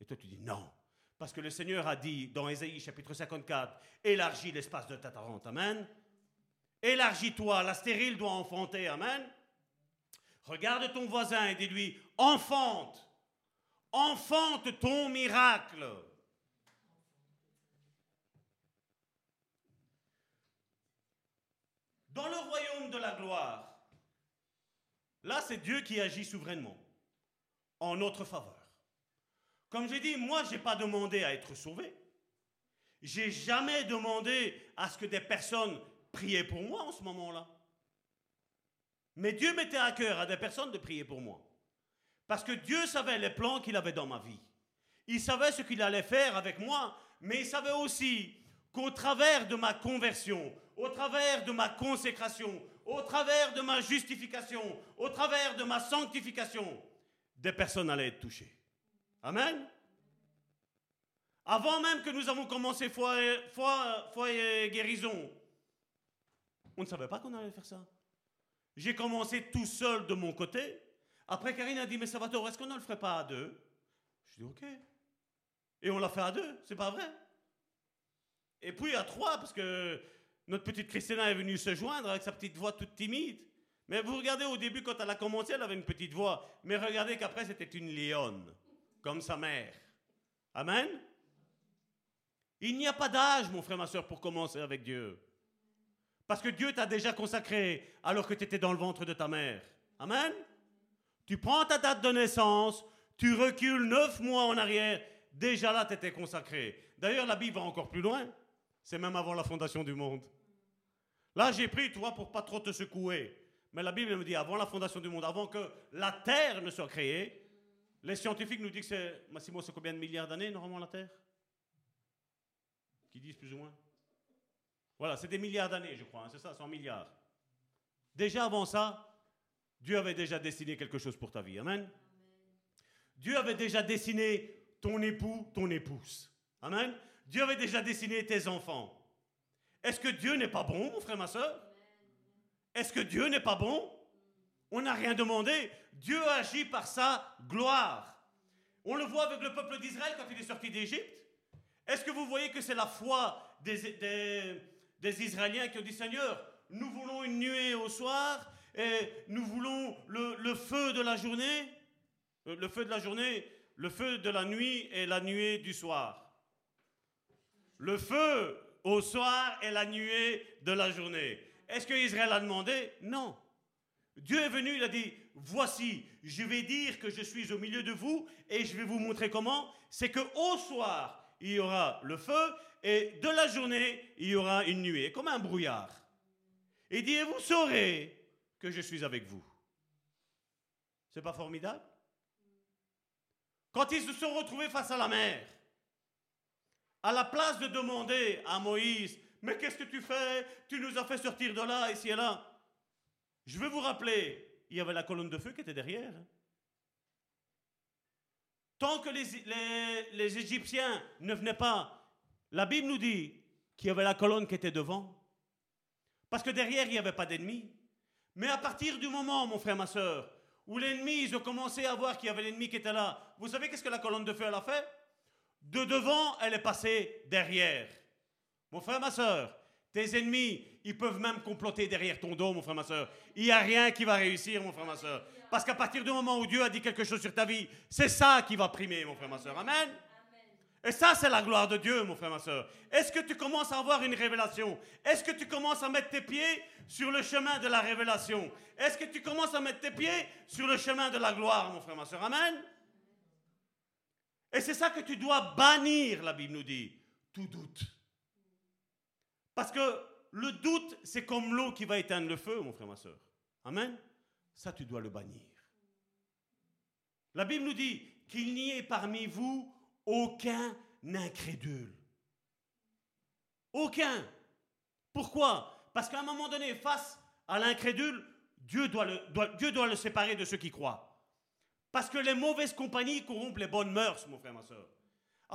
Et toi tu dis non. Parce que le Seigneur a dit dans Ésaïe chapitre 54, élargis l'espace de ta tarente. Amen. Élargis-toi, la stérile doit enfanter. Amen. Regarde ton voisin et dis-lui, enfante. Enfante ton miracle. Dans le royaume de la gloire, là c'est Dieu qui agit souverainement, en notre faveur. Comme j'ai dit, moi je n'ai pas demandé à être sauvé. J'ai jamais demandé à ce que des personnes priaient pour moi en ce moment-là. Mais Dieu mettait à cœur à des personnes de prier pour moi. Parce que Dieu savait les plans qu'il avait dans ma vie. Il savait ce qu'il allait faire avec moi, mais il savait aussi qu'au travers de ma conversion, au travers de ma consécration, au travers de ma justification, au travers de ma sanctification, des personnes allaient être touchées. Amen. Avant même que nous avons commencé foi et, guérison, on ne savait pas qu'on allait faire ça. J'ai commencé tout seul de mon côté. Après, Karine a dit, mais Salvatore, est-ce qu'on ne le ferait pas à deux? Je dis, ok. Et on l'a fait à deux, c'est pas vrai. Et puis à trois, parce que notre petite Christina est venue se joindre avec sa petite voix toute timide. Mais vous regardez au début, quand elle a commencé, elle avait une petite voix. Mais regardez qu'après, c'était une lionne, comme sa mère. Amen? Il n'y a pas d'âge, mon frère, ma soeur, pour commencer avec Dieu. Parce que Dieu t'a déjà consacré alors que tu étais dans le ventre de ta mère. Amen? Tu prends ta date de naissance, tu recules neuf mois en arrière, déjà là, tu étais consacré. D'ailleurs, la Bible va encore plus loin. C'est même avant la fondation du monde. Là, j'ai pris, toi, pour pas trop te secouer. Mais la Bible me dit, avant la fondation du monde, avant que la Terre ne soit créée, les scientifiques nous disent que c'est, Massimo, c'est combien de milliards d'années, normalement, la Terre? Qui disent plus ou moins Voilà, c'est des milliards d'années, je crois, hein, c'est ça, 100 milliards. Déjà avant ça, Dieu avait déjà dessiné quelque chose pour ta vie. Amen. Dieu avait déjà dessiné ton époux, ton épouse. Amen. Dieu avait déjà dessiné tes enfants. Est-ce que Dieu n'est pas bon, mon frère, ma soeur? Est-ce que Dieu n'est pas bon? On n'a rien demandé. Dieu agit par sa gloire. On le voit avec le peuple d'Israël quand il est sorti d'Égypte. Est-ce que vous voyez que c'est la foi des, Israéliens qui ont dit Seigneur, nous voulons une nuée au soir et nous voulons le, le feu de la journée euh, Le feu de la journée, le feu de la nuit et la nuée du soir. Le feu au soir et la nuée de la journée. Est-ce que Israël a demandé? Non. Dieu est venu, il a dit, voici, je vais dire que je suis au milieu de vous et je vais vous montrer comment. C'est que au soir, il y aura le feu et de la journée, il y aura une nuée, comme un brouillard. Et dit, vous saurez que je suis avec vous. C'est pas formidable? Quand ils se sont retrouvés face à la mer, à la place de demander à Moïse, mais qu'est-ce que tu fais? Tu nous as fait sortir de là, ici et là. Je veux vous rappeler, il y avait la colonne de feu qui était derrière. Tant que les, Égyptiens ne venaient pas, la Bible nous dit qu'il y avait la colonne qui était devant. Parce que derrière, il n'y avait pas d'ennemis. Mais à partir du moment, mon frère, ma soeur, où l'ennemi, ils ont commencé à voir qu'il y avait l'ennemi qui était là, vous savez qu'est-ce que la colonne de feu, elle a fait? De devant, elle est passée derrière. Mon frère, ma soeur, tes ennemis, ils peuvent même comploter derrière ton dos, mon frère, ma soeur. Il n'y a rien qui va réussir, mon frère, ma soeur. Parce qu'à partir du moment où Dieu a dit quelque chose sur ta vie, c'est ça qui va primer, mon frère, ma soeur. Amen. Et ça, c'est la gloire de Dieu, mon frère, ma soeur. Est-ce que tu commences à avoir une révélation? Est-ce que tu commences à mettre tes pieds sur le chemin de la révélation? Est-ce que tu commences à mettre tes pieds sur le chemin de la gloire, mon frère, ma soeur? Amen. Et c'est ça que tu dois bannir, la Bible nous dit, tout doute. Parce que le doute, c'est comme l'eau qui va éteindre le feu, mon frère, ma soeur. Amen. Ça, tu dois le bannir. La Bible nous dit qu'il n'y ait parmi vous aucun incrédule. Aucun. Pourquoi? Parce qu'à un moment donné, face à l'incrédule, Dieu doit, le, séparer de ceux qui croient. Parce que les mauvaises compagnies corrompent les bonnes mœurs, mon frère, ma soeur.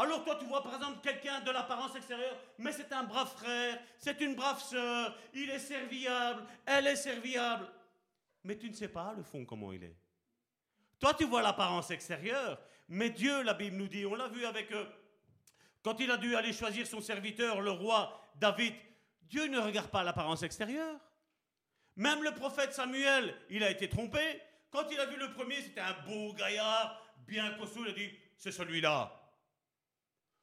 Alors toi, tu vois par exemple quelqu'un de l'apparence extérieure, mais c'est un brave frère, c'est une brave sœur, il est serviable, elle est serviable. Mais tu ne sais pas le fond comment il est. Toi, tu vois l'apparence extérieure, mais Dieu, la Bible nous dit, on l'a vu avec eux, quand il a dû aller choisir son serviteur, le roi David, Dieu ne regarde pas l'apparence extérieure. Même le prophète Samuel, il a été trompé. Quand il a vu le premier, c'était un beau gaillard, bien costaud, il a dit, c'est celui-là.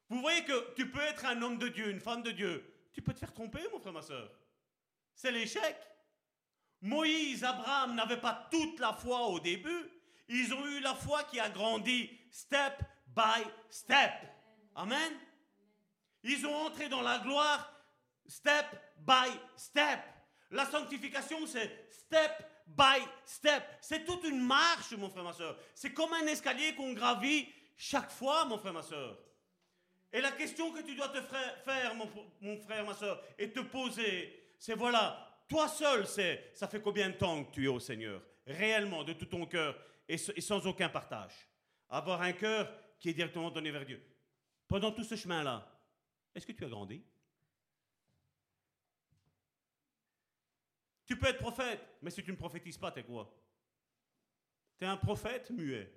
Vous voyez que tu peux être un homme de Dieu, une femme de Dieu. Tu peux te faire tromper, mon frère, ma soeur. C'est l'échec. Moïse, Abraham n'avaient pas toute la foi au début. Ils ont eu la foi qui a grandi step by step. Amen. Ils ont entré dans la gloire step by step. La sanctification, c'est step by step. C'est toute une marche, mon frère, ma soeur. C'est comme un escalier qu'on gravit chaque fois, mon frère, ma soeur. Et la question que tu dois te faire, mon, frère, ma soeur, et te poser, c'est voilà, toi seul, c'est, ça fait combien de temps que tu es au Seigneur Réellement, de tout ton cœur, et, sans aucun partage? Avoir un cœur qui est directement donné vers Dieu. Pendant tout ce chemin-là, est-ce que tu as grandi? Tu peux être prophète, mais si tu ne prophétises pas, t'es quoi? Tu es un prophète muet.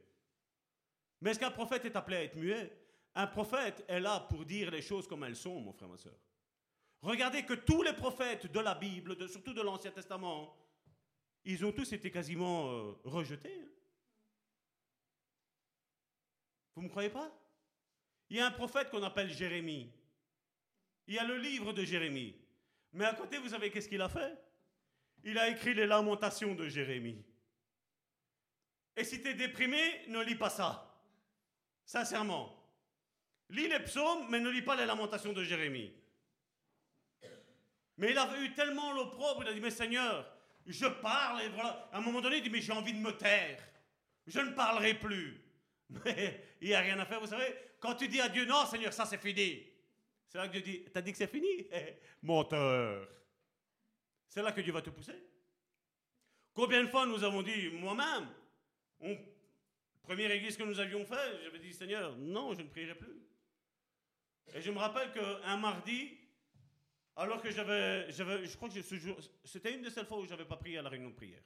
Mais est-ce qu'un prophète est appelé à être muet? Un prophète est là pour dire les choses comme elles sont, mon frère, ma soeur. Regardez que tous les prophètes de la Bible, surtout de l'Ancien Testament, ils ont tous été quasiment euh, rejetés. Hein. Vous ne me croyez pas? Il y a un prophète qu'on appelle Jérémie. Il y a le livre de Jérémie. Mais à côté, vous savez qu'est-ce qu'il a fait? Il a écrit les lamentations de Jérémie. Et si tu es déprimé, ne lis pas ça. Sincèrement. Lis les psaumes, mais ne lis pas les lamentations de Jérémie. Mais il avait eu tellement l'opprobre, il a dit, mais Seigneur, je parle, et voilà. À un moment donné, il dit, mais j'ai envie de me taire. Je ne parlerai plus. [LAUGHS] Mais il n'y a rien à faire, vous savez. Quand tu dis à Dieu, non, Seigneur, ça c'est fini. C'est là que Dieu dit, t'as dit que c'est fini? [LAUGHS] Menteur. C'est là que Dieu va te pousser. Combien de fois nous avons dit, moi-même, première église que nous avions fait, j'avais dit, Seigneur, non, je ne prierai plus. Et je me rappelle qu'un mardi, alors que j'avais, je crois que c'était une des seules fois où je n'avais pas prié à la réunion de prière.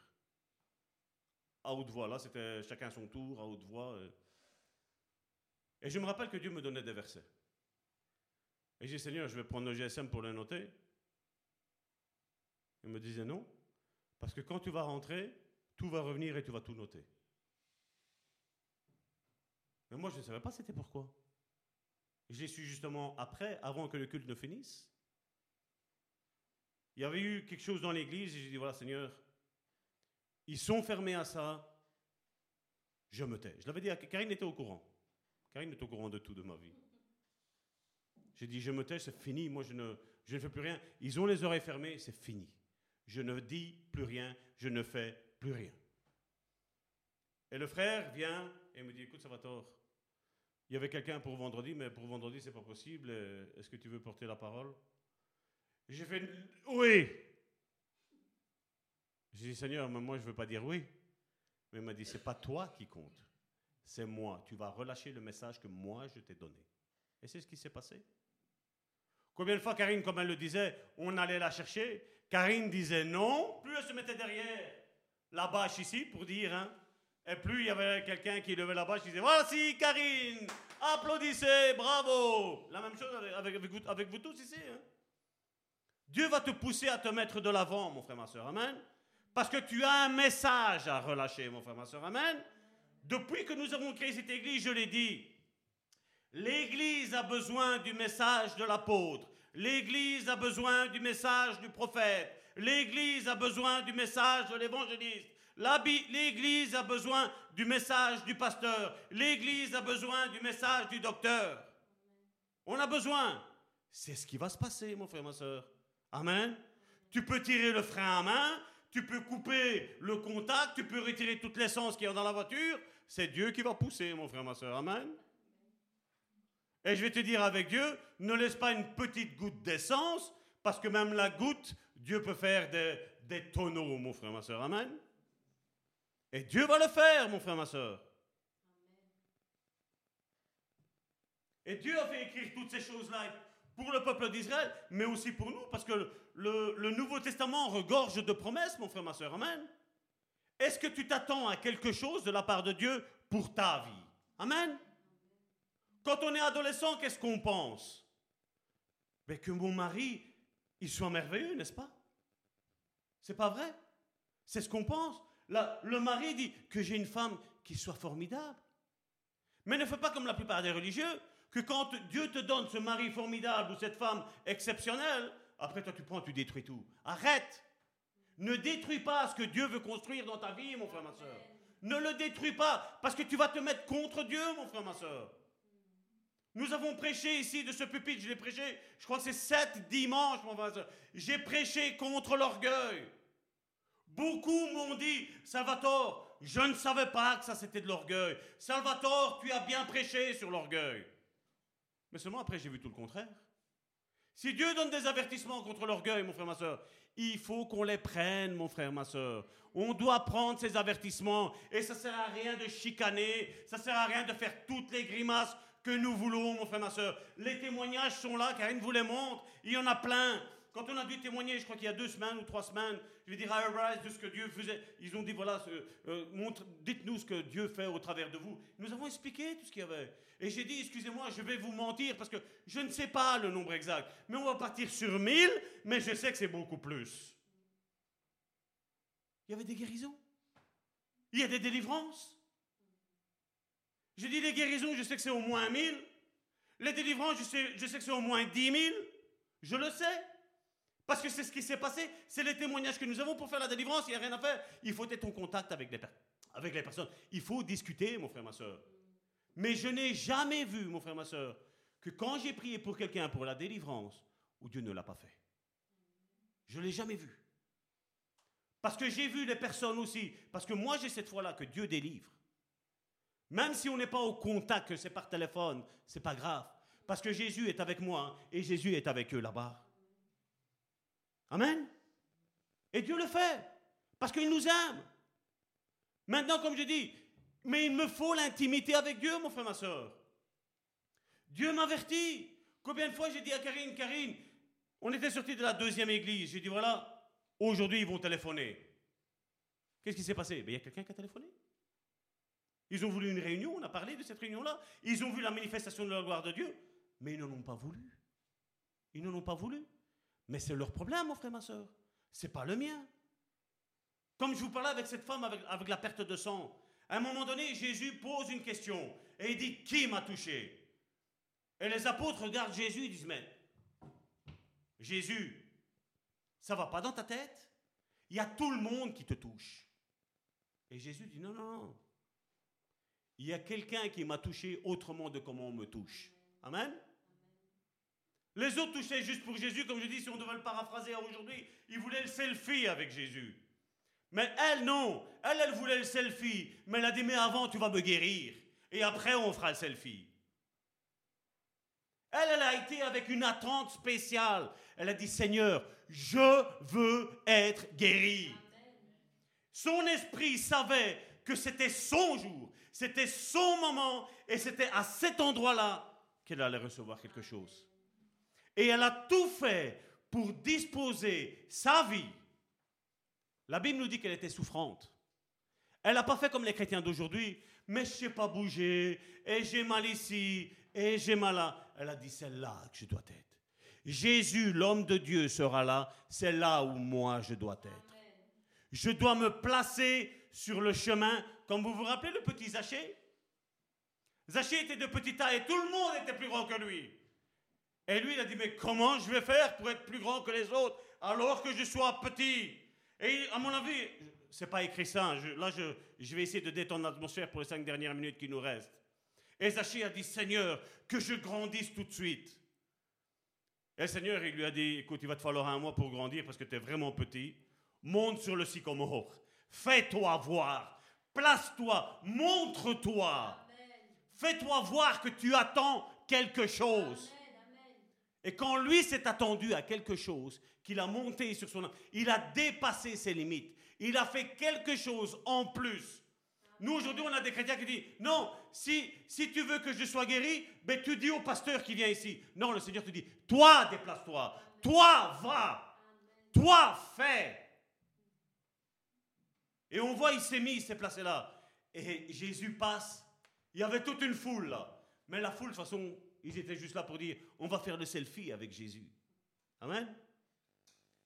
à haute voix. Là, c'était chacun son tour, à haute voix. euh. Et je me rappelle que Dieu me donnait des versets. Et j'ai dit, Seigneur, je vais prendre le GSM pour le noter. Il me disait non, parce que quand tu vas rentrer, tout va revenir et tu vas tout noter. Mais moi, je ne savais pas c'était pourquoi. Je l'ai su justement après, avant que le culte ne finisse. Il y avait eu quelque chose dans l'église et j'ai dit, voilà Seigneur, ils sont fermés à ça, je me tais. Je l'avais dit à Karine était au courant. Karine est au courant de tout de ma vie. J'ai dit, je me tais, c'est fini, moi je ne, je ne fais plus rien. Ils ont les oreilles fermées, c'est fini. Je ne dis plus rien, je ne fais plus rien. Et le frère vient et me dit, écoute, ça va tort. Il y avait quelqu'un pour vendredi, mais pour vendredi, c'est pas possible. Euh, Est-ce que tu veux porter la parole? J'ai fait, oui. J'ai dit, Seigneur, mais moi, je veux pas dire oui. Mais il m'a dit, c'est pas toi qui compte, c'est moi. Tu vas relâcher le message que moi, je t'ai donné. Et c'est ce qui s'est passé. Combien de fois, Karine, comme elle le disait, on allait la chercher? Karine disait non, plus elle se mettait derrière la bâche ici pour dire, hein, et plus il y avait quelqu'un qui levait la bâche, qui disait Voici Karine, applaudissez, bravo. La même chose avec vous tous ici. hein. Dieu va te pousser à te mettre de l'avant, mon frère, ma soeur. Amen. Parce que tu as un message à relâcher, mon frère, ma soeur. Amen. Depuis que nous avons créé cette église, je l'ai dit, l'église a besoin du message de l'apôtre. L'église a besoin du message du prophète. L'église a besoin du message de l'évangéliste. L'église a besoin du message du pasteur. L'église a besoin du message du docteur. On a besoin. C'est ce qui va se passer, mon frère, ma soeur. Amen. Tu peux tirer le frein à main, tu peux couper le contact, tu peux retirer toute l'essence qu'il y a dans la voiture. C'est Dieu qui va pousser, mon frère, ma soeur. Amen. Et je vais te dire avec Dieu, ne laisse pas une petite goutte d'essence, parce que même la goutte, Dieu peut faire des, des tonneaux, mon frère, ma soeur. Amen. Et Dieu va le faire, mon frère, ma soeur. Et Dieu a fait écrire toutes ces choses-là pour le peuple d'Israël, mais aussi pour nous, parce que le, Nouveau Testament regorge de promesses, mon frère, ma soeur. Amen. Est-ce que tu t'attends à quelque chose de la part de Dieu pour ta vie? Amen. Quand on est adolescent, qu'est-ce qu'on pense? Mais que mon mari, il soit merveilleux, n'est-ce pas? C'est pas vrai? C'est ce qu'on pense. Le mari dit que j'ai une femme qui soit formidable. Mais ne fais pas comme la plupart des religieux, que quand Dieu te donne ce mari formidable ou cette femme exceptionnelle, après toi tu prends, tu détruis tout. Arrête Ne détruis pas ce que Dieu veut construire dans ta vie, mon frère, ma soeur. Ne le détruis pas, parce que tu vas te mettre contre Dieu, mon frère, ma soeur. Nous avons prêché ici de ce pupitre, je l'ai prêché, je crois que c'est sept dimanches, mon frère, ma soeur. J'ai prêché contre l'orgueil. Beaucoup m'ont dit, Salvatore, je ne savais pas que ça c'était de l'orgueil. Salvatore, tu as bien prêché sur l'orgueil. Mais seulement après, j'ai vu tout le contraire. Si Dieu donne des avertissements contre l'orgueil, mon frère, ma soeur, il faut qu'on les prenne, mon frère, ma soeur. On doit prendre ces avertissements. Et ça sert à rien de chicaner, ça sert à rien de faire toutes les grimaces que nous voulons, mon frère, ma soeur. Les témoignages sont là, Karine vous les montre. Il y en a plein. Quand on a dû témoigner, je crois qu'il y a deux semaines ou trois semaines, je vais dire à Arise de ce que Dieu faisait. Ils ont dit voilà, euh, montre- dites-nous ce que Dieu fait au travers de vous. Nous avons expliqué tout ce qu'il y avait. Et j'ai dit, excusez-moi, je vais vous mentir parce que je ne sais pas le nombre exact. Mais on va partir sur 1000, mais je sais que c'est beaucoup plus. Il y avait des guérisons. Il y a des délivrances. J'ai dit les guérisons, je sais que c'est au moins 1000. Les délivrances, je sais, je sais que c'est au moins 10 000. Je le sais. Parce que c'est ce qui s'est passé. C'est les témoignages que nous avons pour faire la délivrance. Il n'y a rien à faire. Il faut être en contact avec les, personnes. Il faut discuter, mon frère, ma soeur. Mais je n'ai jamais vu, mon frère, ma soeur, que quand j'ai prié pour quelqu'un pour la délivrance, où Dieu ne l'a pas fait. Je ne l'ai jamais vu. Parce que j'ai vu les personnes aussi. Parce que moi, j'ai cette foi-là que Dieu délivre. Même si on n'est pas au contact, que c'est par téléphone, c'est pas grave. Parce que Jésus est avec moi hein, et Jésus est avec eux là-bas. Amen. Et Dieu le fait. Parce qu'il nous aime. Maintenant, comme je dis, mais il me faut l'intimité avec Dieu, mon frère, ma soeur. Dieu m'avertit. Combien de fois j'ai dit à Karine, Karine, on était sorti de la deuxième église. J'ai dit, voilà, aujourd'hui ils vont téléphoner. Qu'est-ce qui s'est passé? Ben, Il y a quelqu'un qui a téléphoné. Ils ont voulu une réunion, on a parlé de cette réunion-là. Ils ont vu la manifestation de la gloire de Dieu, mais ils n'en ont pas voulu. Ils n'en ont pas voulu. Mais c'est leur problème, mon frère, ma soeur. C'est pas le mien. Comme je vous parlais avec cette femme avec, avec la perte de sang, à un moment donné, Jésus pose une question et il dit Qui m'a touché? Et les apôtres regardent Jésus et disent Mais Jésus, ça va pas dans ta tête? Il y a tout le monde qui te touche. Et Jésus dit Non, non, non. Il y a quelqu'un qui m'a touché autrement de comment on me touche. Amen? Les autres touchaient juste pour Jésus, comme je dis, si on devait le paraphraser aujourd'hui, ils voulaient le selfie avec Jésus. Mais elle, non. Elle, elle voulait le selfie. Mais elle a dit, mais avant, tu vas me guérir. Et après, on fera le selfie. Elle, elle a été avec une attente spéciale. Elle a dit, Seigneur, je veux être guérie. Son esprit savait que c'était son jour, c'était son moment, et c'était à cet endroit-là qu'elle allait recevoir quelque chose. Et elle a tout fait pour disposer sa vie. La Bible nous dit qu'elle était souffrante. Elle n'a pas fait comme les chrétiens d'aujourd'hui, mais je ne sais pas bouger, et j'ai mal ici, et j'ai mal là. Elle a dit, c'est là que je dois être. Jésus, l'homme de Dieu, sera là, c'est là où moi je dois être. Je dois me placer sur le chemin, comme vous vous rappelez le petit Zachée Zachée était de petite taille et tout le monde était plus grand que lui. Et lui, il a dit, mais comment je vais faire pour être plus grand que les autres alors que je sois petit? Et à mon avis, c'est pas écrit ça. là, je, je, vais essayer de détendre l'atmosphère pour les cinq dernières minutes qui nous restent. Et Zachée a dit, Seigneur, que je grandisse tout de suite. Et le Seigneur, il lui a dit, écoute, il va te falloir un mois pour grandir parce que tu es vraiment petit. Monte sur le sycomore. Fais-toi voir. Place-toi. Montre-toi. Fais-toi voir que tu attends quelque chose. Et quand lui s'est attendu à quelque chose, qu'il a monté sur son... Il a dépassé ses limites. Il a fait quelque chose en plus. Nous, aujourd'hui, on a des chrétiens qui disent, non, si, si tu veux que je sois guéri, ben, tu dis au pasteur qui vient ici. Non, le Seigneur te dit, toi, déplace-toi. Toi, va. Toi, fais. Et on voit, il s'est mis, il s'est placé là. Et Jésus passe. Il y avait toute une foule là. Mais la foule, de toute façon, ils étaient juste là pour dire, on va faire le selfie avec Jésus. Amen.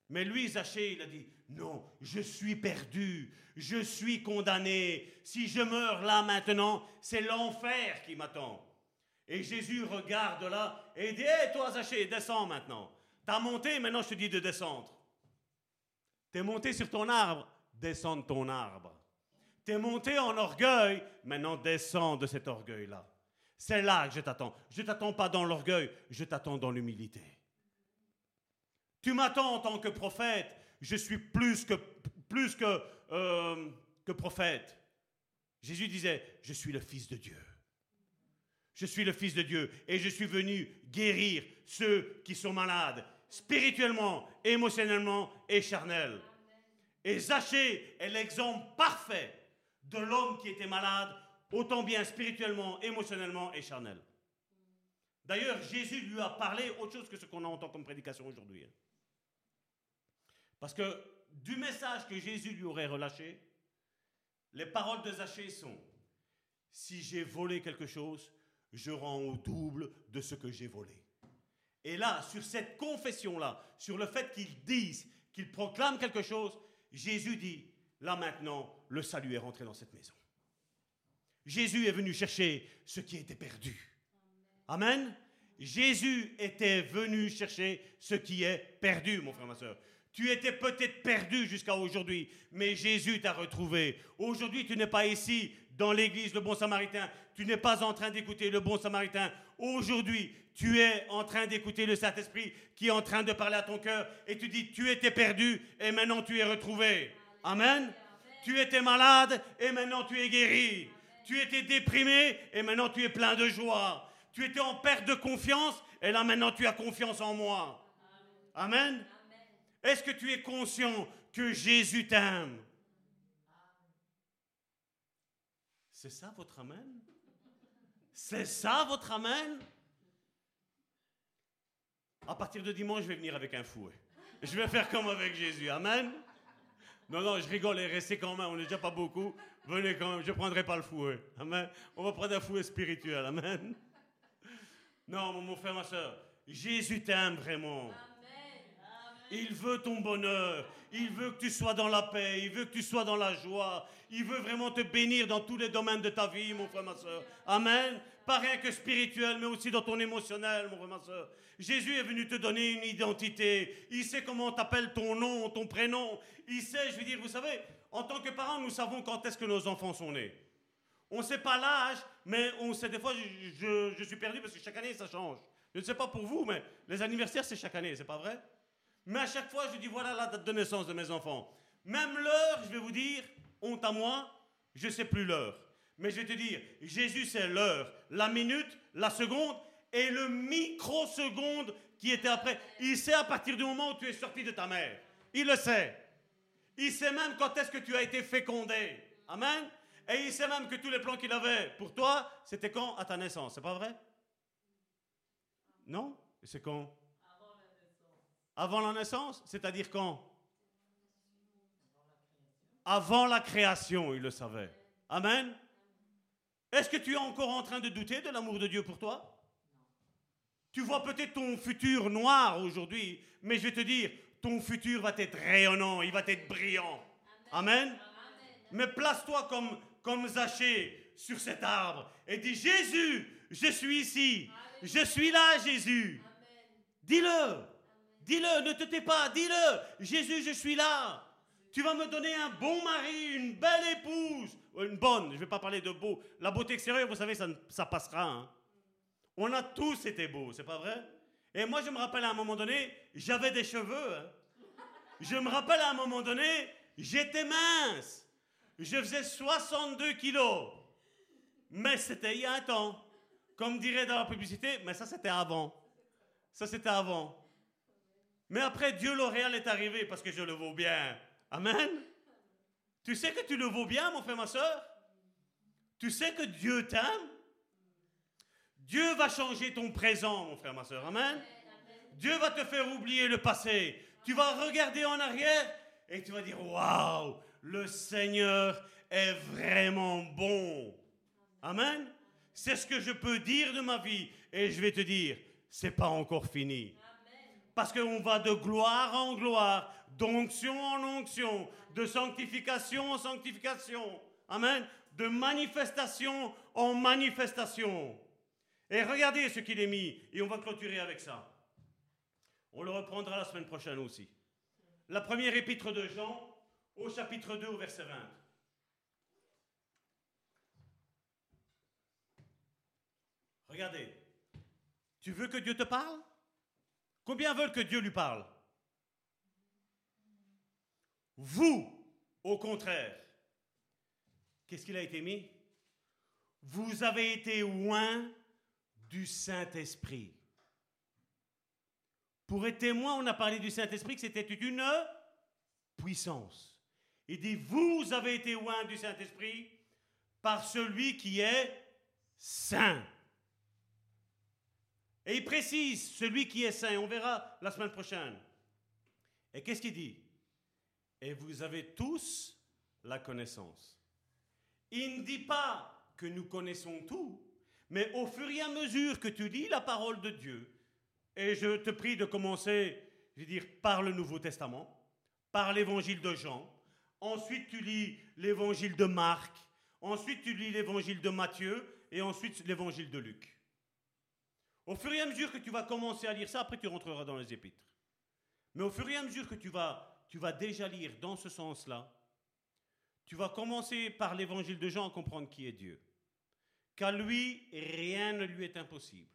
Mais lui, Zachée, il a dit, non, je suis perdu, je suis condamné. Si je meurs là maintenant, c'est l'enfer qui m'attend. Et Jésus regarde là et dit, hé toi Zachée, descends maintenant. T'as monté, maintenant je te dis de descendre. T'es monté sur ton arbre, descends de ton arbre. T'es monté en orgueil, maintenant descends de cet orgueil-là. C'est là que je t'attends. Je ne t'attends pas dans l'orgueil, je t'attends dans l'humilité. Tu m'attends en tant que prophète, je suis plus que, plus que, euh, que prophète. Jésus disait, je suis le Fils de Dieu. Je suis le Fils de Dieu et je suis venu guérir ceux qui sont malades, spirituellement, émotionnellement et charnel. Et Zachée est l'exemple parfait de l'homme qui était malade autant bien spirituellement, émotionnellement et charnel. D'ailleurs, Jésus lui a parlé autre chose que ce qu'on entend comme prédication aujourd'hui. Hein. Parce que du message que Jésus lui aurait relâché, les paroles de Zachée sont Si j'ai volé quelque chose, je rends au double de ce que j'ai volé. Et là, sur cette confession-là, sur le fait qu'il dise, qu'il proclame quelque chose, Jésus dit Là maintenant, le salut est rentré dans cette maison. Jésus est venu chercher ce qui était perdu. Amen. Jésus était venu chercher ce qui est perdu, mon frère, ma soeur. Tu étais peut-être perdu jusqu'à aujourd'hui, mais Jésus t'a retrouvé. Aujourd'hui, tu n'es pas ici dans l'église, le bon samaritain. Tu n'es pas en train d'écouter le bon samaritain. Aujourd'hui, tu es en train d'écouter le Saint-Esprit qui est en train de parler à ton cœur et tu dis, tu étais perdu et maintenant tu es retrouvé. Amen. Tu étais malade et maintenant tu es guéri. Tu étais déprimé et maintenant tu es plein de joie. Tu étais en perte de confiance et là maintenant tu as confiance en moi. Amen. Est-ce que tu es conscient que Jésus t'aime? C'est ça votre Amen? C'est ça votre Amen? À partir de dimanche, je vais venir avec un fouet. Je vais faire comme avec Jésus. Amen. Non, non, je rigole et restez quand même, on n'est déjà pas beaucoup. Venez quand même, je ne prendrai pas le fouet. Amen. On va prendre un fouet spirituel. Amen. Non, mon frère, ma soeur, Jésus t'aime vraiment. Il veut ton bonheur. Il veut que tu sois dans la paix. Il veut que tu sois dans la joie. Il veut vraiment te bénir dans tous les domaines de ta vie, mon frère, ma soeur. Amen. Pas rien que spirituel, mais aussi dans ton émotionnel, mon frère, ma soeur. Jésus est venu te donner une identité. Il sait comment t'appelles ton nom, ton prénom. Il sait, je veux dire, vous savez, en tant que parents, nous savons quand est-ce que nos enfants sont nés. On ne sait pas l'âge, mais on sait des fois, je, suis perdu parce que chaque année, ça change. Je ne sais pas pour vous, mais les anniversaires, c'est chaque année, c'est pas vrai? Mais à chaque fois, je dis, voilà la date de naissance de mes enfants. Même l'heure, je vais vous dire, honte à moi, je ne sais plus l'heure. Mais je vais te dire, Jésus, c'est l'heure, la minute, la seconde et le microseconde qui était après. Il sait à partir du moment où tu es sorti de ta mère. Il le sait. Il sait même quand est-ce que tu as été fécondé. Amen. Et il sait même que tous les plans qu'il avait pour toi, c'était quand? À ta naissance. C'est pas vrai? Non? C'est quand? Avant la naissance. C'est-à-dire quand? Avant la création, il le savait. Amen. Est-ce que tu es encore en train de douter de l'amour de Dieu pour toi? Tu vois peut-être ton futur noir aujourd'hui, mais je vais te dire, ton futur va être rayonnant, il va être brillant. Amen. Mais place-toi comme, comme Zachée sur cet arbre et dis Jésus, je suis ici. Je suis là, Jésus. Dis-le. Dis-le, ne te tais pas, dis-le. Jésus, je suis là. Tu vas me donner un bon mari, une belle épouse. Une bonne, je ne vais pas parler de beau. La beauté extérieure, vous savez, ça, ça passera. Hein. On a tous été beaux, c'est pas vrai? Et moi, je me rappelle à un moment donné, j'avais des cheveux. Hein. Je me rappelle à un moment donné, j'étais mince. Je faisais 62 kilos. Mais c'était il y a un temps. Comme dirait dans la publicité, mais ça c'était avant. Ça c'était avant. Mais après, Dieu L'Oréal est arrivé parce que je le vaux bien. Amen. Tu sais que tu le vaux bien, mon frère, ma soeur? Tu sais que Dieu t'aime? Dieu va changer ton présent, mon frère, ma soeur. Amen. Dieu va te faire oublier le passé. Tu vas regarder en arrière et tu vas dire Waouh, le Seigneur est vraiment bon. Amen. C'est ce que je peux dire de ma vie. Et je vais te dire c'est pas encore fini. Parce qu'on va de gloire en gloire, d'onction en onction, de sanctification en sanctification. Amen. De manifestation en manifestation. Et regardez ce qu'il est mis, et on va clôturer avec ça. On le reprendra la semaine prochaine aussi. La première épître de Jean, au chapitre 2, au verset 20. Regardez, tu veux que Dieu te parle? Combien veulent que Dieu lui parle? Vous, au contraire, qu'est-ce qu'il a été mis? Vous avez été loin du Saint-Esprit. Pour être témoin, on a parlé du Saint-Esprit que c'était une puissance. Il dit, vous avez été loin du Saint-Esprit par celui qui est saint. Et il précise celui qui est saint. On verra la semaine prochaine. Et qu'est-ce qu'il dit? Et vous avez tous la connaissance. Il ne dit pas que nous connaissons tout, mais au fur et à mesure que tu lis la parole de Dieu, et je te prie de commencer, je veux dire, par le Nouveau Testament, par l'évangile de Jean, ensuite tu lis l'évangile de Marc, ensuite tu lis l'évangile de Matthieu, et ensuite l'évangile de Luc. Au fur et à mesure que tu vas commencer à lire ça, après tu rentreras dans les épîtres. Mais au fur et à mesure que tu vas, tu vas déjà lire dans ce sens-là, tu vas commencer par l'évangile de Jean à comprendre qui est Dieu qu'à lui, rien ne lui est impossible.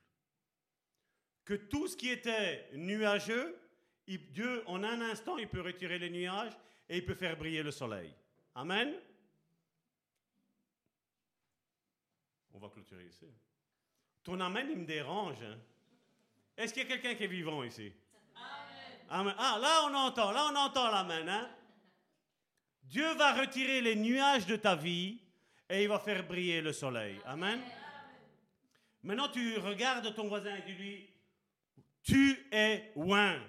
Que tout ce qui était nuageux, Dieu, en un instant, il peut retirer les nuages et il peut faire briller le soleil. Amen. On va clôturer ici. Ton amen, il me dérange. Hein. Est-ce qu'il y a quelqu'un qui est vivant ici? Amen. Ah, là on entend, là on entend l'amen. Hein? Dieu va retirer les nuages de ta vie et il va faire briller le soleil. Amen. Maintenant, tu regardes ton voisin et tu lui tu es loin.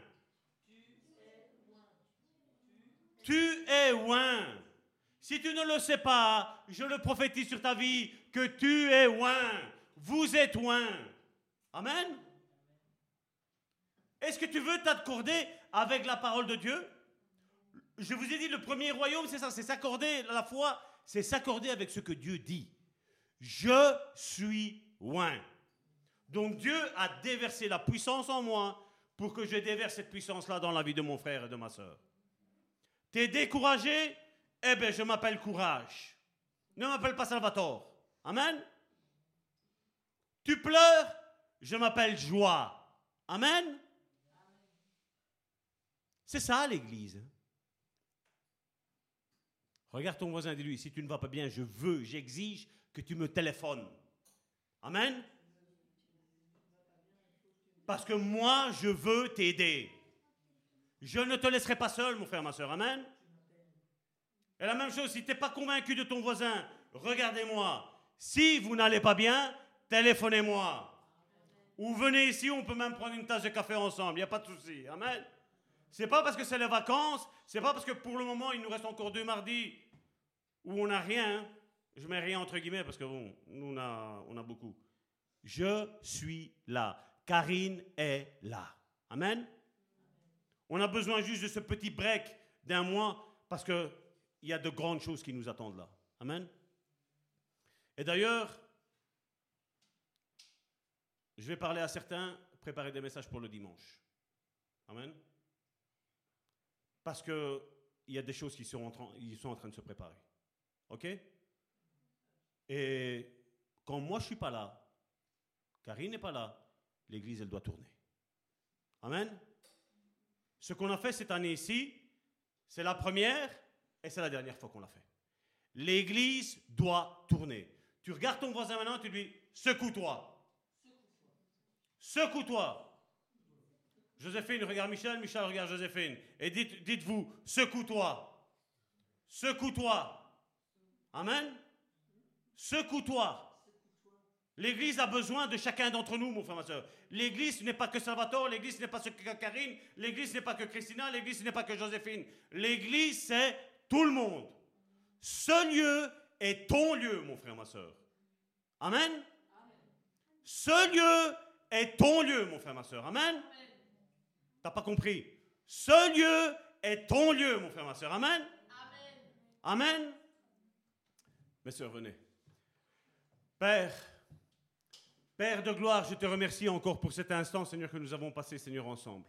Tu es oint. Si tu ne le sais pas, je le prophétise sur ta vie que tu es oint. Vous êtes oint. Amen. Est-ce que tu veux t'accorder avec la parole de Dieu? Je vous ai dit, le premier royaume, c'est ça, c'est s'accorder la foi, c'est s'accorder avec ce que Dieu dit. Je suis oint. Donc Dieu a déversé la puissance en moi pour que je déverse cette puissance-là dans la vie de mon frère et de ma soeur. T'es découragé? Eh bien, je m'appelle courage. Ne m'appelle pas Salvatore. Amen? Tu pleures? Je m'appelle joie. Amen? C'est ça l'Église. Regarde ton voisin, dis-lui, si tu ne vas pas bien, je veux, j'exige que tu me téléphones. Amen. Parce que moi, je veux t'aider. Je ne te laisserai pas seul, mon frère, ma soeur. Amen. Et la même chose, si tu n'es pas convaincu de ton voisin, regardez-moi. Si vous n'allez pas bien, téléphonez-moi. Ou venez ici, on peut même prendre une tasse de café ensemble, il n'y a pas de souci. Amen. C'est pas parce que c'est les vacances, c'est pas parce que pour le moment, il nous reste encore deux mardis où on n'a rien. Je mets rien entre guillemets parce que bon, nous, on a, on a beaucoup. Je suis là. Karine est là. Amen? On a besoin juste de ce petit break d'un mois parce qu'il y a de grandes choses qui nous attendent là. Amen? Et d'ailleurs, je vais parler à certains, préparer des messages pour le dimanche. Amen? Parce qu'il y a des choses qui sont, en train, ils sont en train de se préparer. OK? Et quand moi je ne suis pas là, Karine n'est pas là, l'Église, elle doit tourner. Amen? Ce qu'on a fait cette année ici, c'est la première et c'est la dernière fois qu'on l'a fait. L'Église doit tourner. Tu regardes ton voisin maintenant, tu lui dis, secoue-toi. Secoue-toi. Joséphine regarde Michel, Michel regarde Joséphine. Et dites, dites-vous, secoue-toi. Secoue-toi. Amen. Secoue-toi. L'Église a besoin de chacun d'entre nous, mon frère, ma soeur. L'Église n'est pas que Salvatore, l'Église n'est pas que Karine, l'Église n'est pas que Christina, l'Église n'est pas que Joséphine. L'Église, c'est tout le monde. Ce lieu est ton lieu, mon frère, ma soeur. Amen. Ce lieu est ton lieu, mon frère, ma soeur. Amen. T'as pas compris Ce lieu est ton lieu, mon frère, ma soeur. Amen. Amen. Mes soeurs, venez. Père, Père de gloire, je te remercie encore pour cet instant, Seigneur, que nous avons passé, Seigneur, ensemble.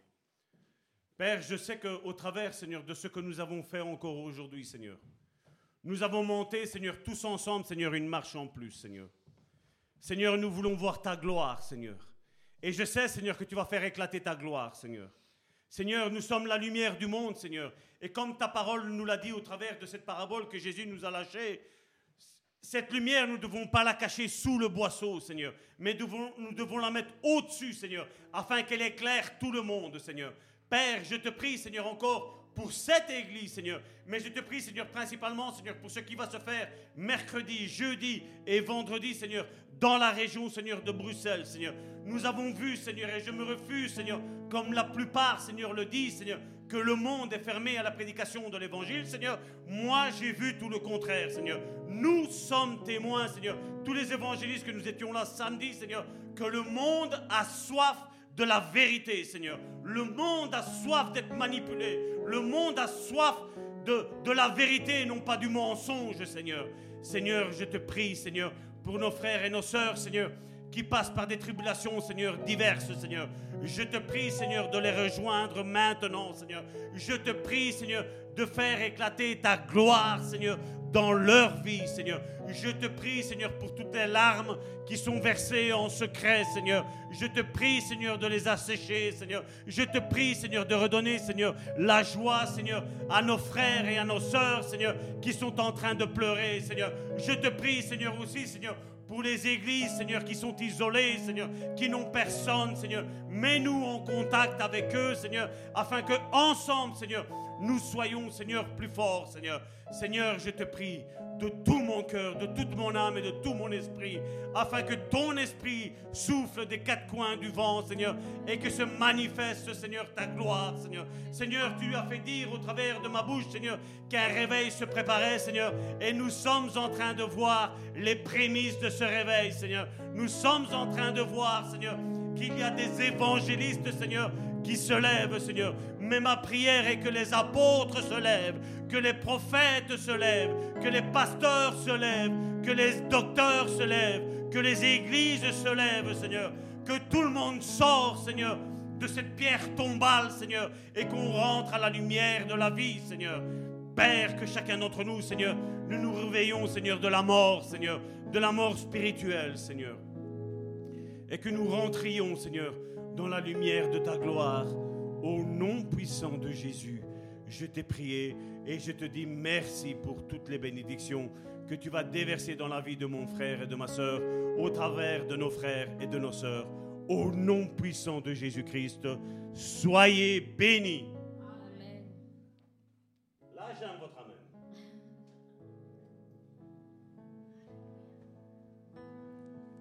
Père, je sais qu'au travers, Seigneur, de ce que nous avons fait encore aujourd'hui, Seigneur, nous avons monté, Seigneur, tous ensemble, Seigneur, une marche en plus, Seigneur. Seigneur, nous voulons voir ta gloire, Seigneur. Et je sais, Seigneur, que tu vas faire éclater ta gloire, Seigneur. Seigneur, nous sommes la lumière du monde, Seigneur. Et comme ta parole nous l'a dit au travers de cette parabole que Jésus nous a lâchée, cette lumière, nous ne devons pas la cacher sous le boisseau, Seigneur, mais nous devons la mettre au-dessus, Seigneur, afin qu'elle éclaire tout le monde, Seigneur. Père, je te prie, Seigneur, encore pour cette église, Seigneur. Mais je te prie, Seigneur, principalement, Seigneur, pour ce qui va se faire mercredi, jeudi et vendredi, Seigneur, dans la région, Seigneur, de Bruxelles, Seigneur. Nous avons vu, Seigneur, et je me refuse, Seigneur, comme la plupart, Seigneur, le disent, Seigneur, que le monde est fermé à la prédication de l'évangile, Seigneur. Moi, j'ai vu tout le contraire, Seigneur. Nous sommes témoins, Seigneur, tous les évangélistes que nous étions là samedi, Seigneur, que le monde a soif de la vérité, Seigneur. Le monde a soif d'être manipulé. Le monde a soif de, la vérité non pas du mensonge, Seigneur. Seigneur, je te prie, Seigneur, pour nos frères et nos sœurs, Seigneur, qui passent par des tribulations, Seigneur, diverses, Seigneur. Je te prie, Seigneur, de les rejoindre maintenant, Seigneur. Je te prie, Seigneur, de faire éclater ta gloire, Seigneur, dans leur vie, Seigneur. Je te prie, Seigneur, pour toutes les larmes qui sont versées en secret, Seigneur. Je te prie, Seigneur, de les assécher, Seigneur. Je te prie, Seigneur, de redonner, Seigneur, la joie, Seigneur, à nos frères et à nos sœurs, Seigneur, qui sont en train de pleurer, Seigneur. Je te prie, Seigneur, aussi, Seigneur, pour les églises, Seigneur, qui sont isolées, Seigneur, qui n'ont personne, Seigneur. Mets-nous en contact avec eux, Seigneur, afin que ensemble, Seigneur, nous soyons, Seigneur, plus forts, Seigneur. Seigneur, je te prie de tout mon cœur, de toute mon âme et de tout mon esprit, afin que ton esprit souffle des quatre coins du vent, Seigneur, et que se manifeste, Seigneur, ta gloire, Seigneur. Seigneur, tu as fait dire au travers de ma bouche, Seigneur, qu'un réveil se préparait, Seigneur, et nous sommes en train de voir les prémices de ce réveil, Seigneur. Nous sommes en train de voir, Seigneur, qu'il y a des évangélistes, Seigneur, qui se lèvent, Seigneur. Mais ma prière est que les apôtres se lèvent, que les prophètes se lèvent, que les pasteurs se lèvent, que les docteurs se lèvent, que les églises se lèvent, Seigneur. Que tout le monde sort, Seigneur, de cette pierre tombale, Seigneur, et qu'on rentre à la lumière de la vie, Seigneur. Père, que chacun d'entre nous, Seigneur, nous nous réveillons, Seigneur, de la mort, Seigneur, de la mort spirituelle, Seigneur. Et que nous rentrions, Seigneur, dans la lumière de ta gloire. Au nom puissant de Jésus, je t'ai prié et je te dis merci pour toutes les bénédictions que tu vas déverser dans la vie de mon frère et de ma sœur, au travers de nos frères et de nos sœurs. Au nom puissant de Jésus-Christ, soyez bénis. Amen. Là, j'aime votre amen.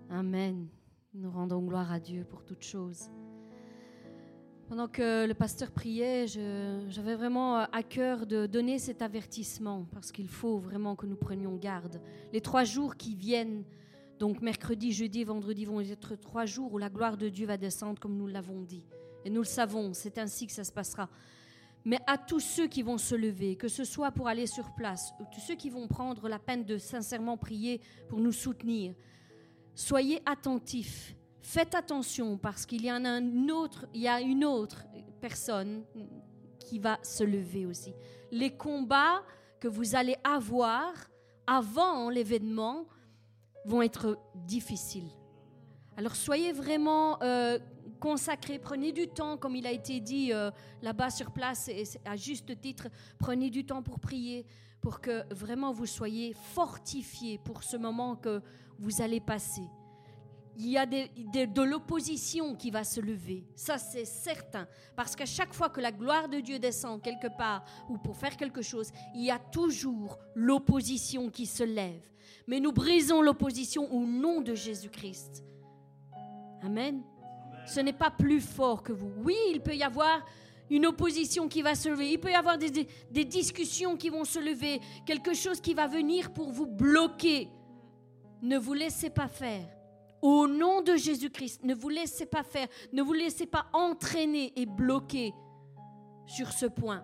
Amen. Nous rendons gloire à Dieu pour toutes choses. Pendant que le pasteur priait, j'avais vraiment euh, à cœur de donner cet avertissement parce qu'il faut vraiment que nous prenions garde. Les trois jours qui viennent, donc mercredi, jeudi, vendredi, vont être trois jours où la gloire de Dieu va descendre comme nous l'avons dit. Et nous le savons, c'est ainsi que ça se passera. Mais à tous ceux qui vont se lever, que ce soit pour aller sur place, ou tous ceux qui vont prendre la peine de sincèrement prier pour nous soutenir, soyez attentifs Faites attention parce qu'il y en a un autre, il y a une autre personne qui va se lever aussi. Les combats que vous allez avoir avant l'événement vont être difficiles. Alors soyez vraiment euh, consacrés, prenez du temps, comme il a été dit euh, là-bas sur place, et à juste titre, prenez du temps pour prier, pour que vraiment vous soyez fortifiés pour ce moment que vous allez passer il y a de l'opposition qui va se lever. Ça, c'est certain. Parce qu'à chaque fois que la gloire de Dieu descend quelque part ou pour faire quelque chose, il y a toujours l'opposition qui se lève. Mais nous brisons l'opposition au nom de Jésus-Christ. Amen. Ce n'est pas plus fort que vous. Oui, il peut y avoir une opposition qui va se lever. Il peut y avoir des, des discussions qui vont se lever. Quelque chose qui va venir pour vous bloquer. Ne vous laissez pas faire. Au nom de Jésus-Christ, ne vous laissez pas faire, ne vous laissez pas entraîner et bloquer sur ce point.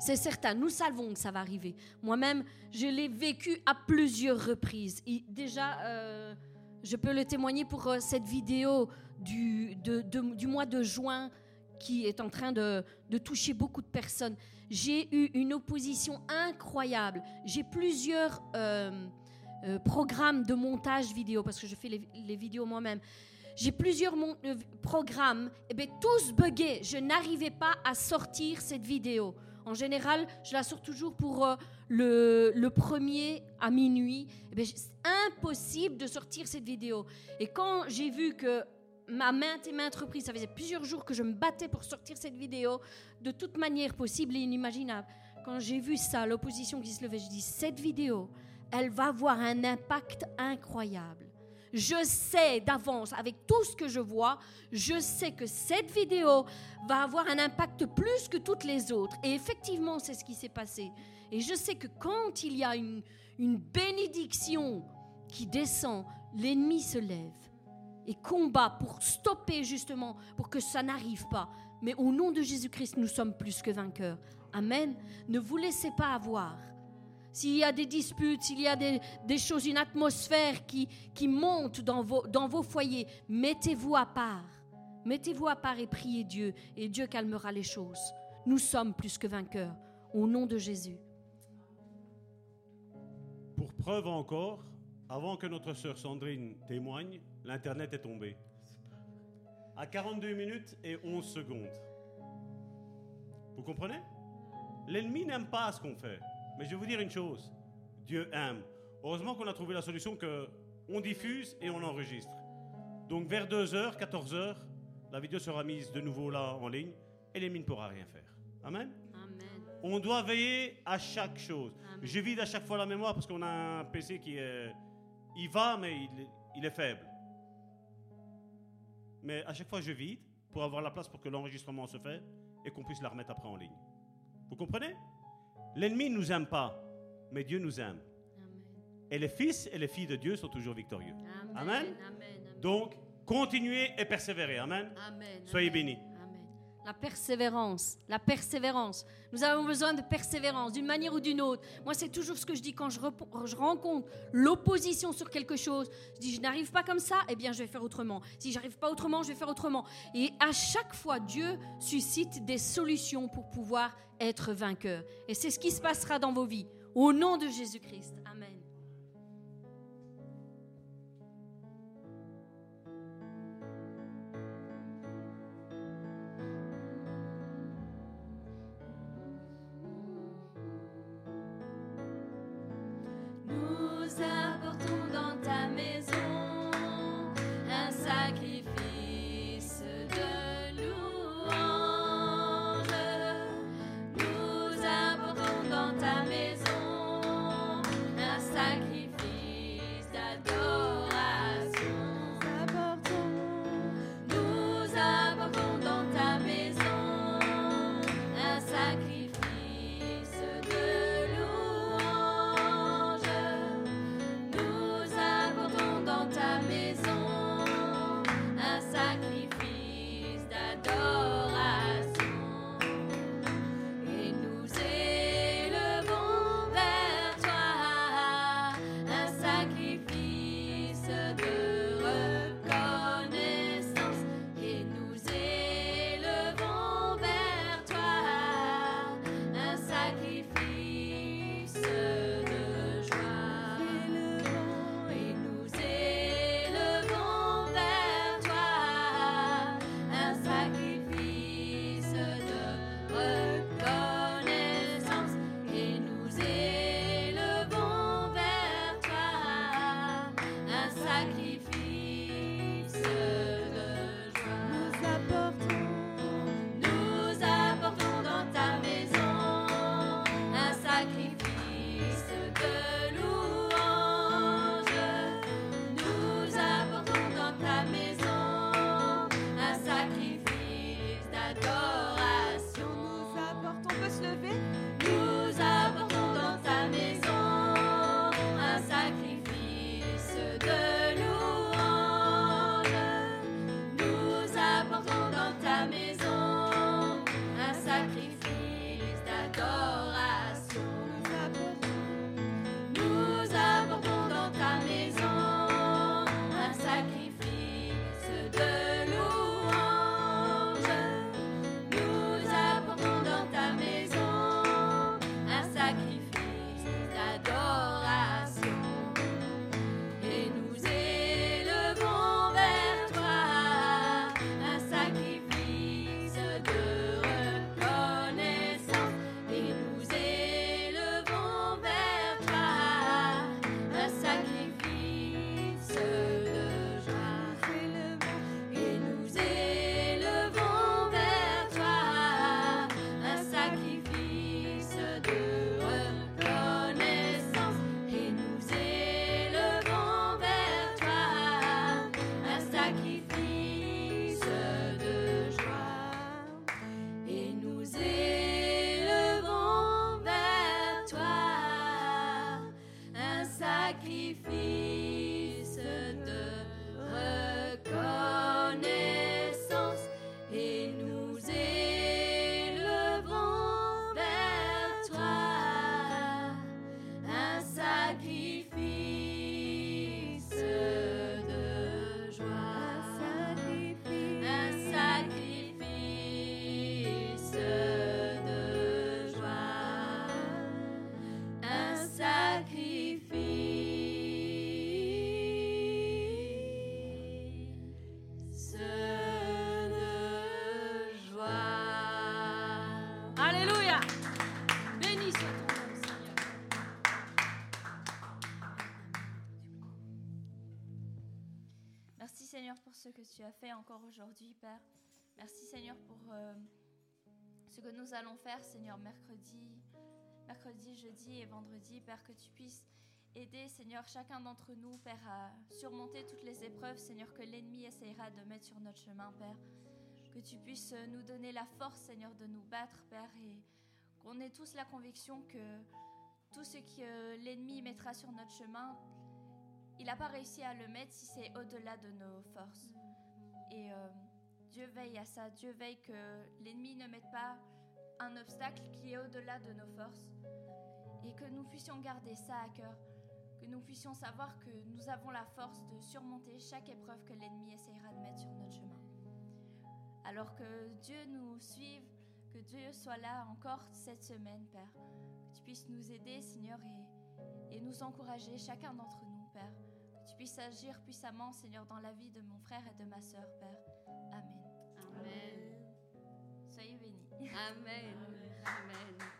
C'est certain, nous savons que ça va arriver. Moi-même, je l'ai vécu à plusieurs reprises. déjà, euh, je peux le témoigner pour euh, cette vidéo du, du, mois de juin qui est en train de, toucher beaucoup de personnes. J'ai eu une opposition incroyable. J'ai plusieurs... Euh, euh, programme de montage vidéo, parce que je fais les, vidéos moi-même. J'ai plusieurs euh, programmes, et bien, tous buggés. Je n'arrivais pas à sortir cette vidéo. En général, je la sors toujours pour euh, le, le, premier à minuit. Eh c'est impossible de sortir cette vidéo. Et quand j'ai vu que ma maintes et maintes reprises, ça faisait plusieurs jours que je me battais pour sortir cette vidéo de toute manière possible et inimaginable. Quand j'ai vu ça, l'opposition qui se levait, je dis cette vidéo, elle va avoir un impact incroyable. Je sais d'avance, avec tout ce que je vois, je sais que cette vidéo va avoir un impact plus que toutes les autres. Et effectivement, c'est ce qui s'est passé. Et je sais que quand il y a une, bénédiction qui descend, l'ennemi se lève et combat pour stopper justement, pour que ça n'arrive pas. Mais au nom de Jésus-Christ, nous sommes plus que vainqueurs. Amen. Ne vous laissez pas avoir s'il y a des disputes, s'il y a des, choses, une atmosphère qui, monte dans vos, dans vos foyers, mettez-vous à part. Mettez-vous à part et priez Dieu, et Dieu calmera les choses. Nous sommes plus que vainqueurs, au nom de Jésus. Pour preuve encore, avant que notre sœur Sandrine témoigne, l'Internet est tombé. À 42 minutes et 11 secondes. Vous comprenez? L'ennemi n'aime pas ce qu'on fait. Mais je vais vous dire une chose. Dieu aime. Heureusement qu'on a trouvé la solution que on diffuse et on enregistre. Donc vers 2h, 14h, la vidéo sera mise de nouveau là en ligne et l'ennemi ne pourra rien faire. Amen? Amen. On doit veiller à chaque chose. Amen. Je vide à chaque fois la mémoire parce qu'on a un PC qui est... Il va, mais il est faible. Mais à chaque fois, je vide pour avoir la place pour que l'enregistrement se fait et qu'on puisse la remettre après en ligne. Vous comprenez? L'ennemi ne nous aime pas, mais Dieu nous aime. Amen. Et les fils et les filles de Dieu sont toujours victorieux. Amen. Amen. Amen. Amen. Donc, continuez et persévérez. Amen. Soyez bénis. La persévérance, la persévérance. Nous avons besoin de persévérance d'une manière ou d'une autre. Moi, c'est toujours ce que je dis quand je rencontre l'opposition sur quelque chose. Je dis, je n'arrive pas comme ça, eh bien, je vais faire autrement. Si j'arrive pas autrement, je vais faire autrement. Et à chaque fois, Dieu suscite des solutions pour pouvoir être vainqueur. Et c'est ce qui se passera dans vos vies. Au nom de Jésus-Christ. Merci Seigneur pour euh, ce que nous allons faire, Seigneur, mercredi, mercredi, jeudi et vendredi, Père, que tu puisses aider, Seigneur, chacun d'entre nous, Père, à surmonter toutes les épreuves, Seigneur, que l'ennemi essayera de mettre sur notre chemin, Père. Que tu puisses nous donner la force, Seigneur, de nous battre, Père, et qu'on ait tous la conviction que tout ce que l'ennemi mettra sur notre chemin, il n'a pas réussi à le mettre si c'est au-delà de nos forces. Et euh, Dieu veille à ça. Dieu veille que l'ennemi ne mette pas un obstacle qui est au-delà de nos forces. Et que nous puissions garder ça à cœur. Que nous puissions savoir que nous avons la force de surmonter chaque épreuve que l'ennemi essayera de mettre sur notre chemin. Alors que Dieu nous suive, que Dieu soit là encore cette semaine, Père. Que tu puisses nous aider, Seigneur, et, et nous encourager, chacun d'entre nous, Père. Que tu puisses agir puissamment, Seigneur, dans la vie de mon frère et de ma sœur, Père. Amen. Amen. Soyez bénis. [LAUGHS] Amen. Amen. Amen.